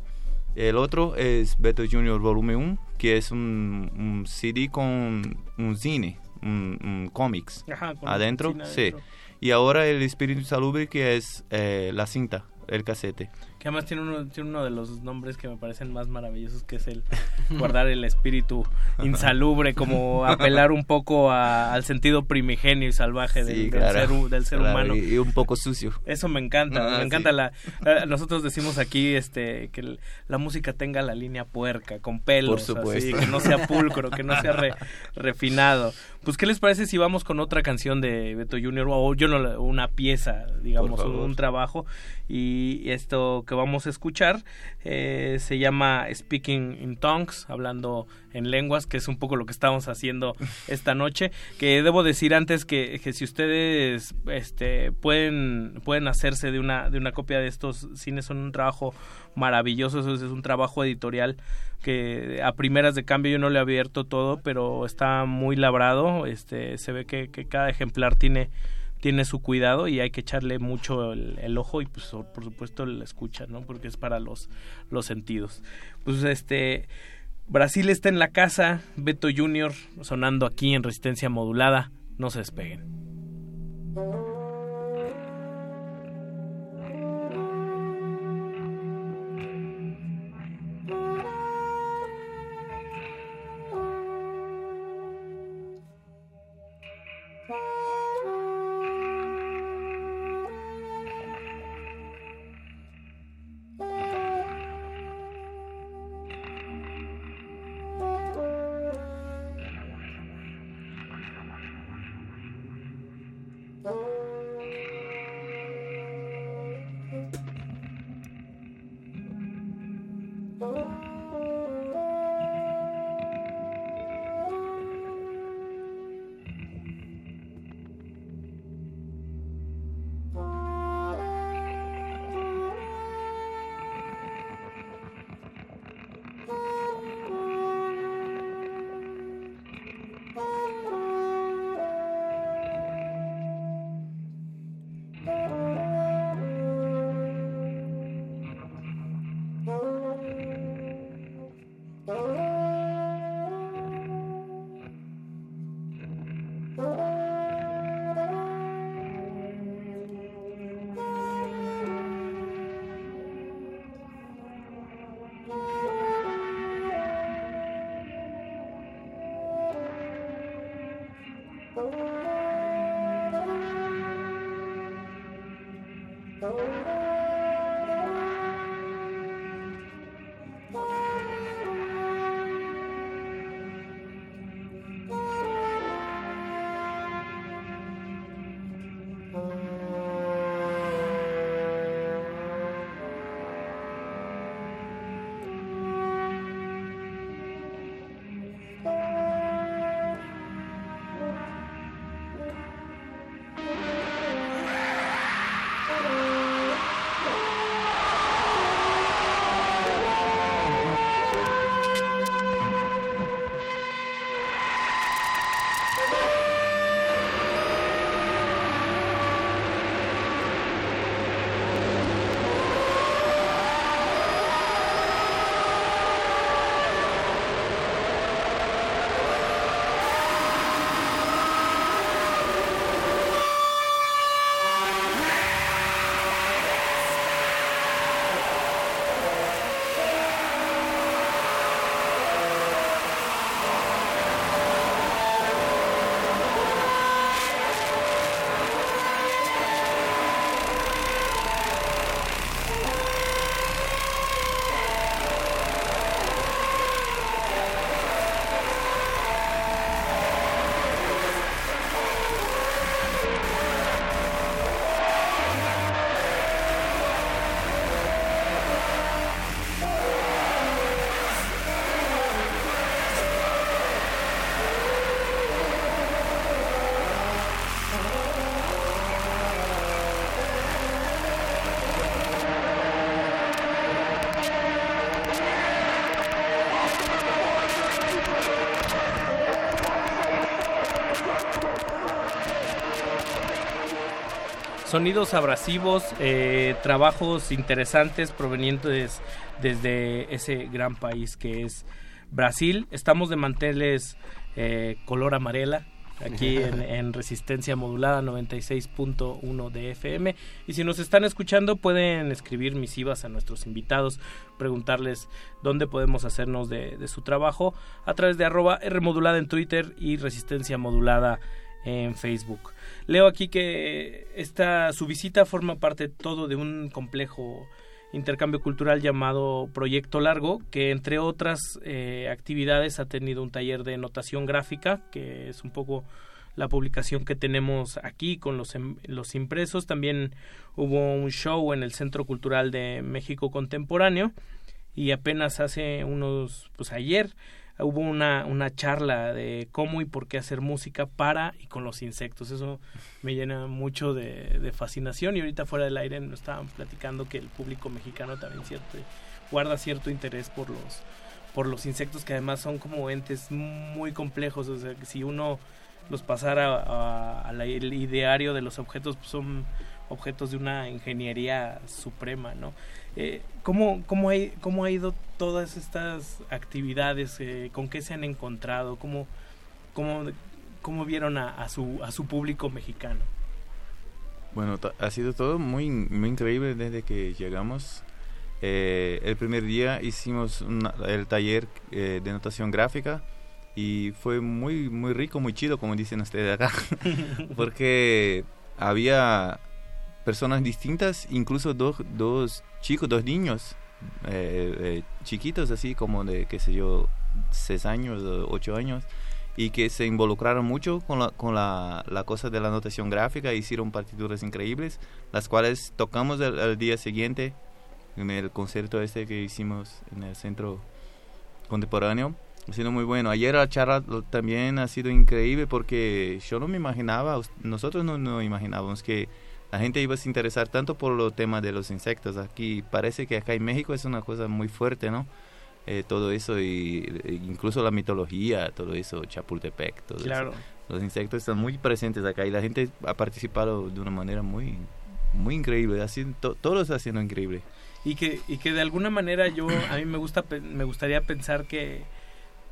El otro es Beto Junior Volumen 1, que es un, un CD con un cine, un, un cómics adentro, adentro. Sí. Y ahora el Espíritu Salubre, que es eh, la cinta, el casete.
Que además tiene uno, tiene uno de los nombres que me parecen más maravillosos, que es el guardar el espíritu insalubre, como apelar un poco a, al sentido primigenio y salvaje del, sí, claro, del ser, del ser
claro,
humano.
Y, un poco sucio.
Eso me encanta, ah, me encanta la... Eh, nosotros decimos aquí este que la música tenga la línea puerca, con pelos, así, que no sea pulcro, que no sea re, refinado. Pues, ¿qué les parece si vamos con otra canción de Beto Junior o yo no, una pieza, digamos, un, un trabajo? Y esto que vamos a escuchar eh, se llama Speaking in Tongues, hablando en lenguas, que es un poco lo que estamos haciendo esta noche. Que debo decir antes que, que si ustedes este, pueden, pueden hacerse de una, de una copia de estos cines, son un trabajo maravilloso, eso es un trabajo editorial que a primeras de cambio yo no le he abierto todo, pero está muy labrado, este, se ve que, que cada ejemplar tiene tiene su cuidado y hay que echarle mucho el, ojo y pues por supuesto la escucha, ¿no? Porque es para los, los sentidos. Pues este Brasil está en la casa, Beto Junior sonando aquí en resistencia modulada, no se despeguen. Sonidos abrasivos, eh, trabajos interesantes provenientes desde ese gran país que es Brasil. Estamos de manteles eh, color amarela aquí en, Resistencia Modulada 96.1 de FM. Y si nos están escuchando, pueden escribir misivas a nuestros invitados, preguntarles dónde podemos hacernos de, de su trabajo a través de arroba R modulada en Twitter y Resistencia Modulada en Facebook. Leo aquí que esta, su visita forma parte todo de un complejo intercambio cultural llamado Proyecto Largo, que entre otras eh, actividades ha tenido un taller de notación gráfica, que es un poco la publicación que tenemos aquí con los, em, los impresos. También hubo un show en el Centro Cultural de México Contemporáneo y apenas hace unos, pues ayer, hubo una, una charla de cómo y por qué hacer música para y con los insectos. Eso me llena mucho de, de fascinación y ahorita fuera del aire nos estaban platicando que el público mexicano también cierto, guarda cierto interés por los por los insectos que además son como entes muy complejos, o sea, que si uno los pasara al ideario de los objetos, pues son objetos de una ingeniería suprema, ¿no? Eh, ¿cómo, cómo, hay, ¿Cómo ha ido todas estas actividades? Eh, ¿Con qué se han encontrado? ¿Cómo, cómo, cómo vieron a, a, su, a su público mexicano?
Bueno, ha sido todo muy, muy increíble desde que llegamos. Eh, el primer día hicimos el taller eh, de notación gráfica y fue muy, muy rico, muy chido, como dicen ustedes acá, porque había personas distintas, incluso dos, dos chicos, dos niños eh, eh, chiquitos, así como de, qué sé yo, seis años, ocho años, y que se involucraron mucho con la, con la, la cosa de la notación gráfica, hicieron partituras increíbles, las cuales tocamos el, día siguiente en el concierto este que hicimos en el centro contemporáneo. Ha sido muy bueno. Ayer la charla también ha sido increíble porque yo no me imaginaba, nosotros no, no imaginábamos que la gente iba a se interesar tanto por los temas de los insectos. Aquí parece que acá en México es una cosa muy fuerte, ¿no? Eh, todo eso y, e incluso la mitología, todo eso, Chapultepec, todo
claro.
eso. Los insectos están muy presentes acá y la gente ha participado de una manera muy muy increíble, así todo lo está haciendo increíble.
Y que y que de alguna manera yo a mí me gusta me gustaría pensar que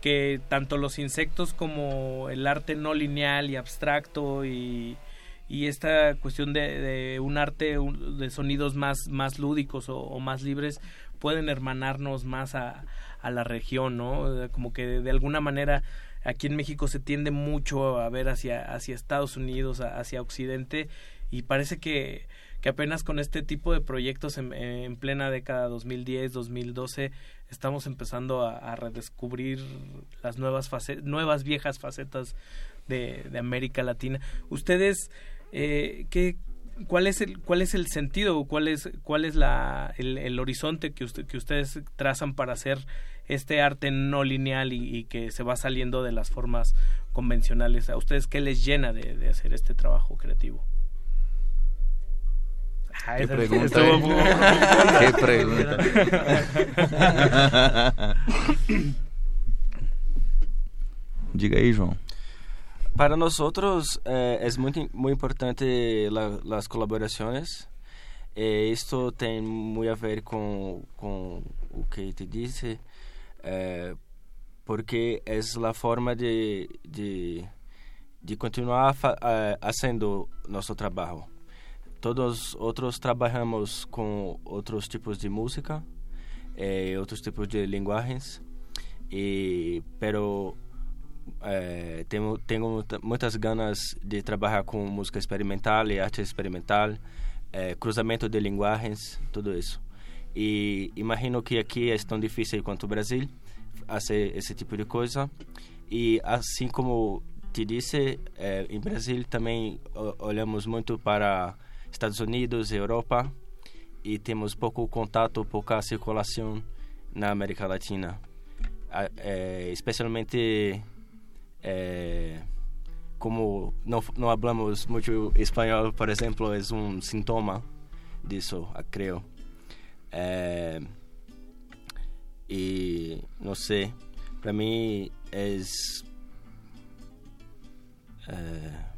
que tanto los insectos como el arte no lineal y abstracto y y esta cuestión de, un arte de sonidos más, más lúdicos o, más libres pueden hermanarnos más a, a, la región, ¿no? Como que de, alguna manera aquí en México se tiende mucho a ver hacia, hacia Estados Unidos, hacia Occidente, y parece que, que apenas con este tipo de proyectos en, en plena década 2010, 2012, estamos empezando a, redescubrir las nuevas, nuevas viejas facetas de, de América Latina. Ustedes eh, ¿qué, cuál es el cuál es el sentido cuál es cuál es la el, horizonte que usted, que ustedes trazan para hacer este arte no lineal y, que se va saliendo de las formas convencionales a ustedes qué les llena de, hacer este trabajo creativo
ah, ¿Qué pregunta? ¿Qué pregunta? Diga aí, João.
Para nosotros eh, es muy, muy importante la, las colaboraciones. Eh, esto tiene muy a ver con, con lo que te dice, eh, porque es la forma de, de, de continuar eh, haciendo nuestro trabajo. Todos otros trabajamos con otros tipos de música, eh, otros tipos de lenguajes, y, pero é, tenho, tenho muitas ganas de trabalhar com música experimental e arte experimental, é, cruzamento de linguagens, tudo isso. E imagino que aqui é tão difícil quanto o Brasil fazer esse tipo de coisa. E assim como te disse, é, em Brasil também olhamos muito para Estados Unidos e Europa e temos pouco contato, pouca circulação na América Latina, é, especialmente é, como não, não falamos muito espanhol, por exemplo, é um sintoma disso, creio. É, e não sei, para mim é, é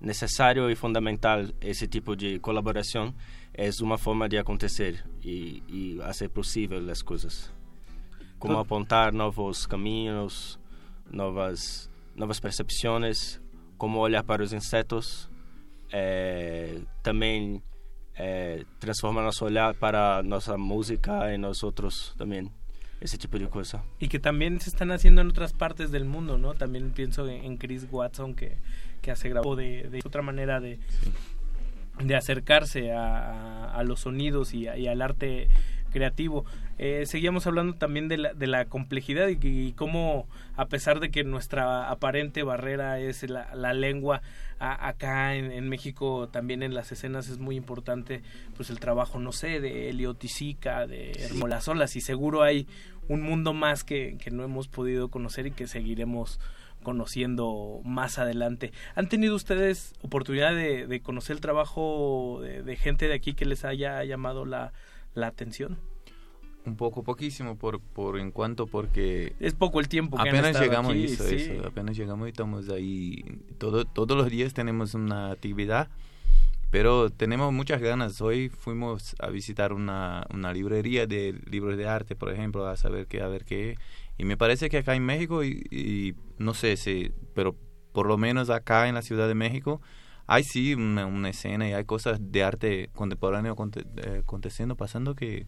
necessário e fundamental esse tipo de colaboração. É uma forma de acontecer e, e fazer possível as coisas. Como apontar novos caminhos, novas, novas percepções, como olhar para os insetos, é, também é, transforma nosso olhar para nossa música e nós outros também. ese tipo de cosas.
Y que también se están haciendo en otras partes del mundo, ¿no? También pienso en Chris Watson que, que hace grabó de, de otra manera de, sí. de acercarse a, a, los sonidos y, a, y al arte creativo. Eh, seguíamos hablando también de la, de la complejidad y, y, cómo, a pesar de que nuestra aparente barrera es la, la lengua, a, acá en, en, México también en las escenas es muy importante pues el trabajo, no sé, de Elioticica, de Hermolasolas, y seguro hay un mundo más que, que no hemos podido conocer y que seguiremos conociendo más adelante. ¿Han tenido ustedes oportunidad de, de conocer el trabajo de, de, gente de aquí que les haya llamado la, la atención?
Un poco, poquísimo, por, por en cuanto porque...
Es poco el tiempo que
apenas
han
llegamos
aquí,
eso,
sí.
eso, apenas llegamos y estamos ahí. Todo, todos los días tenemos una actividad, pero tenemos muchas ganas. Hoy fuimos a visitar una, una librería de libros de arte, por ejemplo, a saber qué, a ver qué. Y me parece que acá en México, y, y no sé si, pero por lo menos acá en la Ciudad de México, hay sí una, una escena y hay cosas de arte contemporáneo eh, aconteciendo, pasando que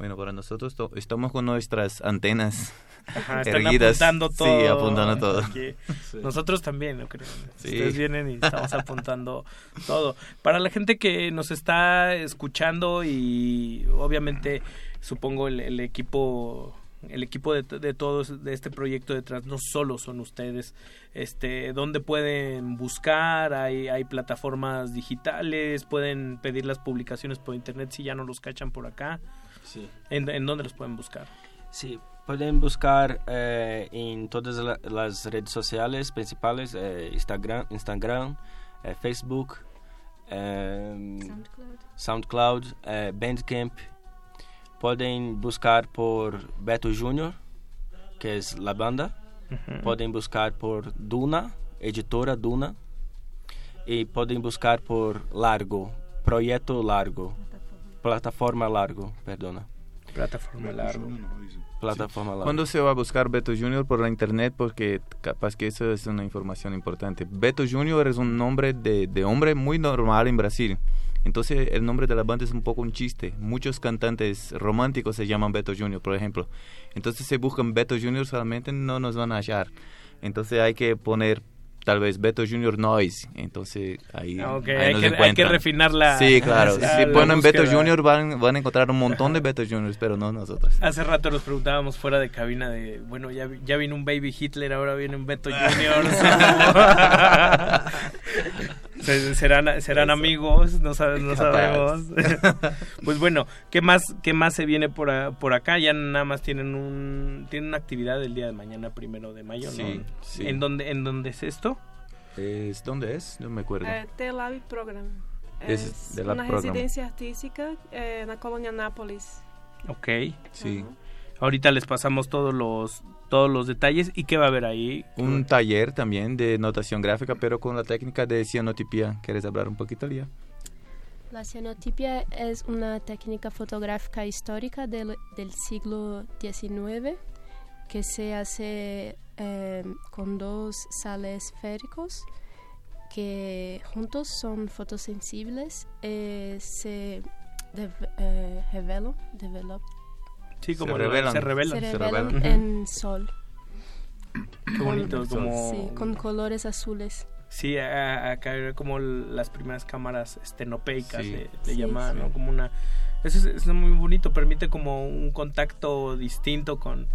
bueno, para nosotros estamos con nuestras antenas
Ajá, están
erguidas.
apuntando todo.
Sí, apuntando todo.
Sí. Nosotros también, ¿no creo?
Sí.
Ustedes vienen y estamos apuntando todo. Para la gente que nos está escuchando y obviamente supongo el, el equipo el equipo de, de, todos de este proyecto detrás no solo son ustedes este dónde pueden buscar hay hay plataformas digitales pueden pedir las publicaciones por internet si ya no los cachan por acá
Sí.
¿En, ¿En, dónde los pueden buscar?
Sí, pueden buscar eh, en todas la, las redes sociales principales, eh, Instagram, Instagram eh, Facebook,
SoundCloud,
SoundCloud Bandcamp. Pueden buscar por Beto Junior, que es la banda. Uh -huh. Pueden buscar por Duna, editora Duna. Y pueden buscar por Largo, Proyecto Largo. Plataforma Largo, perdona.
Plataforma Largo.
Plataforma Largo.
¿Cuándo se va a buscar Beto Junior por la internet? Porque capaz que eso es una información importante. Beto Junior es un nombre de, de hombre muy normal en Brasil. Entonces el nombre de la banda es un poco un chiste. Muchos cantantes románticos se llaman Beto Junior, por ejemplo. Entonces si buscan Beto Junior solamente no nos van a hallar. Entonces hay que poner tal vez Beto Junior Noise, entonces ahí,
okay,
ahí
hay,
nos
que,
encuentran.
hay que refinar la
Sí, claro,
la,
si
la
ponen Beto
búsqueda.
Junior van, van a encontrar un montón de Beto Juniors, pero no nosotros.
Hace rato nos preguntábamos fuera de cabina de, bueno, ya, ya vino un Baby Hitler, ahora viene un Beto Junior. serán serán amigos, no, sabe, no sabemos. pues bueno, ¿qué más qué más se viene por, a, por acá? Ya nada más tienen un tienen una actividad el día de mañana, primero de mayo,
sí,
¿no?
Sí.
¿En dónde en dónde es esto?
Es, ¿Dónde es? No me acuerdo.
É, Tel Aviv Program.
Es,
é
de la
uma
program.
residência artística é, na colônia Nápoles.
Ok.
Sí.
Uhum.
Ahorita les pasamos todos los todos los detalles y qué va a haber ahí.
Un taller también de notación gráfica, pero con la técnica de cianotipía. ¿Quieres hablar un poquito, Lía?
La cianotipia es una técnica fotográfica histórica del, del siglo XIX que se hace eh, con dos sales esféricos que juntos son fotosensibles y se de, eh, revelan, develop,
Sí, como
se revelan.
Se revelan,
se
se
revelan en sol.
Qué bonito, como...
Sí, con colores azules.
Sí, acá era como las primeras cámaras estenopeicas,
Sí.
le, le
Sí,
llamaban,
sí.
¿no? Como una... Eso es, es muy bonito, permite como un contacto distinto con,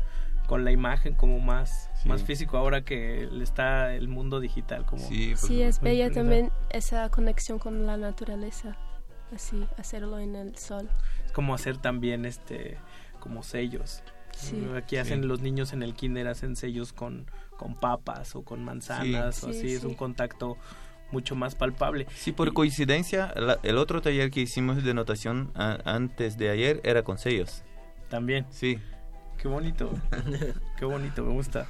con la imagen, como más,
Sí.
más físico, ahora que le está el mundo digital, como...
Sí,
Sí, es bella también esa conexión con la naturaleza. Así, hacerlo en el sol.
Es como hacer también este como sellos.
Sí.
Aquí hacen los niños en el kinder hacen sellos con, con papas o con manzanas o
Sí,
así, es
sí.
un contacto mucho más palpable.
Sí, por coincidencia, la- el otro taller que hicimos de notación a- antes de ayer era con sellos.
También.
Sí.
Qué bonito. Qué bonito, me gusta.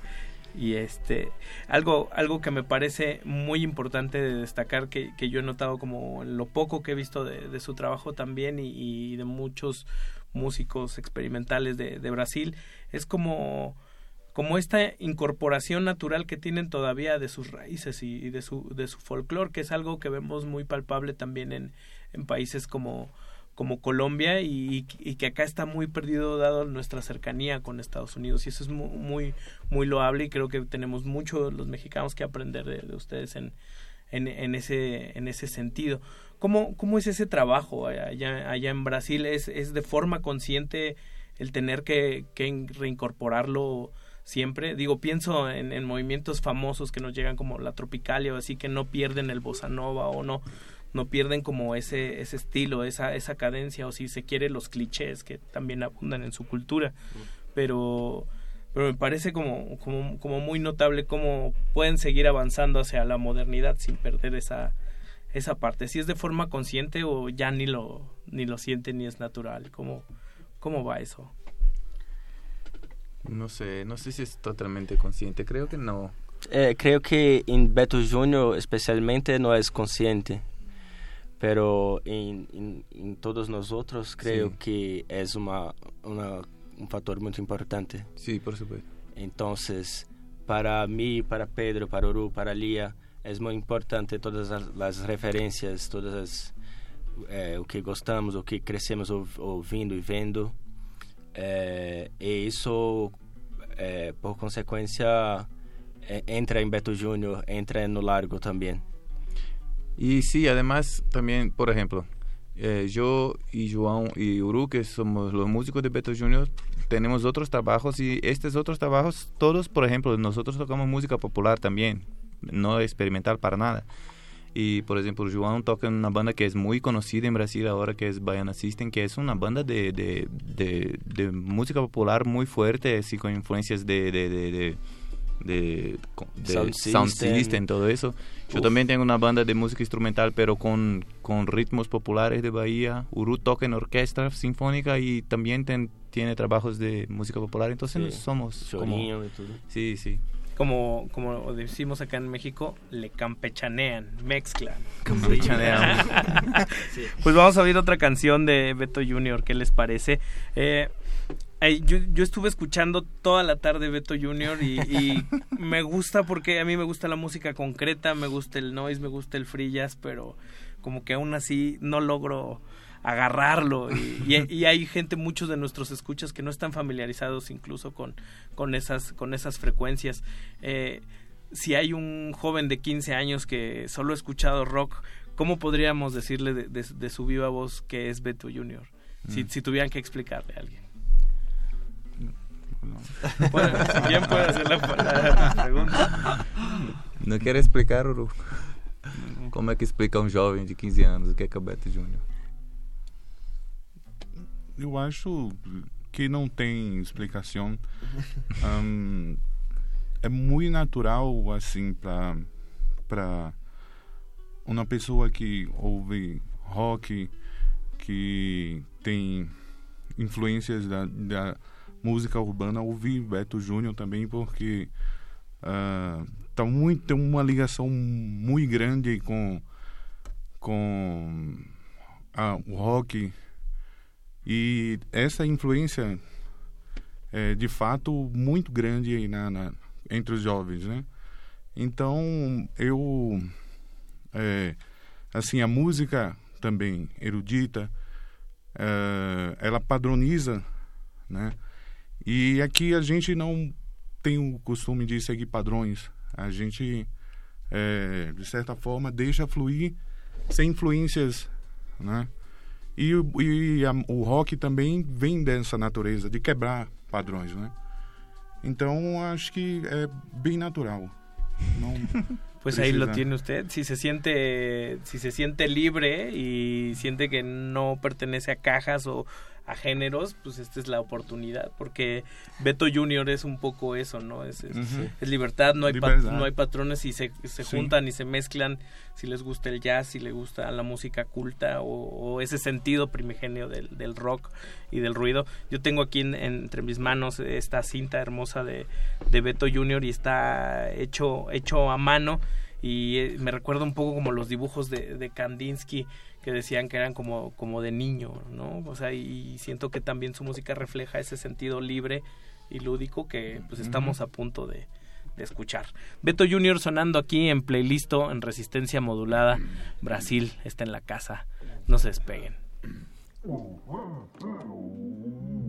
Y este, algo, algo que me parece muy importante de destacar, que, que yo he notado como lo poco que he visto de, de su trabajo también y, y de muchos músicos experimentales de, de Brasil, es como, como esta incorporación natural que tienen todavía de sus raíces y, de su, de su folclore, que es algo que vemos muy palpable también en, en países como, como Colombia y, y que acá está muy perdido dado nuestra cercanía con Estados Unidos. Y eso es mu- muy muy loable y creo que tenemos mucho los mexicanos que aprender de, de ustedes en, en, en ese en ese sentido cómo cómo es ese trabajo allá allá en Brasil es es de forma consciente el tener que, que reincorporarlo siempre digo pienso en, en movimientos famosos que nos llegan como la tropicalia o así que no pierden el bossa nova o no no pierden como ese ese estilo esa esa cadencia o si se quiere los clichés que también abundan en su cultura. Pero pero me parece como, como, como muy notable cómo pueden seguir avanzando hacia la modernidad sin perder esa, esa parte. Si es de forma consciente o ya ni lo, ni lo sienten ni es natural. ¿Cómo, cómo va eso?
No sé, no sé si es totalmente consciente, creo que no.
Eh, creo que en Beto Junior especialmente no es consciente, pero en, en, en todos nosotros creo
Sí.
que es una, un factor muy importante.
Sí, por supuesto.
Entonces, para mí, para Pedro, para Uru, para Lía, es muy importante todas las, las referencias, todas as, eh, o que gostamos, o que crescemos ouv- ouvindo e vendo. Eh, e isso, eh, por consequência, eh, entra em Beto Júnior, entra no Largo também.
Y sí, además también, por ejemplo, eh, yo y João y Uru, que somos los músicos de Beto Junior, tenemos otros trabajos y estos otros trabajos, todos, por ejemplo, nosotros tocamos música popular también, no experimental para nada. Y, por ejemplo, João toca en una banda que es muy conocida en Brasil ahora, que es Baiana System, que es una banda de, de, de, de música popular muy fuerte, así con influencias de... de, de,
Sound
sound,
system.
system, todo eso. Yo también tengo una banda de música instrumental, pero con, con ritmos populares de Bahía. Uru toca en orquesta sinfónica y también ten- tiene trabajos de música popular. Entonces
Sí.
somos como...
y todo.
Sí, sí.
Como, como decimos acá en México, le campechanean, mezclan.
Campechaneamos.
Sí. Pues vamos a oír otra canción de Beto Junior, ¿qué les parece? Eh, eh, yo, yo estuve escuchando toda la tarde Beto Junior y, y me gusta porque a mí me gusta la música concreta, me gusta el noise, me gusta el free jazz, pero como que aún así no logro agarrarlo y, y- y hay gente muchos de nuestros escuchas que no están familiarizados incluso con, con esas con esas frecuencias Eh, si hay un joven de 15 años que solo ha escuchado rock cómo podríamos decirle de, de- de su viva voz que es Beto Junior si,
Mm.
si tuvieran que explicarle a alguien Bueno, ¿Quién puede hacer la, pregunta?
Não quero explicar, Uru. Como é que explica a um jovem de 15 anos o que é que é o Beto Júnior?
Eu acho que não tem explicação. Ahn, é muito natural, assim, para para uma pessoa que ouve rock, que tem influências da, da música urbana, ouvir Beto Júnior também, porque ah, tá muito, tem uma ligação muito grande com, com ah, o rock e essa influência é de fato muito grande na, na- entre os jovens, né? Então eu é, assim a música também erudita, é, ela padroniza, né? E aqui a gente não tem o costume de seguir padrões. A gente é, de certa forma deixa fluir sem influências, né? E, o- e a- o rock também vem dessa natureza, de quebrar padrões, né? Então, acho que é bem natural. Não
Pues ahí lo
precisa-
tiene usted. Si se siente, si se siente libre y siente que no pertenece a cajas o a géneros, pues esta es la oportunidad, porque Beto Junior es un poco eso, ¿no? Es, es, libertad, no hay
Libertad.
no hay patrones y se, se
Sí.
juntan y se mezclan. Si les gusta el jazz, si les gusta la música culta o, o ese sentido primigenio del, del rock y del ruido. Yo tengo aquí en- entre mis manos esta cinta hermosa de, de Beto Junior y está hecho hecho a mano y eh, me recuerda un poco como los dibujos de, de Kandinsky que decían que eran como, como de niño, ¿no? O sea, y siento que también su música refleja ese sentido libre y lúdico que pues estamos a punto de, de escuchar. Beto Junior sonando aquí en playlisto en resistencia modulada. Brasil está en la casa. No se despeguen.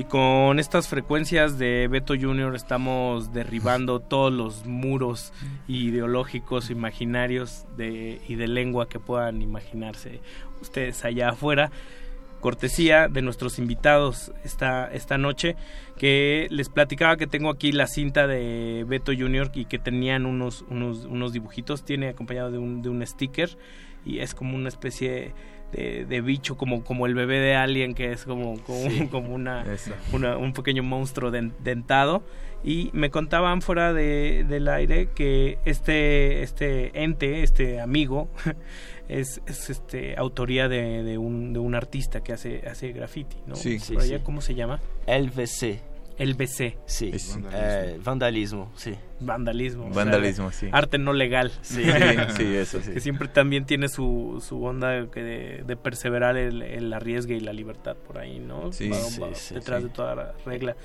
Y con estas frecuencias de Beto Junior estamos derribando todos los muros ideológicos, imaginarios de, y de lengua que puedan imaginarse ustedes allá afuera. Cortesía de nuestros invitados esta, esta noche, que les platicaba que tengo aquí la cinta de Beto Junior y que tenían unos, unos, unos dibujitos, tiene acompañado de un, de un sticker y es como una especie de, de bicho como, como el bebé de Alien que es como, como,
Sí,
como una, una- un pequeño monstruo den- dentado y me contaban fuera de, del aire que este, este ente, este amigo es, es este autoría de, de un, de un artista que hace, hace graffiti, ¿no?
Sí, sí,
allá,
sí.
¿Cómo se llama?
LVC.
LVC.
Sí, eh, vandalismo, sí.
Vandalismo. o sea,
Vandalismo, sí.
Arte no legal.
Sí, sí, eso, sí.
Que siempre también tiene su, su onda que de, de perseverar el, el arriesgue y la libertad por ahí, ¿no?
Sí,
Va-
sí,
va
sí,
detrás
sí.
de toda la regla.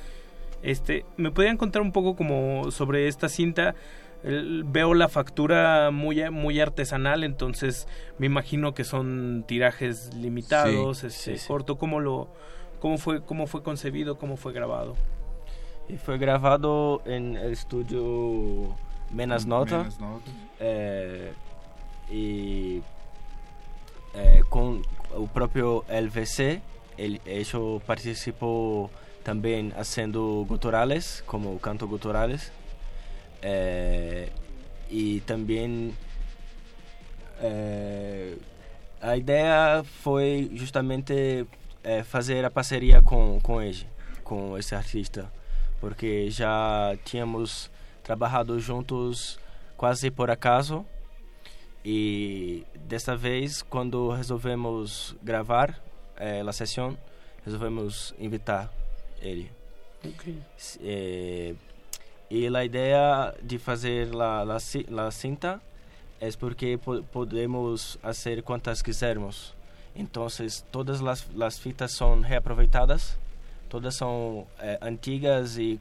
Este, ¿me podrían contar un poco como sobre esta cinta? El- veo la factura muy muy artesanal, entonces me imagino que son tirajes limitados,
Sí,
este,
sí, sí.
corto. ¿Cómo lo cómo fue cómo fue concebido, cómo fue grabado?
Y fue grabado en el estudio Menas Nota.
Menos Notas.
eh, y eh, con el propio LVC, el, ellos participó también haciendo guturales, como canto guturales. Eh, y también eh, a ideia foi justamente eh, fazer a parceria com, com ele, com esse artista, porque já tínhamos trabalhado juntos quase por acaso e desta vez quando resolvemos gravar eh, a sessão, resolvemos invitar ele. Eh, e a ideia de fazer la cinta é porque po- podemos fazer quantas quisermos. Então, todas as, as fitas são reaproveitadas, todas são eh, antigas e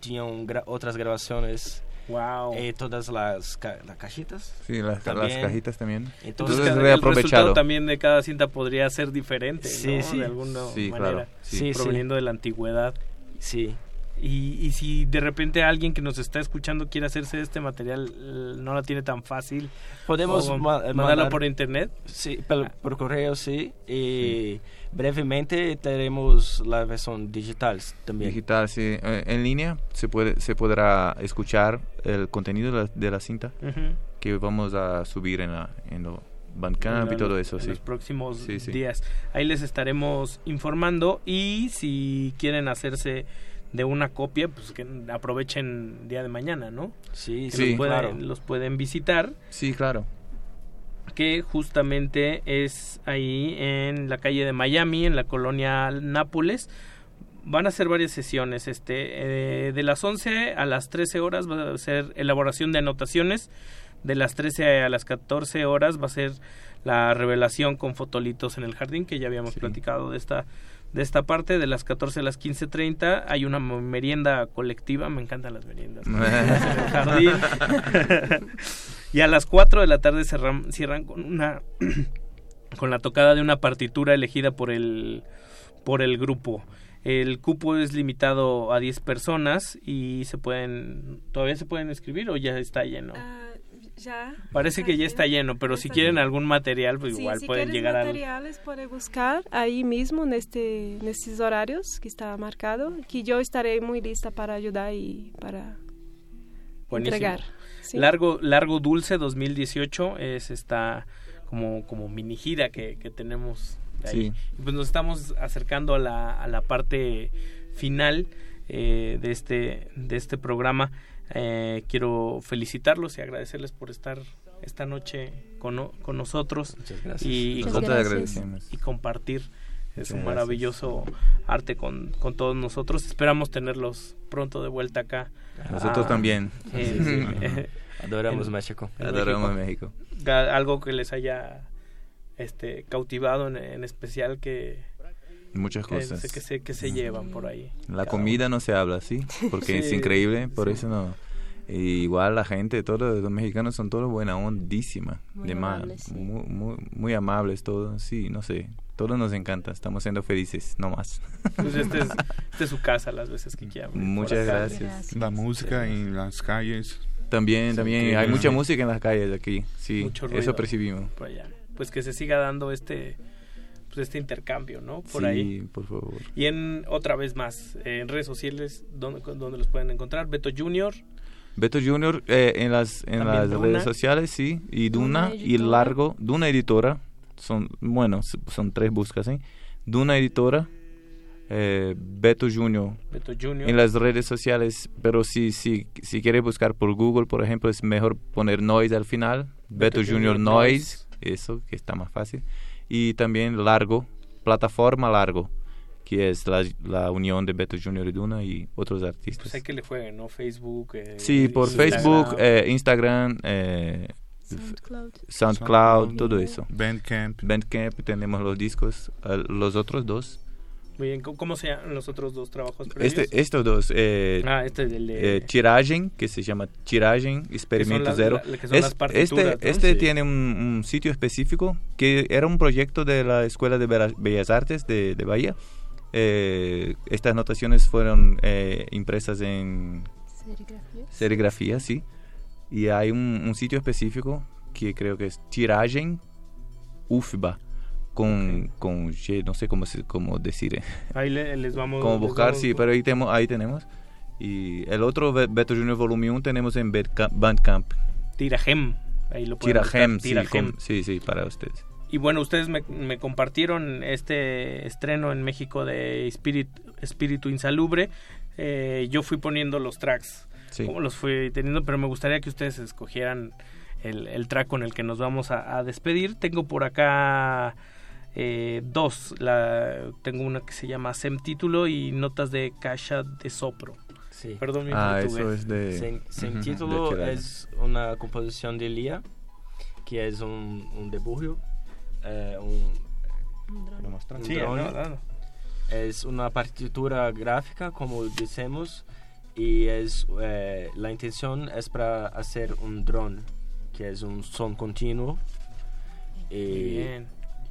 tinham gra outras gravações.
Wow.
E todas as ca las cajitas.
Sí, las, las cajitas también.
Entonces,
Entonces, cada- el resultado
reaprovechado.
también de cada cinta podría ser diferente,
Sí,
¿no?
sí.
De alguna
Sí,
manera.
claro, sí. Sí, sí.
proveniendo de la antigüedad.
Sí.
Y, y si de repente alguien que nos está escuchando quiere hacerse este material, no la tiene tan fácil.
Podemos ma-
mandarlo por internet.
Sí, por, por correo sí. Y brevemente tenemos la versión digital también.
Digital, sí. Eh, en línea se puede se podrá escuchar el contenido de la, de la cinta que vamos a subir en la en lo Bandcamp y todo eso,
en
sí.
los próximos
Sí, sí.
días. Ahí les estaremos informando y si quieren hacerse de una copia, pues que aprovechen día de mañana, ¿no?
Sí,
Que
sí,
los pueden,
claro.
los pueden visitar.
Sí, claro.
que justamente es ahí en la calle de Miami, en la colonia Nápoles. Van a ser varias sesiones, este, eh, de las 11 a las 13 horas va a ser elaboración de anotaciones, de las 13 a las 14 horas va a ser la revelación con fotolitos en el jardín, que ya habíamos platicado de esta de esta parte, de las 14 a las 15.30 hay una merienda colectiva, me encantan las meriendas en el jardín. y a las 4 de la tarde cerran- cierran con una con la tocada de una partitura elegida por el por el grupo. El cupo es limitado a 10 personas y se pueden todavía se pueden escribir o ya está lleno.
Ya.
Parece que ya está lleno, pero si quieren algún material, pues
Sí,
igual
si
pueden llegar al
materiales puede buscar ahí mismo en este en estos horarios que está marcado que yo estaré muy lista para ayudar y para
Buenísimo.
entregar. ¿sí?
Largo, Largo Dulce 2018 es esta como, como mini gira que, que tenemos de ahí.
Sí.
Y pues nos estamos acercando a la, a la parte final eh, de, este, de este programa. Eh, quiero felicitarlos y agradecerles por estar esta noche con, con nosotros
gracias.
y,
Nosotros
compartir-
agradecemos.
y compartir es un
gracias.
maravilloso arte con, con todos nosotros. Esperamos tenerlos pronto de vuelta acá.
Nosotros
Ah,
también.
eh,
Sí, sí.
eh,
Adoramos
en-
México.
Adoramos México.
Algo que les haya este cautivado en, en especial que
Muchas cosas.
que se que se llevan por ahí.
La comida no se habla así, porque es
Sí,
increíble, por
sí.
eso no. Y igual la gente, todos los mexicanos son todos buena ondísima,
Muy
de
amables, sí.
muy, muy, muy amables todos, sí, no sé, todos nos encanta, estamos siendo felices, no más.
Pues este es, este es su casa las veces que quieran.
Muchas
acá.
gracias.
La música en las calles.
También,
Sí,
también, hay mucha música en las calles aquí, sí,
Mucho
eso
ruido
percibimos.
por allá. Pues que se siga dando este pues este intercambio, ¿no? Por
sí,
ahí.
por favor.
Y en otra vez más, eh, en redes sociales, ¿dónde, dónde los pueden encontrar? Beto Junior,
Beto Junior eh, en las en las
Duna.
redes sociales sí y
Duna
Duna, y. Largo Duna editora son bueno son tres buscas ¿sí? Duna editora eh, Beto Junior
Beto Junior.
en las redes sociales pero si si si quiere buscar por Google por ejemplo es mejor poner Noise al final
Beto
Beto,
Junior
Junior,
Noise.
Noise eso que está más fácil y también Largo plataforma Largo que es la, la unión de Beto Junior y Duna y otros artistas
Pues hay que le jueguen, ¿no? Facebook. eh,
Sí, por
Instagram.
Facebook, eh, Instagram, eh,
SoundCloud.
SoundCloud,
SoundCloud.
todo eso.
Bandcamp.
Bandcamp, tenemos los discos, eh, los otros dos.
Muy bien, ¿cómo- ¿cómo se llaman los otros dos trabajos previos?
Este, estos dos, eh,
Ah, este es el de...
eh, Tiragen, que se llama Tiragen Experimento
las-
Zero.
la- que son
Es-
las partituras,
este
¿no?
este
Sí.
tiene un, un sitio específico que era un proyecto de la Escuela de Bellas Artes de, de Bahía. Eh, estas notaciones fueron eh, impresas en
Serigrafía.
serigrafía, sí. Y hay un, un sitio específico que creo que es Tiragen UFBA. Con, con G, no sé cómo, cómo decir. eh.
Ahí le- les vamos...
Cómo
les
buscar,
vamos-
sí, pero ahí, temo- ahí tenemos. Y el otro Be- Beto Junior Volume 1 tenemos en Bandcamp.
Tirajem. Ahí lo buscar,
sí, sí, sí, para ustedes.
Y bueno, ustedes me, me compartieron este estreno en México de Spirit, Espíritu Insalubre. Eh, yo fui poniendo los tracks,
Sí.
como los fui teniendo, pero me gustaría que ustedes escogieran el, el track con el que nos vamos a, a despedir. Tengo por acá eh, dos. La, tengo una que se llama Sem Título y Notas de Caja de Sopro.
Sí.
Perdón mi
Ah,
portugués.
eso es de...
Sin
Ujú,
título
de
es una composición de Lía, que es un, un dibujo, eh, un, un
Sí,
drone.
no, no.
Es una partitura gráfica, como decimos, y es eh, la intención es para hacer un drone, que es un son continuo, y,
bien.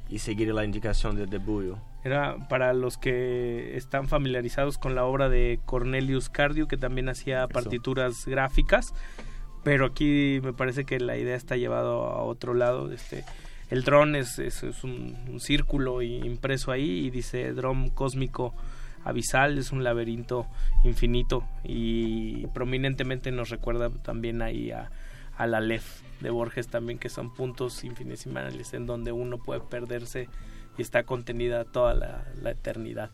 y seguir la indicación del dibujo.
Era para los que están familiarizados con la obra de Cornelius Cardio, que también hacía partituras gráficas, pero aquí me parece que la idea está llevada a otro lado. Este, el dron es, es, un, círculo impreso ahí y dice dron cósmico abisal, es un laberinto infinito y prominentemente nos recuerda también ahí a, la Lef de Borges también, que son puntos infinesimales en donde uno puede perderse y está contenida toda la eternidad.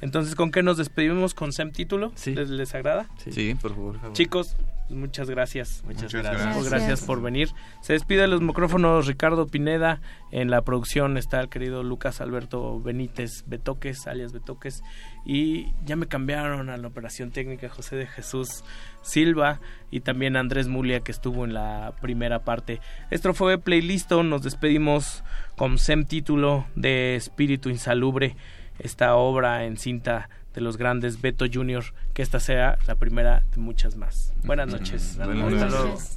Entonces, ¿con qué nos despedimos? ¿Con Sem Título? ¿Les, les agrada?
Sí, por favor.
Chicos, muchas gracias.
Muchas
gracias.
gracias.
Gracias por venir. Se despide de los micrófonos Ricardo Pineda. En la producción está el querido Lucas Alberto Benítez Betoques, alias Betoques. Y ya me cambiaron a la operación técnica José de Jesús Silva y también Andrés Mulia que estuvo en la primera parte. Esto fue Playlisto. Nos despedimos con Sem título de Espíritu Insalubre. Esta obra en cinta de los grandes Beto Junior. Que esta sea la primera de muchas más. Buenas noches.
Buenas noches.